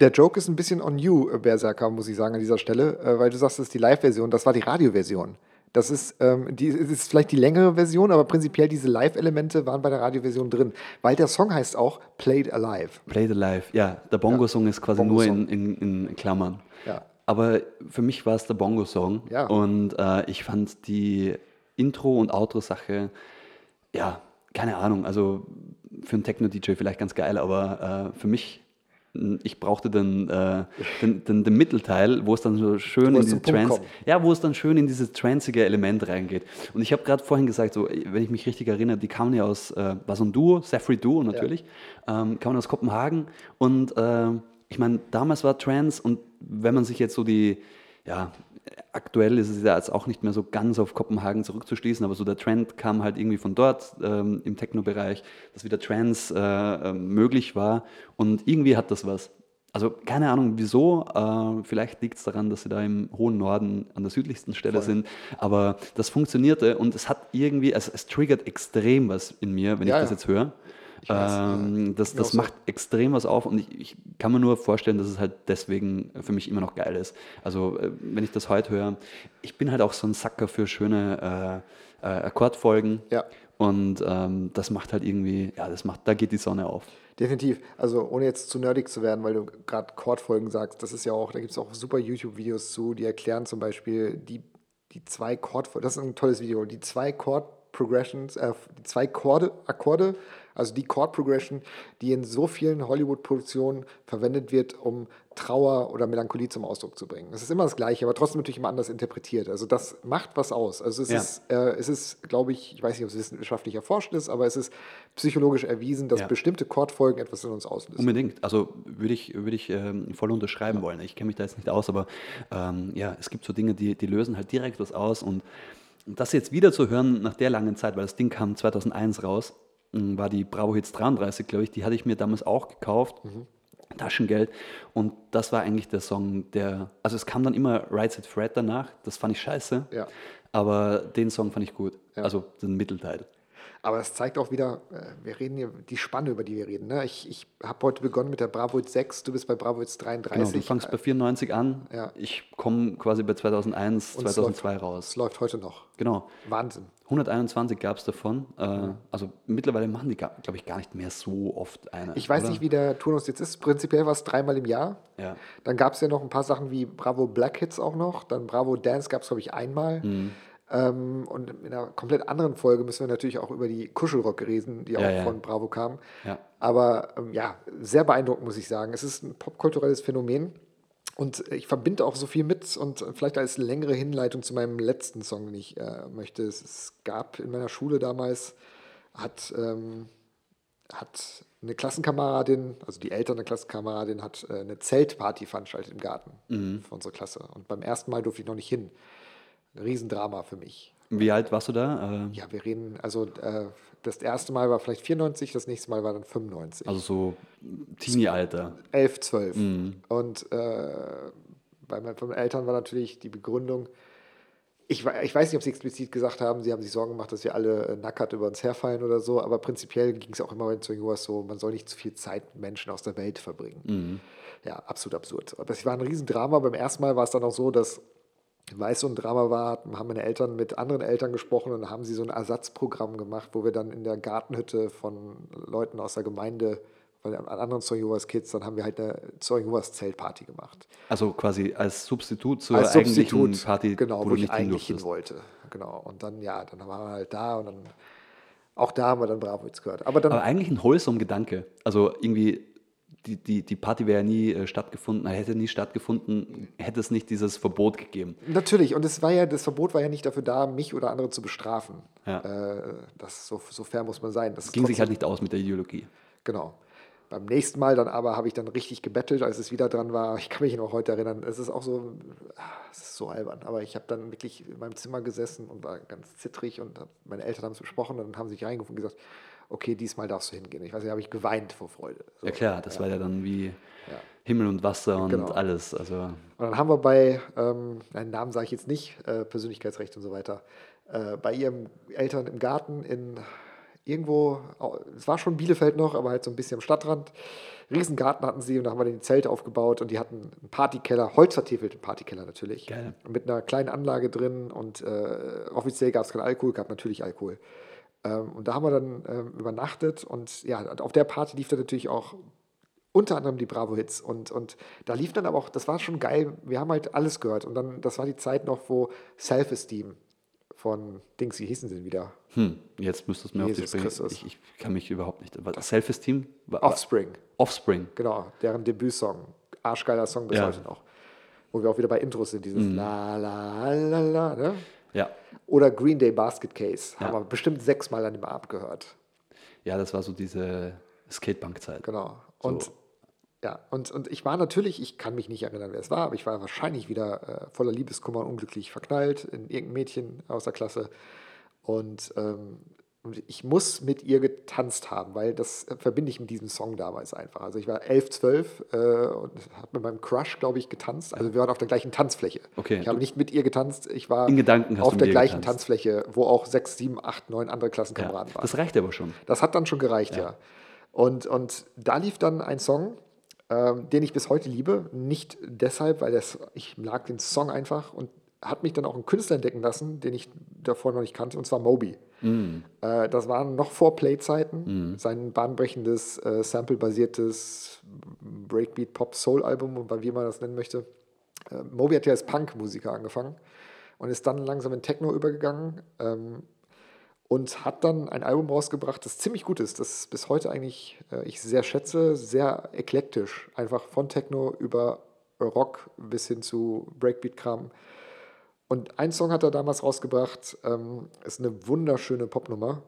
S3: Der Joke ist ein bisschen on you, Berserker, muss ich sagen, an dieser Stelle, äh, weil du sagst, das ist die Live-Version, das war die Radio-Version. Das ist, ähm, die, ist vielleicht die längere Version, aber prinzipiell diese Live-Elemente waren bei der Radio-Version drin, weil der Song heißt auch Played Alive.
S2: Play the Life. Ja, der Bongo-Song ist quasi
S3: Bongo-Song.
S2: nur in, in, in Klammern.
S3: Ja.
S2: aber für mich war es der Bongo-Song.
S3: Ja.
S2: Und äh, ich fand die Intro- und Outro-Sache, ja, keine Ahnung, also für einen Techno-DJ vielleicht ganz geil, aber äh, für mich, ich brauchte den, äh, den, den, den Mittelteil, wo es dann so schön in
S3: es
S2: diese
S3: kommt.
S2: ja, wo es dann schön in dieses tranceige Element reingeht. Und ich habe gerade vorhin gesagt, so, wenn ich mich richtig erinnere, die kamen ja aus, äh, war so ein Duo, Safri Duo natürlich, ähm, kamen aus Kopenhagen und ähm, ich meine, damals war Trance und wenn man sich jetzt so die, ja, aktuell ist es ja jetzt auch nicht mehr so ganz auf Kopenhagen zurückzuschließen, aber so der Trend kam halt irgendwie von dort ähm, im Techno-Bereich, dass wieder Trance äh, äh, möglich war und irgendwie hat das was. Also keine Ahnung wieso, äh, vielleicht liegt es daran, dass sie da im hohen Norden an der südlichsten Stelle
S3: Voll.
S2: sind, aber das funktionierte und es hat irgendwie, also es triggert extrem was in mir, wenn
S3: Ja,
S2: ich das
S3: ja.
S2: jetzt höre. Ähm, das das macht extrem was auf und ich, ich kann mir nur vorstellen, dass es halt deswegen für mich immer noch geil ist. Also äh, wenn ich das heute höre, ich bin halt auch so ein Sacker für schöne äh, äh, Akkordfolgen
S3: Ja.
S2: und ähm, das macht halt irgendwie, ja, das macht, da geht die Sonne auf.
S3: Definitiv. Also ohne jetzt zu nerdig zu werden, weil du gerade Chordfolgen sagst, das ist ja auch, da gibt es auch super YouTube-Videos zu, die erklären zum Beispiel die, die zwei Chordfolgen, das ist ein tolles Video, die zwei Chord-Progressions, äh, die zwei Chorde, Akkorde, also die Chord-Progression, die in so vielen Hollywood-Produktionen verwendet wird, um Trauer oder Melancholie zum Ausdruck zu bringen. Es ist immer das Gleiche, aber trotzdem natürlich immer anders interpretiert. Also das macht was aus. Also es
S2: Ja.
S3: ist, äh, es ist, glaube ich, ich weiß nicht, ob es wissenschaftlich erforscht ist, aber es ist psychologisch erwiesen, dass
S2: Ja.
S3: bestimmte Chordfolgen etwas in uns auslösen.
S2: Unbedingt. Also würde ich, würde ich ähm, voll unterschreiben wollen. Ich kenne mich da jetzt nicht aus, aber ähm, ja, es gibt so Dinge, die, die lösen halt direkt was aus. Und das jetzt wieder zu hören nach der langen Zeit, weil das Ding kam 2001 raus, war die Bravo Hits 33, glaube ich, die hatte ich mir damals auch gekauft. Taschengeld und das war eigentlich der Song, der, also es kam dann immer Right Said Fred danach, das fand ich scheiße,
S3: Ja.
S2: aber den Song fand ich gut,
S3: Ja.
S2: also den Mittelteil.
S3: Aber es zeigt auch wieder, äh, wir reden hier, die Spanne, über die wir reden. Ne? Ich, ich habe heute begonnen mit der Bravo Hits 6, du bist bei Bravo Hits 33.
S2: Genau, du fangst bei 94 an,
S3: Ja.
S2: ich komme quasi bei 2001,
S3: Und es
S2: 2002
S3: läuft,
S2: raus.
S3: Es läuft heute noch.
S2: Genau.
S3: Wahnsinn.
S2: 121 gab es davon. Äh, also mittlerweile machen die, glaube ich, gar nicht mehr so oft eine.
S3: Ich weiß
S2: oder?
S3: nicht, wie der Turnus jetzt ist. Prinzipiell war es dreimal im Jahr.
S2: Ja.
S3: Dann gab es ja noch ein paar Sachen wie Bravo Black Hits auch noch. Dann Bravo Dance gab es, glaube ich, einmal.
S2: Mhm.
S3: Ähm, und in einer komplett anderen Folge müssen wir natürlich auch über die Kuschelrock reden, die
S2: Ja,
S3: auch
S2: ja.
S3: von Bravo kam.
S2: Ja.
S3: Aber ähm, ja, sehr beeindruckend, muss ich sagen. Es ist ein popkulturelles Phänomen. Und ich verbinde auch so viel mit und vielleicht als längere Hinleitung zu meinem letzten Song, den ich äh, möchte. Es, gab in meiner Schule damals, hat, ähm, hat eine Klassenkameradin, also die Eltern der Klassenkameradin, hat äh, eine Zeltparty veranstaltet im Garten für unsere Klasse. Und beim ersten Mal durfte ich noch nicht hin. Ein Riesendrama für mich.
S2: Wie alt warst du da? Äh,
S3: Ja, wir reden, also äh, das erste Mal war vielleicht 94, das nächste Mal war dann 95.
S2: also so Teenie-Alter.
S3: 11, 12.
S2: Mhm.
S3: Und äh, bei meinen, Eltern war natürlich die Begründung, ich, ich weiß nicht, ob sie explizit gesagt haben, sie haben sich Sorgen gemacht, dass wir alle äh, nackert über uns herfallen oder so, aber prinzipiell ging es auch immer bei den Jehovas so, man soll nicht zu viel Zeit mit Menschen aus der Welt verbringen.
S2: Mhm.
S3: Ja, absolut absurd. Es war ein Riesendrama. Beim ersten Mal war es dann auch so, dass weil es so ein Drama war, haben meine Eltern mit anderen Eltern gesprochen und dann haben sie so ein Ersatzprogramm gemacht, wo wir dann in der Gartenhütte von Leuten aus der Gemeinde, von anderen Zeugen Jehovas Kids, dann haben wir halt eine Zeugen Jehovas Zeltparty gemacht.
S2: Also quasi als Substitut zur
S3: Als
S2: eigentlichen
S3: Substitut,
S2: Party,
S3: genau,
S2: wo
S3: wo, ich eigentlich hin wollte. Genau. Und dann, ja, dann waren wir halt da und dann, auch da haben wir dann Bravo jetzt gehört. Aber dann,
S2: Aber eigentlich ein wholesome Gedanke. Also irgendwie, die, die, die Party wäre ja nie äh, stattgefunden, hätte nie stattgefunden, hätte es nicht dieses Verbot gegeben.
S3: Natürlich, und es war ja, das Verbot war ja nicht dafür da, mich oder andere zu bestrafen.
S2: Ja.
S3: Äh, das, so, so fair muss man sein. Das
S2: Es ging sich halt nicht aus mit der Ideologie.
S3: Genau. Beim nächsten Mal dann aber habe ich dann richtig gebettelt, als es wieder dran war. Ich kann mich noch heute erinnern. Es ist auch so, ah, es ist so albern. Aber ich habe dann wirklich in meinem Zimmer gesessen und war ganz zittrig und meine Eltern haben es besprochen und haben sich reingerufen und gesagt, okay, diesmal darfst du hingehen. Ich weiß nicht, habe ich geweint vor Freude. So.
S2: Ja klar, das war ja dann wie Himmel und Wasser und
S3: Genau.
S2: alles. Also
S3: Und dann haben wir bei, ähm, einen Namen sage ich jetzt nicht, äh, Persönlichkeitsrecht und so weiter, äh, bei ihren Eltern im Garten in irgendwo, es war schon Bielefeld noch, aber halt so ein bisschen am Stadtrand. Riesengarten hatten sie und da haben wir die Zelte aufgebaut und die hatten einen Partykeller, holzvertäfelten Partykeller natürlich.
S2: Geil.
S3: Mit einer kleinen Anlage drin und äh, offiziell gab es keinen Alkohol, gab natürlich Alkohol. Ähm, und da haben wir dann ähm, übernachtet und ja, auf der Party lief dann natürlich auch Unter anderem die Bravo-Hits. Und, und da lief dann aber auch, das war schon geil, wir haben halt alles gehört. Und dann, das war die Zeit noch, wo Self-Esteem von Dings, wie hießen sie denn wieder?
S2: Hm, jetzt müsstest du mir auf die
S3: Jesus. Christus.
S2: Ich, ich kann mich überhaupt nicht. Self-Esteem?
S3: Offspring,
S2: Offspring.
S3: genau, deren Debütsong. Arschgeiler Song bis
S2: Ja.
S3: heute noch. Wo wir auch wieder bei Intros sind, dieses La La La La, ne?
S2: Ja.
S3: Oder Green Day Basket Case.
S2: Ja.
S3: Haben wir bestimmt sechsmal an dem Abend gehört.
S2: Ja, das war so diese Skatebank-Zeit.
S3: Genau. Und
S2: So.
S3: ja, und, und ich war natürlich, ich kann mich nicht erinnern, wer es war, aber ich war wahrscheinlich wieder äh, voller Liebeskummer und unglücklich verknallt in irgendein Mädchen aus der Klasse. Und ähm, und ich muss mit ihr getanzt haben, weil das äh, verbinde ich mit diesem Song damals einfach. Also ich war 11, 12 äh, und habe mit meinem Crush, glaube ich, getanzt. Also wir waren auf der gleichen Tanzfläche.
S2: Okay.
S3: Ich habe nicht mit ihr getanzt, ich war
S2: In Gedanken
S3: auf der gleichen
S2: getanzt.
S3: Tanzfläche, wo auch 6, 7, 8, 9 andere Klassenkameraden
S2: Ja.
S3: waren.
S2: Das reicht aber schon.
S3: Das hat dann schon gereicht, ja. Und, und da lief dann ein Song, ähm, den ich bis heute liebe. Nicht deshalb, weil das, ich lag den Song einfach und hat mich dann auch einen Künstler entdecken lassen, den ich davor noch nicht kannte, und zwar Moby. Äh, das waren noch vor Play-Zeiten. Sein bahnbrechendes, äh, sample-basiertes Breakbeat-Pop-Soul-Album, wie man das nennen möchte. Äh, Moby hat ja als Punk-Musiker angefangen und ist dann langsam in Techno übergegangen. Ähm, und hat dann ein Album rausgebracht, das ziemlich gut ist, das bis heute eigentlich äh, ich sehr schätze, sehr eklektisch, einfach von Techno über Rock bis hin zu Breakbeat-Kram. Und ein Song hat er damals rausgebracht, ähm, ist eine wunderschöne Popnummer.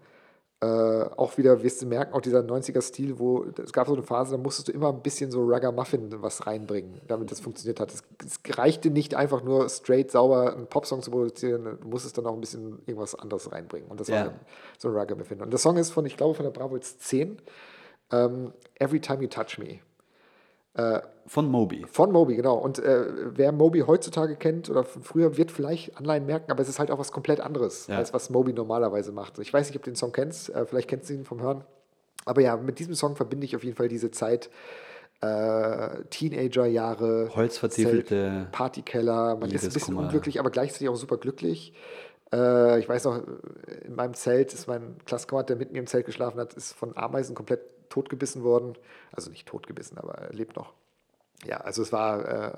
S3: Äh, auch wieder, wirst du merken, auch dieser 90er-Stil, wo es gab so eine Phase, da musstest du immer ein bisschen so Ragamuffin was reinbringen, damit das funktioniert hat. Es, es reichte nicht einfach nur straight sauber einen Popsong zu produzieren, du musstest dann auch ein bisschen irgendwas anderes reinbringen. Und das
S2: Ja.
S3: war so ein Ragamuffin. Und der Song ist von, ich glaube, von der Bravo jetzt 10, ähm, Every Time You Touch Me.
S2: Von Moby.
S3: Von Moby, genau. Und äh, wer Moby heutzutage kennt oder von früher, wird vielleicht Anleihen merken, aber es ist halt auch was komplett anderes,
S2: Ja.
S3: als was Moby normalerweise macht. Ich weiß nicht, ob du den Song kennst, äh, vielleicht kennst du ihn vom Hören. Aber ja, mit diesem Song verbinde ich auf jeden Fall diese Zeit, äh, Teenagerjahre,
S2: Holzvertiefelte
S3: Zelt, Partykeller, man ist ein bisschen unglücklich, aber gleichzeitig auch super glücklich. Äh, ich weiß noch, in meinem Zelt ist mein Klassenkamerad, der mit mir im Zelt geschlafen hat, ist von Ameisen komplett totgebissen worden. Also nicht totgebissen, aber er lebt noch. Ja, also es war äh,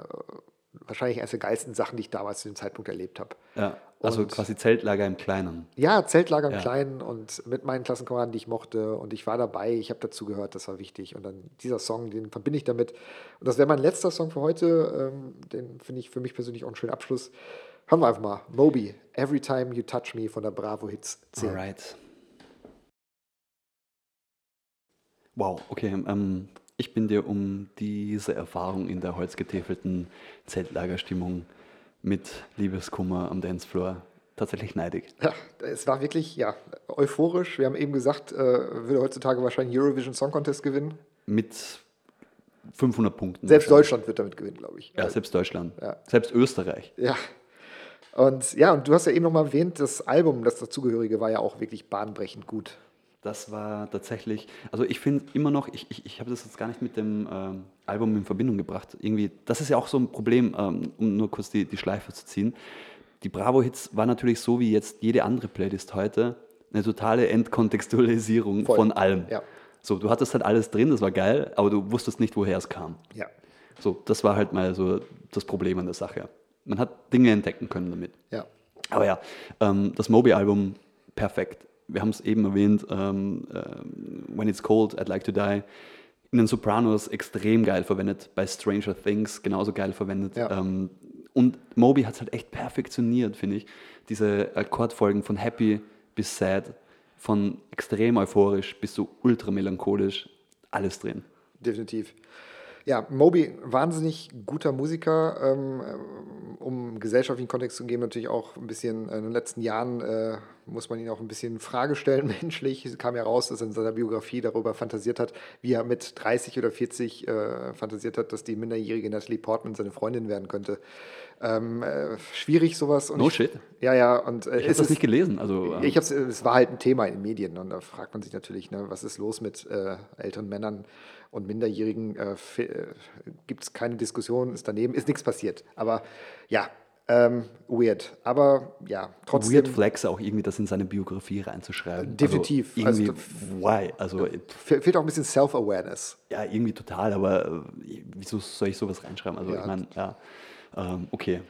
S3: wahrscheinlich eines der geilsten Sachen, die ich damals zu dem Zeitpunkt erlebt habe.
S2: Ja. Also
S3: Und-
S2: quasi Zeltlager im Kleinen.
S3: Ja, Zeltlager im
S2: Ja.
S3: Kleinen und mit meinen Klassenkameraden, die ich mochte. Und ich war dabei, ich habe dazu gehört, das war wichtig. Und dann dieser Song, den verbinde ich damit. Und das wäre mein letzter Song für heute. Ähm, den finde ich für mich persönlich auch einen schönen Abschluss. Hören wir einfach mal. Moby, Every Time You Touch Me von der Bravo Hits 10.
S2: Alright. Wow, okay. Ähm, ich bin dir um diese Erfahrung in der holzgetäfelten Zeltlagerstimmung mit Liebeskummer am Dancefloor tatsächlich neidig.
S3: Ja, es war wirklich ja, euphorisch. Wir haben eben gesagt, äh, würde heutzutage wahrscheinlich Eurovision Song Contest gewinnen.
S2: Mit 500 Punkten.
S3: Selbst. Deutschland wird damit gewinnen, glaube ich.
S2: Ja, selbst Deutschland.
S3: Ja.
S2: Selbst Österreich.
S3: Ja. Und ja, und du hast ja eben nochmal erwähnt, das Album, das dazugehörige, war ja auch wirklich bahnbrechend gut.
S2: Das war tatsächlich, also ich finde immer noch, ich, ich, ich habe das jetzt gar nicht mit dem ähm, Album in Verbindung gebracht. Irgendwie, das ist ja auch so ein Problem, ähm, um nur kurz die, die Schleife zu ziehen. Die Bravo-Hits war natürlich so wie jetzt jede andere Playlist heute eine totale Entkontextualisierung
S3: Voll.
S2: von allem.
S3: Ja.
S2: So, du hattest halt alles drin, das war geil, aber du wusstest nicht, woher es kam.
S3: Ja.
S2: So, das war halt mal so das Problem an der Sache. Man hat Dinge entdecken können damit.
S3: Ja.
S2: Aber ja, ähm, das Moby-Album, perfekt. Wir haben es eben erwähnt, ähm, ähm, When It's Cold, I'd Like to Die. In den Sopranos extrem geil verwendet, bei Stranger Things genauso geil verwendet.
S3: Ja.
S2: Ähm, und Moby hat es halt echt perfektioniert, finde ich. Diese Akkordfolgen von Happy bis Sad, von extrem euphorisch bis so ultra melancholisch, alles drin.
S3: definitiv. Ja, Moby, wahnsinnig guter Musiker, ähm, um gesellschaftlichen Kontext zu geben, natürlich auch ein bisschen in den letzten Jahren äh, muss man ihn auch ein bisschen in Frage stellen, menschlich. Es kam ja raus, dass er in seiner Biografie darüber fantasiert hat, wie er mit 30 oder 40 äh, fantasiert hat, dass die minderjährige Natalie Portman seine Freundin werden könnte. Ähm, äh, schwierig sowas. Und
S2: No
S3: ich,
S2: shit.
S3: Ja, ja, und äh,
S2: Ich habe
S3: es
S2: das
S3: ist-
S2: nicht gelesen. Also, ähm,
S3: ich hab's, es war halt ein Thema in den Medien und da fragt man sich natürlich, ne, was ist los mit äh, älteren Männern und Minderjährigen? Äh, Gibt es keine Diskussion, ist daneben, ist nichts passiert. Aber ja, Ähm, weird. Aber ja, trotzdem.
S2: Weird Flex auch irgendwie das in seine Biografie reinzuschreiben.
S3: Definitiv.
S2: Also irgendwie,
S3: Also,
S2: why? Also,
S3: fe- fehlt auch ein bisschen Self-Awareness.
S2: ja, irgendwie total, aber äh, wieso soll ich sowas reinschreiben? Also,
S3: Ja.
S2: ich meine, ja, ähm, okay.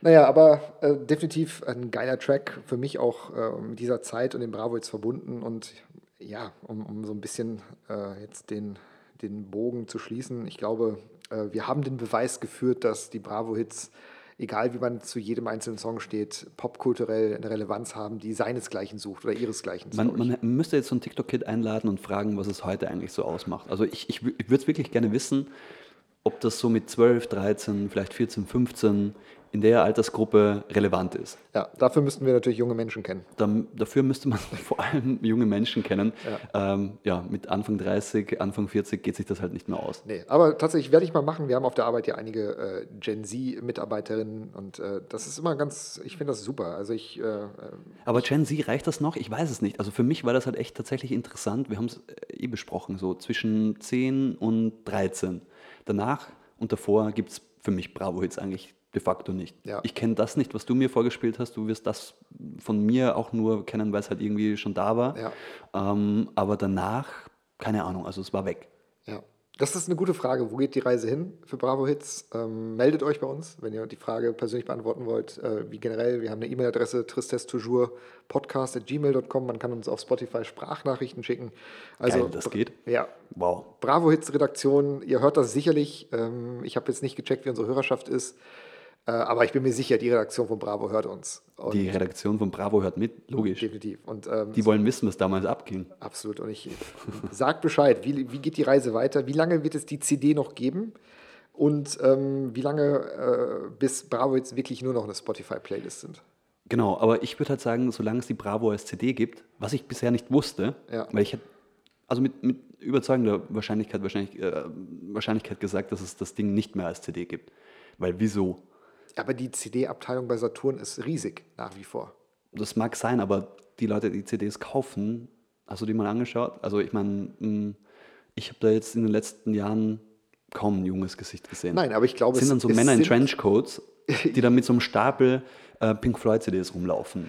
S3: Naja, aber äh, definitiv ein geiler Track. Für mich auch äh, mit dieser Zeit und dem Bravo jetzt verbunden. Und ja, um, um so ein bisschen äh, jetzt den, den Bogen zu schließen, ich glaube, äh, wir haben den Beweis geführt, dass die Bravo-Hits, egal wie man zu jedem einzelnen Song steht, popkulturell eine Relevanz haben, die seinesgleichen sucht oder ihresgleichen.
S2: Man, man müsste jetzt so einen TikTok-Kid einladen und fragen, was es heute eigentlich so ausmacht. Also ich, ich, ich würde es wirklich gerne wissen, ob das so mit 12, 13, vielleicht 14, 15 in der Altersgruppe relevant ist.
S3: ja, dafür müssten wir natürlich junge Menschen kennen.
S2: Dann, dafür müsste man vor allem junge Menschen kennen. Ja. Ähm, ja, mit Anfang 30, Anfang 40 geht sich das halt nicht mehr aus.
S3: Nee, aber tatsächlich werde ich mal machen. Wir haben auf der Arbeit ja einige äh, Gen Z-Mitarbeiterinnen und äh, das ist immer ganz, ich finde das super. Also ich, äh, äh,
S2: Aber Gen Z, reicht das noch? Ich weiß es nicht. Also für mich war das halt echt tatsächlich interessant. Wir haben es eh besprochen, so zwischen 10 und 13. Danach und davor gibt es für mich Bravo-Hits eigentlich de facto nicht.
S3: Ja.
S2: Ich kenne das nicht, was du mir vorgespielt hast. Du wirst das von mir auch nur kennen, weil es halt irgendwie schon da war.
S3: Ja.
S2: Ähm, aber danach, keine Ahnung, also es war weg.
S3: ja. Das ist eine gute Frage. Wo geht die Reise hin für Bravo Hits? Ähm, meldet euch bei uns, wenn ihr die Frage persönlich beantworten wollt. Äh, wie generell, wir haben eine E-Mail-Adresse tristesstoujours.podcast.gmail.com. Man kann uns auf Spotify Sprachnachrichten schicken. Also,
S2: Geil, das geht.
S3: Ja,
S2: Wow.
S3: Bravo Hits Redaktion, ihr hört das sicherlich. Ähm, ich habe jetzt nicht gecheckt, wie unsere Hörerschaft ist. Äh, aber ich bin mir sicher, die Redaktion von Bravo hört uns. Und
S2: Die Redaktion von Bravo hört mit, logisch.
S3: definitiv. Und ähm,
S2: Die wollen wissen, was damals abging.
S3: absolut. Und ich sag Bescheid, wie, wie geht die Reise weiter? Wie lange wird es die CD noch geben? Und ähm, wie lange äh, bis Bravo jetzt wirklich nur noch eine Spotify-Playlist sind?
S2: Genau, aber ich würde halt sagen, solange es die Bravo als CD gibt, was ich bisher nicht wusste,
S3: Ja.
S2: weil ich hätte, also mit, mit überzeugender Wahrscheinlichkeit, wahrscheinlich, äh, Wahrscheinlichkeit gesagt, dass es das Ding nicht mehr als CD gibt. Weil wieso?
S3: Aber die CD-Abteilung bei Saturn ist riesig nach wie vor.
S2: Das mag sein, aber die Leute, die CDs kaufen, hast du die mal angeschaut? Also ich meine, mh, ich habe da jetzt in den letzten Jahren kaum ein junges Gesicht gesehen.
S3: Nein, aber ich glaube,
S2: es sind dann so Männer in Trenchcoats, die dann mit so einem Stapel äh, Pink Floyd CDs rumlaufen.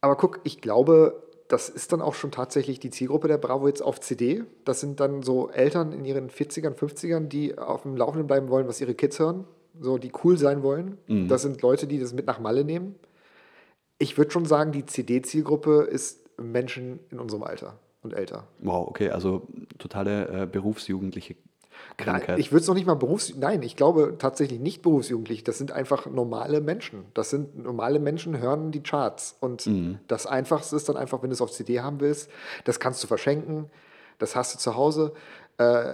S3: Aber guck, ich glaube, das ist dann auch schon tatsächlich die Zielgruppe der Bravo jetzt auf CD. Das sind dann so Eltern in ihren 40ern, 50ern, die auf dem Laufenden bleiben wollen, was ihre Kids hören, so die cool sein wollen. Das sind Leute, die das mit nach Malle nehmen. Ich würde schon sagen, die CD-Zielgruppe ist Menschen in unserem Alter und älter.
S2: Wow, okay, also totale äh, berufsjugendliche Krankheit.
S3: Nein, ich würde es noch nicht mal Berufs... Nein, ich glaube tatsächlich nicht berufsjugendlich. Das sind einfach normale Menschen. Das sind normale Menschen, hören die Charts. Und
S2: Mhm.
S3: das Einfachste ist dann einfach, wenn du es auf CD haben willst, das kannst du verschenken, das hast du zu Hause. Äh,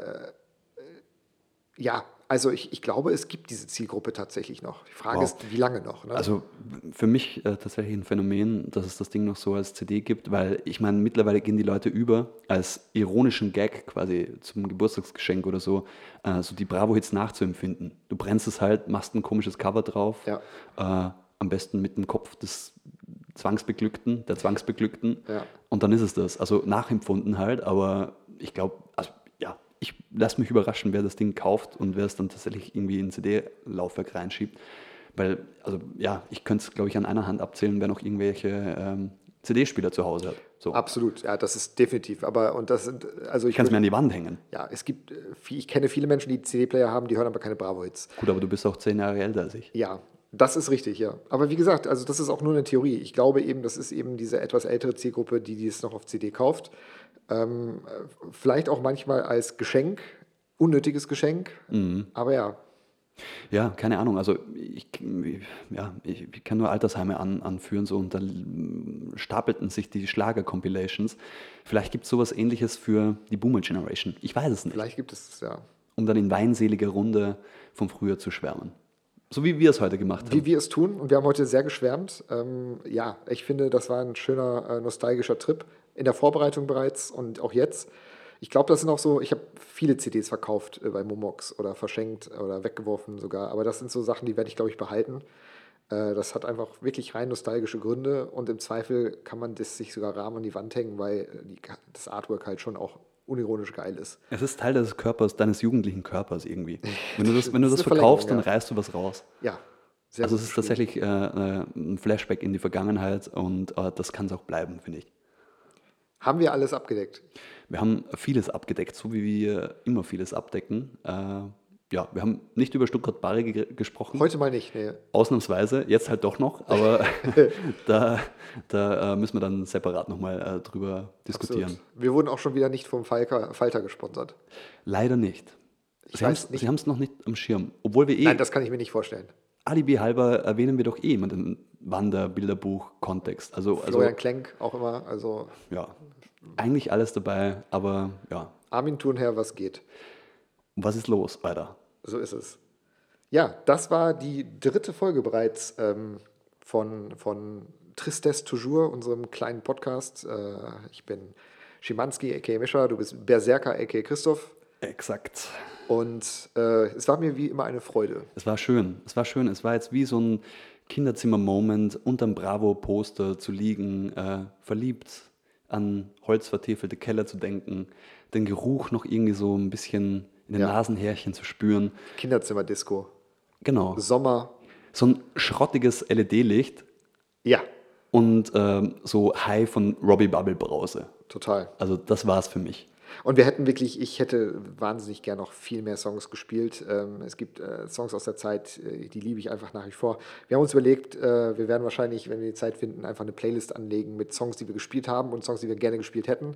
S3: ja, also ich, ich glaube, es gibt diese Zielgruppe tatsächlich noch. Die Frage
S2: Wow.
S3: ist, wie lange noch? Ne?
S2: Also für mich äh, tatsächlich ein Phänomen, dass es das Ding noch so als CD gibt, weil ich meine, mittlerweile gehen die Leute über, als ironischen Gag quasi zum Geburtstagsgeschenk oder so, äh, so die Bravo-Hits nachzuempfinden. Du brennst es halt, machst ein komisches Cover drauf,
S3: Ja.
S2: äh, am besten mit dem Kopf des Zwangsbeglückten, der Zwangsbeglückten
S3: Ja.
S2: und dann ist es das. Also nachempfunden halt, aber ich glaube, also ich lasse mich überraschen, wer das Ding kauft und wer es dann tatsächlich irgendwie in ein CD-Laufwerk reinschiebt. Weil, also ja, ich könnte es, glaube ich, an einer Hand abzählen, wer noch irgendwelche ähm, CD-Spieler zu Hause hat. So.
S3: Absolut, ja, das ist definitiv. Aber und das sind, also ich
S2: kann es mir an die Wand hängen.
S3: ja, es gibt, äh, ich kenne viele Menschen, die CD-Player haben, die hören aber keine Bravo-Hits.
S2: Gut, aber du bist auch zehn Jahre älter als ich.
S3: Ja, das ist richtig, ja. Aber wie gesagt, also das ist auch nur eine Theorie. Ich glaube eben, das ist eben diese etwas ältere Zielgruppe, die dies noch auf CD kauft. Ähm, äh, vielleicht auch manchmal als Geschenk, unnötiges Geschenk. Aber ja,
S2: Ja, keine Ahnung. Also ich, ja, ich, kann nur Altersheime an, anführen so und da mm, stapelten sich die Schlager-Compilations. Vielleicht gibt es sowas ähnliches für die Boomer Generation. Ich weiß es nicht.
S3: vielleicht gibt es, ja.
S2: Um dann in weinseliger Runde vom Frühjahr zu schwärmen. So wie wir es heute gemacht haben.
S3: Wie wir es tun, und wir haben heute sehr geschwärmt. Ähm, ja, ich finde, das war ein schöner, äh, nostalgischer Trip. In der Vorbereitung bereits und auch jetzt. Ich glaube, das sind auch so, ich habe viele CDs verkauft äh, bei Momox oder verschenkt oder weggeworfen sogar. Aber das sind so Sachen, die werde ich, glaube ich, behalten. Äh, das hat einfach wirklich rein nostalgische Gründe und im Zweifel kann man das sich sogar rahmen an die Wand hängen, weil äh, die, das Artwork halt schon auch unironisch geil ist.
S2: es ist Teil des Körpers, deines jugendlichen Körpers irgendwie. Wenn du das, wenn du
S3: Das
S2: das verkaufst, dann reißt du was raus.
S3: Ja, Sehr
S2: also es ist tatsächlich äh, äh, ein Flashback in die Vergangenheit und äh, das kann es auch bleiben, finde ich.
S3: Haben wir alles abgedeckt?
S2: Wir haben vieles abgedeckt, so wie wir immer vieles abdecken. Äh, ja, wir haben nicht über Stuttgart Barre ge gesprochen.
S3: Heute mal nicht. Nee.
S2: Ausnahmsweise, jetzt halt doch noch, aber da, da äh, müssen wir dann separat nochmal äh, drüber diskutieren.
S3: Absolut. Wir wurden auch schon wieder nicht vom Falker, Falter gesponsert.
S2: Leider nicht.
S3: Ich
S2: Sie haben es noch nicht am Schirm. Obwohl wir eh,
S3: Nein, das kann ich mir nicht vorstellen.
S2: Alibi halber erwähnen wir doch eh immer den Wanderbilderbuch-Kontext. Also, also
S3: Florian Klenk auch immer. Also
S2: ja, eigentlich alles dabei, aber ja,
S3: Armin Thurnherr, was geht?
S2: was ist los, Alter?
S3: So ist es. Ja, das war die dritte Folge bereits ähm, von, von Tristesse Toujours, unserem kleinen Podcast. Äh, ich bin Schimanski, a.k.a. Mischa, du bist Berserker, a.k.a. Christoph.
S2: Exakt.
S3: Und äh, es war mir wie immer eine Freude.
S2: Es war schön. Es war schön. Es war jetzt wie so ein Kinderzimmer-Moment, unterm Bravo-Poster zu liegen, äh, verliebt an holzvertäfelte Keller zu denken, den Geruch noch irgendwie so ein bisschen in den
S3: Ja.
S2: Nasenhärchen zu spüren.
S3: Kinderzimmer-Disco.
S2: Genau.
S3: Sommer.
S2: So ein schrottiges LED-Licht
S3: Ja,
S2: und ähm, so High von Robbie Bubble Brause.
S3: total.
S2: Also das war's für mich.
S3: Und wir hätten wirklich, ich hätte wahnsinnig gern noch viel mehr Songs gespielt. Ähm, es gibt äh, Songs aus der Zeit, äh, die liebe ich einfach nach wie vor. Wir haben uns überlegt, äh, wir werden wahrscheinlich, wenn wir die Zeit finden, einfach eine Playlist anlegen mit Songs, die wir gespielt haben und Songs, die wir gerne gespielt hätten.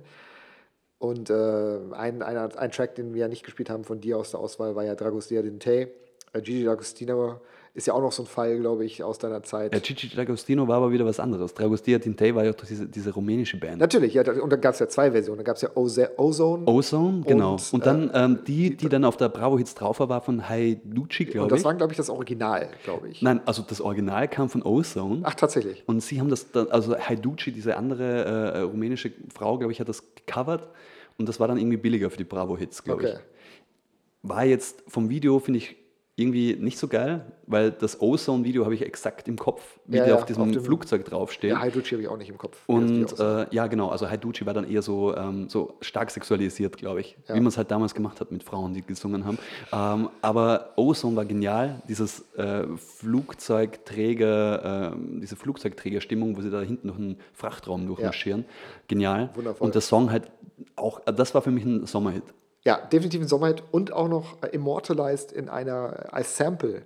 S3: Und äh, ein, einer- ein Track, den wir ja nicht gespielt haben von dir aus der Auswahl, war ja Dragostea Dinte. Äh, Gigi D'Agostino ist ja auch noch so ein Fall, glaube ich, aus deiner Zeit.
S2: Ja, Gigi D'Agostino war aber wieder was anderes. Dragostea Tintei war ja doch diese, diese rumänische Band.
S3: Natürlich, ja, und dann gab es ja zwei Versionen. Da gab es ja Oze Ozone.
S2: Ozone, genau.
S3: Und,
S2: Und, dann ähm, die, die dann auf der Bravo Hits drauf war, war von Haiducci,
S3: und
S2: glaube
S3: das
S2: ich.
S3: war, glaube ich, das Original, glaube ich.
S2: Nein, also das Original kam von Ozone.
S3: Ach, tatsächlich.
S2: Und sie haben das dann, also Haiducci, diese andere äh, rumänische Frau, glaube ich, hat das gecovert. Und das war dann irgendwie billiger für die Bravo Hits, glaube
S3: Okay.
S2: ich. War jetzt vom Video, finde ich, irgendwie nicht so geil, weil das Ozone-Video habe ich exakt im Kopf, wie
S3: Ja,
S2: die
S3: ja,
S2: auf diesem
S3: auf
S2: Flugzeug draufstehen.
S3: Ja, Haiducci habe ich auch nicht im Kopf.
S2: Und äh, ja, genau, also Haiducci war dann eher so, ähm, so stark sexualisiert, glaube ich,
S3: Ja.
S2: wie man es halt damals gemacht hat mit Frauen, die gesungen haben. Ähm, aber Ozone war genial, dieses äh, Flugzeugträger, ähm, diese Flugzeugträgerstimmung, wo sie da hinten noch einen Frachtraum durchmarschieren. Genial.
S3: Wundervoll.
S2: Und der Song halt auch, äh, das war für mich ein Sommerhit.
S3: Ja, definitiv ein Sommerhit und auch noch äh, immortalized in einer, äh, als Sample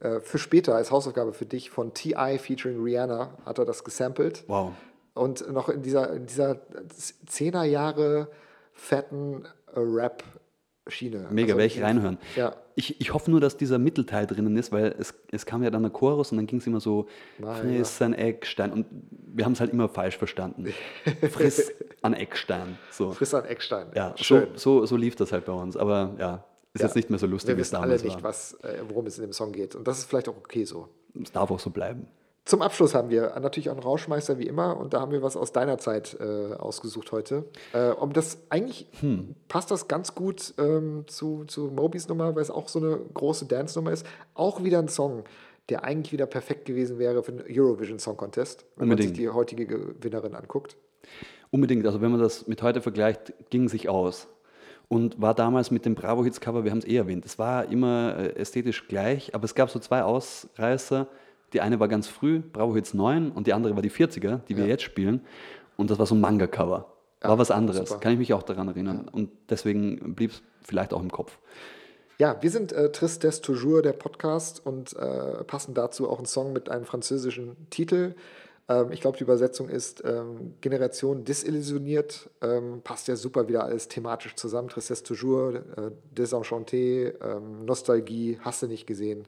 S3: äh, für später, als Hausaufgabe für dich von T.I. featuring Rihanna hat er das gesampelt.
S2: Wow.
S3: Und noch in dieser, in dieser 10er Jahre fetten äh, Rap-Schiene.
S2: Mega,
S3: Also,
S2: werde ich reinhören.
S3: Ja.
S2: Ich, ich hoffe nur, dass dieser Mittelteil drinnen ist, weil es, es kam ja dann der Chorus und dann ging es immer so, friss ein Eckstein. Und wir haben es halt immer falsch verstanden. friss an Eckstein. So.
S3: Friss an Eckstein.
S2: Ja, so,
S3: Schön.
S2: so, so lief das halt bei uns. Aber ja, ist
S3: Ja.
S2: jetzt nicht mehr so lustig,
S3: Wir
S2: wie es
S3: wissen alle
S2: damals
S3: nicht,
S2: war.
S3: was, äh, worum es in dem Song geht. Und das ist vielleicht auch okay so.
S2: Es darf auch so bleiben.
S3: Zum Abschluss haben wir natürlich auch einen Rauschmeister wie immer und da haben wir was aus deiner Zeit äh, ausgesucht heute. Äh, um das eigentlich
S2: Hm.
S3: passt das ganz gut ähm, zu, zu Mobys Nummer, weil es auch so eine große Dance-Nummer ist. Auch wieder ein Song, der eigentlich wieder perfekt gewesen wäre für den Eurovision Song Contest, wenn man sich
S2: Unbedingt.
S3: die heutige Gewinnerin anguckt.
S2: Unbedingt, also wenn man das mit heute vergleicht, ging sich aus. Und war damals mit dem Bravo Hits Cover, wir haben es eh erwähnt, es war immer äh, ästhetisch gleich, aber es gab so zwei Ausreißer. Die eine war ganz früh, Bravo Hits 9, und die andere war die 40er, die wir
S3: Ja.
S2: jetzt spielen. Und das war so ein Manga-Cover. War
S3: Ja,
S2: was anderes,
S3: super.
S2: kann ich mich auch daran erinnern. Und deswegen blieb es vielleicht auch im Kopf.
S3: Ja, wir sind äh, Tristesse Toujours, der Podcast, und äh, passen dazu auch einen Song mit einem französischen Titel. Ähm, ich glaube, die Übersetzung ist ähm, Generation disillusioniert. Ähm, passt ja super wieder alles thematisch zusammen. Tristesse Toujours, äh, Désenchanté, ähm, Nostalgie, hast du nicht gesehen.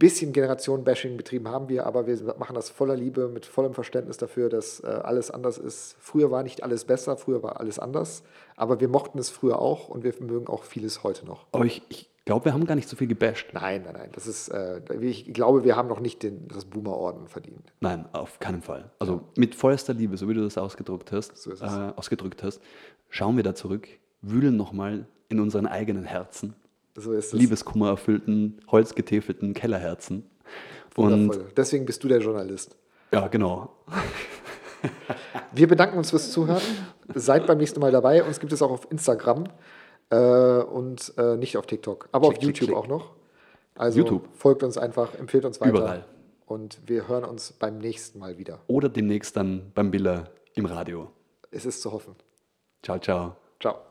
S3: Bisschen Generation-Bashing betrieben haben wir, aber wir machen das voller Liebe, mit vollem Verständnis dafür, dass äh, alles anders ist. Früher war nicht alles besser, früher war alles anders, aber wir mochten es früher auch und wir mögen auch vieles heute noch.
S2: Aber ich, ich glaube, wir haben gar nicht so viel gebasht.
S3: Nein, nein, nein. Das ist, äh, ich glaube, wir haben noch nicht den, das Boomer-Orden verdient.
S2: Nein, auf keinen Fall. Also mit vollster Liebe, so wie du das ausgedrückt hast,
S3: So
S2: äh, ausgedrückt hast, schauen wir da zurück, wühlen nochmal in unseren eigenen Herzen,
S3: So ist es.
S2: Liebeskummer erfüllten, holzgetäfelten Kellerherzen. Und
S3: Wundervoll. Deswegen bist du der Journalist.
S2: ja, genau.
S3: Wir bedanken uns fürs Zuhören. Seid beim nächsten Mal dabei. Uns gibt es auch auf Instagram äh, und äh, nicht auf TikTok, aber auf
S2: Klick, klick,
S3: YouTube
S2: klick.
S3: auch noch. Also
S2: YouTube.
S3: folgt uns einfach, empfehlt uns weiter.
S2: Überall.
S3: Und wir hören uns beim nächsten Mal wieder.
S2: Oder demnächst dann beim Biller im Radio.
S3: Es ist zu hoffen.
S2: Ciao, ciao.
S3: Ciao.